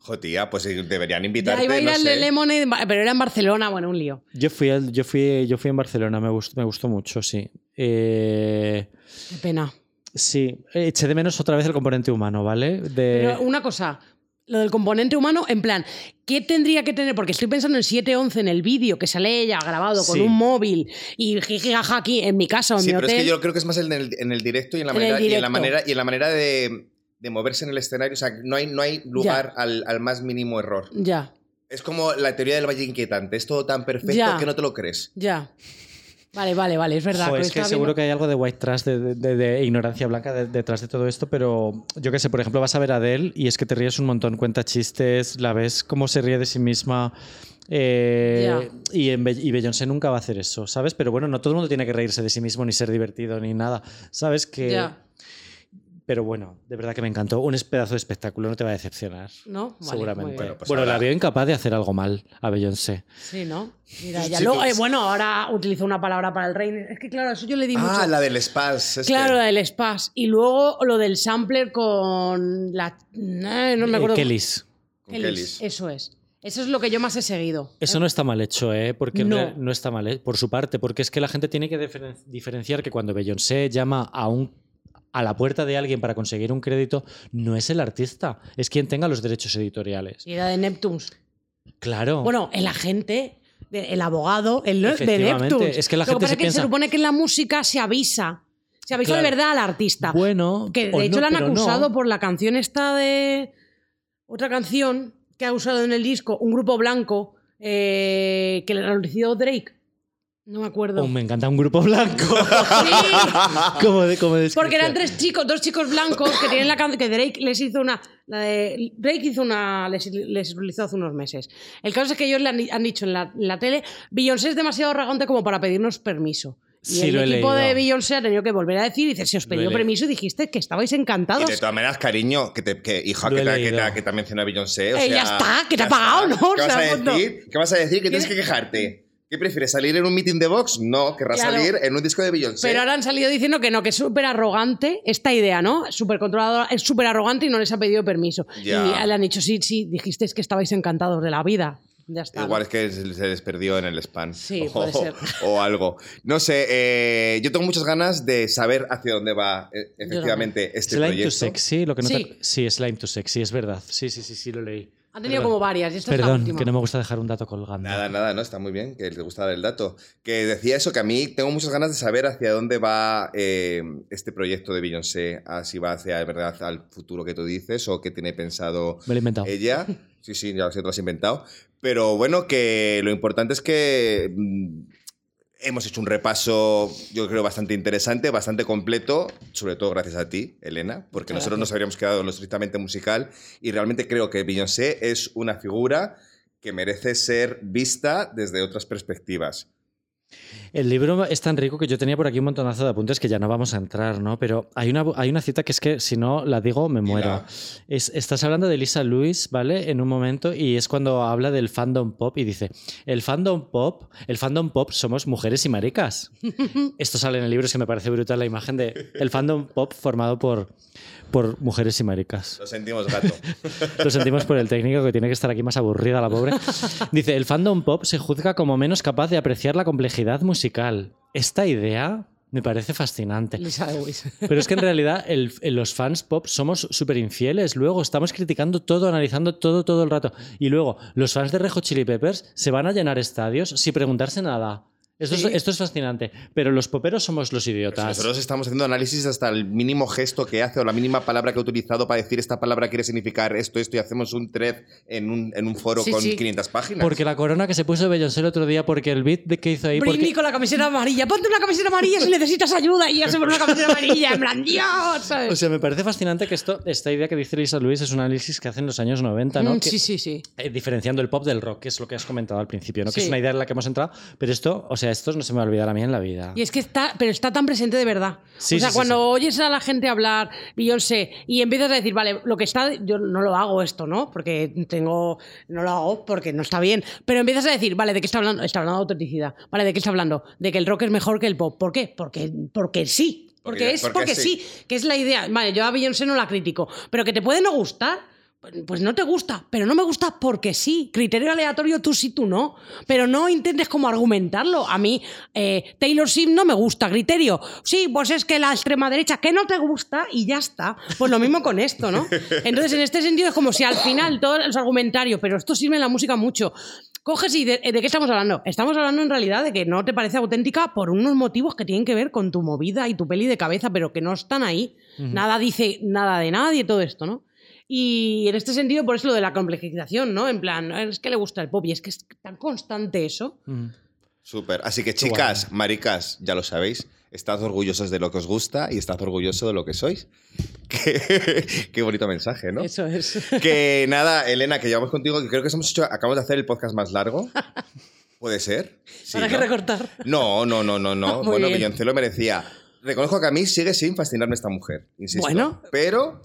Jo, tía, pues deberían ya invitarte, iba a ir no al de Lemonade, pero era en Barcelona. Bueno, un lío. Yo fui, al- yo fui, yo fui en Barcelona, me gustó, me gustó mucho, sí. Eh, Qué pena. Sí, eché de menos otra vez el componente humano, ¿vale? De, Pero una cosa, lo del componente humano, en plan, ¿qué tendría que tener? Porque estoy pensando en 711 en el vídeo que sale ella grabado con Sí. un móvil y jiji jaja aquí en mi casa o en Sí, mi pero hotel. es que yo creo que es más en el, en el directo y en la En el manera, y en la manera, y en la manera de, de moverse en el escenario. O sea, no hay, no hay lugar al, al más mínimo error. Ya, Es como la teoría del valle inquietante. Es todo tan perfecto Ya. que no te lo crees. ya. Vale, vale, vale, es verdad. Jo, es que seguro viendo- que hay algo de white trash, de, de- de- de ignorancia blanca de- detrás de todo esto, pero yo qué sé, por ejemplo, vas a ver a Adele y es que te ríes un montón, cuenta chistes, la ves cómo se ríe de sí misma. eh, y, en Be- y Beyoncé nunca va a hacer eso, ¿sabes? Pero bueno, no todo el mundo tiene que reírse de sí mismo, ni ser divertido, ni nada. ¿Sabes? Que. Ya, Pero bueno, de verdad que me encantó. Un pedazo de espectáculo, no te va a decepcionar. ¿no? Vale, seguramente. muy bien. Bueno, pues bueno, ahora- la veo incapaz de hacer algo mal a Beyoncé. Sí, ¿no? Mira, ya Sí, luego, pues- eh, bueno, ahora utilizo una palabra para el rey. Es que claro, eso yo le di mucho. Ah, la del Spaz. este. Claro, la del spas. Y luego lo del sampler con la... eh, No me Eh, acuerdo. Kellys. Con Kellys, Kellys. Eso es. Eso es lo que yo más he seguido. Eso no está mal hecho, ¿eh? Porque No. no está mal, ¿eh? por su parte, porque es que la gente tiene que diferen- diferenciar que cuando Beyoncé llama a un a la puerta de alguien para conseguir un crédito, no es el artista, es quien tenga los derechos editoriales. Y era de Neptunes. Claro. Bueno, el agente, el abogado, el no- de Neptunes. es que la Lo gente pasa se es que piensa- se supone que en la música se avisa. Se avisa Claro. de verdad al artista. bueno, que de o hecho no, la han no. acusado por la canción esta de. Otra canción que ha usado en el disco, un grupo blanco eh, que le realizó Drake. No me acuerdo. Oh, me encanta un grupo blanco. Sí. como de, como Porque eran tres chicos, dos chicos blancos que tienen la canción que Drake les hizo una. la de- Drake hizo una. Les, les realizó hace unos meses. El caso es que ellos le han, han dicho en la, en la tele: Beyoncé es demasiado arrogante como para pedirnos permiso. Y Sí, el equipo leído. de Beyoncé ha tenido que volver a decir: dice, se os pidió permiso y dijiste que estabais Y encantados. de todas maneras, cariño, que, te, que hija, que te, que, te, que te ha mencionado Beyoncé. O Eh, ya sea, está, que te ha ya pagado, está. ¿no? ¿Qué vas a decir? ¿Qué vas a decir? ¿Que tienes que ¿Quieres- quejarte? ¿Qué prefieres, salir en un meeting de Vox? No, querrás Claro. salir en un disco de Beyoncé. Pero ahora han salido diciendo que no, que es súper arrogante esta idea, ¿no? Súper controladora, es súper arrogante y no les ha pedido permiso. Ya. Y le han dicho, sí, sí, dijisteis que estabais encantados de la vida. Ya está. Igual es que se les perdió en el spam. Sí, o, puede ser. o algo. No sé, eh, yo tengo muchas ganas de saber hacia dónde va eh, efectivamente este Slime to proyecto. Sexy, lo que no Sí. te- sí, Slime to Sexy, es verdad. Sí, sí, sí, sí, lo leí. Han tenido Perdón. como varias y esta es la Perdón, última. que no me gusta dejar un dato colgando. Nada, nada, no, está muy bien, que te gusta dar el dato. Que decía eso, que a mí tengo muchas ganas de saber hacia dónde va eh, este proyecto de Beyoncé, a si va hacia, verdad, al futuro que tú dices o qué tiene pensado Me lo he inventado. ella. Sí, sí, ya lo sé, te lo has inventado. Pero bueno, que lo importante es que mm, hemos hecho un repaso, yo creo, bastante interesante, bastante completo, sobre todo gracias a ti, Elena, porque nosotros nos habríamos quedado en lo estrictamente musical y realmente creo que Beyoncé es una figura que merece ser vista desde otras perspectivas. El libro es tan rico que yo tenía por aquí un montonazo de apuntes que ya no vamos a entrar, ¿no? Pero hay una, hay una cita que es que si no la digo me muero. Es- estás hablando de Lisa Lewis, ¿vale? En un momento y es cuando habla del fandom pop y dice, el fandom pop, el fandom pop somos mujeres y maricas. Esto sale en el libro, es que me parece brutal la imagen de el fandom pop formado por, por mujeres y maricas. Lo sentimos, gato. Lo sentimos por el técnico que tiene que estar aquí más aburrida la pobre. Dice, el fandom pop se juzga como menos capaz de apreciar la complejidad musical. Esta idea me parece fascinante. Pero es que en realidad el- los fans pop somos súper infieles. Luego estamos criticando todo, analizando todo, todo el rato. Y luego los fans de Rejo Chili Peppers se van a llenar estadios sin preguntarse nada. Esto, Sí. es, esto es fascinante. Pero los poperos somos los idiotas. Nosotros estamos haciendo análisis hasta el mínimo gesto que hace o la mínima palabra que ha utilizado para decir esta palabra quiere significar esto, esto y hacemos un thread en un, en un foro Sí, con sí. 500 páginas. Porque la corona que se puso Beyoncé el otro día, porque el beat de que hizo ahí. Britney Porque, con la camiseta amarilla. Ponte una camiseta amarilla si necesitas ayuda. Y ya se pone una camiseta amarilla. En plan, Dios, ¿sabes? o sea, me parece fascinante que esto, esta idea que dice Lisa Luis es un análisis que hace en los años 90, ¿no? Mm, Que- sí, sí, sí. eh, diferenciando el pop del rock, que es lo que has comentado al principio, ¿no? Que es una idea en la que hemos entrado. Pero esto, o sea, esto no se me va a olvidar a mí en la vida. Y es que está, pero está tan presente de verdad. Sí, o sea, sí, cuando sí. oyes a la gente hablar Beyoncé y empiezas a decir, vale, lo que está, yo no lo hago esto, ¿no? Porque tengo, no lo hago porque no está bien. Pero empiezas a decir, vale, ¿de qué está hablando? Está hablando de autenticidad. Vale, ¿de qué está hablando? De que el rock es mejor que el pop. ¿Por qué? Porque, porque sí. Porque, Porque- es porque porque, sí. sí. que es la idea. Vale, yo a Beyoncé no la critico, pero que te puede no gustar. Pues- no te gusta, pero no me gusta porque sí. Criterio aleatorio, tú sí, tú no. Pero no intentes como argumentarlo. A mí, eh, Taylor Swift no me gusta. Criterio, sí, pues es que la extrema derecha, que no te gusta y ya está. Pues lo mismo con esto, ¿no? Entonces, en este sentido, es como si al final todos los argumentarios, pero esto sirve en la música mucho. Coges y de, ¿de qué estamos hablando? Estamos hablando en realidad de que no te parece auténtica por unos motivos que tienen que ver con tu movida y tu peli de cabeza, pero que no están ahí. Nada dice nada de nadie todo esto, ¿no? Y en este sentido, por eso lo de la complejización, ¿no? En plan, es que le gusta el pop y es que es tan constante eso. Mm. Súper. Así que, chicas, maricas, ya lo sabéis. Estad orgullosos de lo que os gusta y estad orgullosos de lo que sois. Qué, qué bonito mensaje, ¿no? Eso es. Que nada, Elena, que llevamos contigo, que creo que hemos hecho, acabamos de hacer el podcast más largo. ¿Puede ser? Sí, Para que recortar. No, no, no, no, no. Muy bueno, lo merecía. Reconozco que a mí sigue sin fascinarme esta mujer, insisto. Bueno. Pero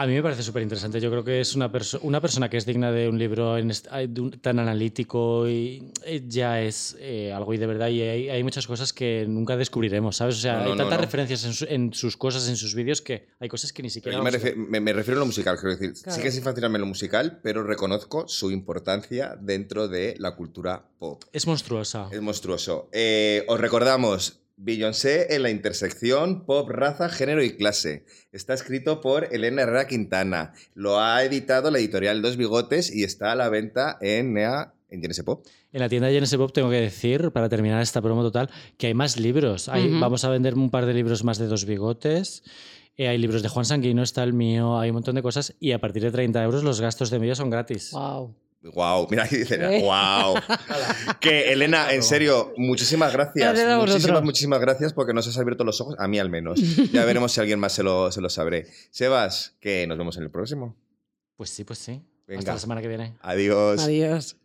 A mí me parece súper interesante. Yo creo que es una, perso- una persona que es digna de un libro en est- de un- tan analítico y eh, ya es eh, algo y de verdad. Y hay, hay muchas cosas que nunca descubriremos, ¿sabes? O sea, No, no, hay no, tantas no. referencias en, su- en sus cosas, en sus vídeos, que hay cosas que ni siquiera. yo me, vamos a- refi- me- me refiero a lo musical, quiero decir. Claro. Sí que sin fascinarme en lo musical, pero reconozco su importancia dentro de la cultura pop. Es monstruosa. Es monstruoso. Eh, os recordamos, Beyoncé en la intersección pop, raza, género y clase. Está escrito por Elena Herrera Quintana. Lo ha editado la editorial Dos Bigotes y está a la venta en, Nea- en Genesis Pop. En la tienda Genesis Pop tengo que decir, para terminar esta promo total, que hay más libros. Hay-. Vamos a vender un par de libros más de dos bigotes. Eh, hay libros de Juan Sanguino, está el mío, hay un montón de cosas. Y a partir de 30 euros los gastos de envío son gratis. Wow. Wow, mira ahí dice, ¿Eh? wow. que Elena, en serio, muchísimas gracias. Muchísimas, muchísimas gracias porque nos has abierto los ojos, a mí al menos. Ya veremos si alguien más se lo, se lo sabré. Sebas, que nos vemos en el próximo. Pues sí, pues sí. Venga. Hasta la semana que viene. Adiós. Adiós.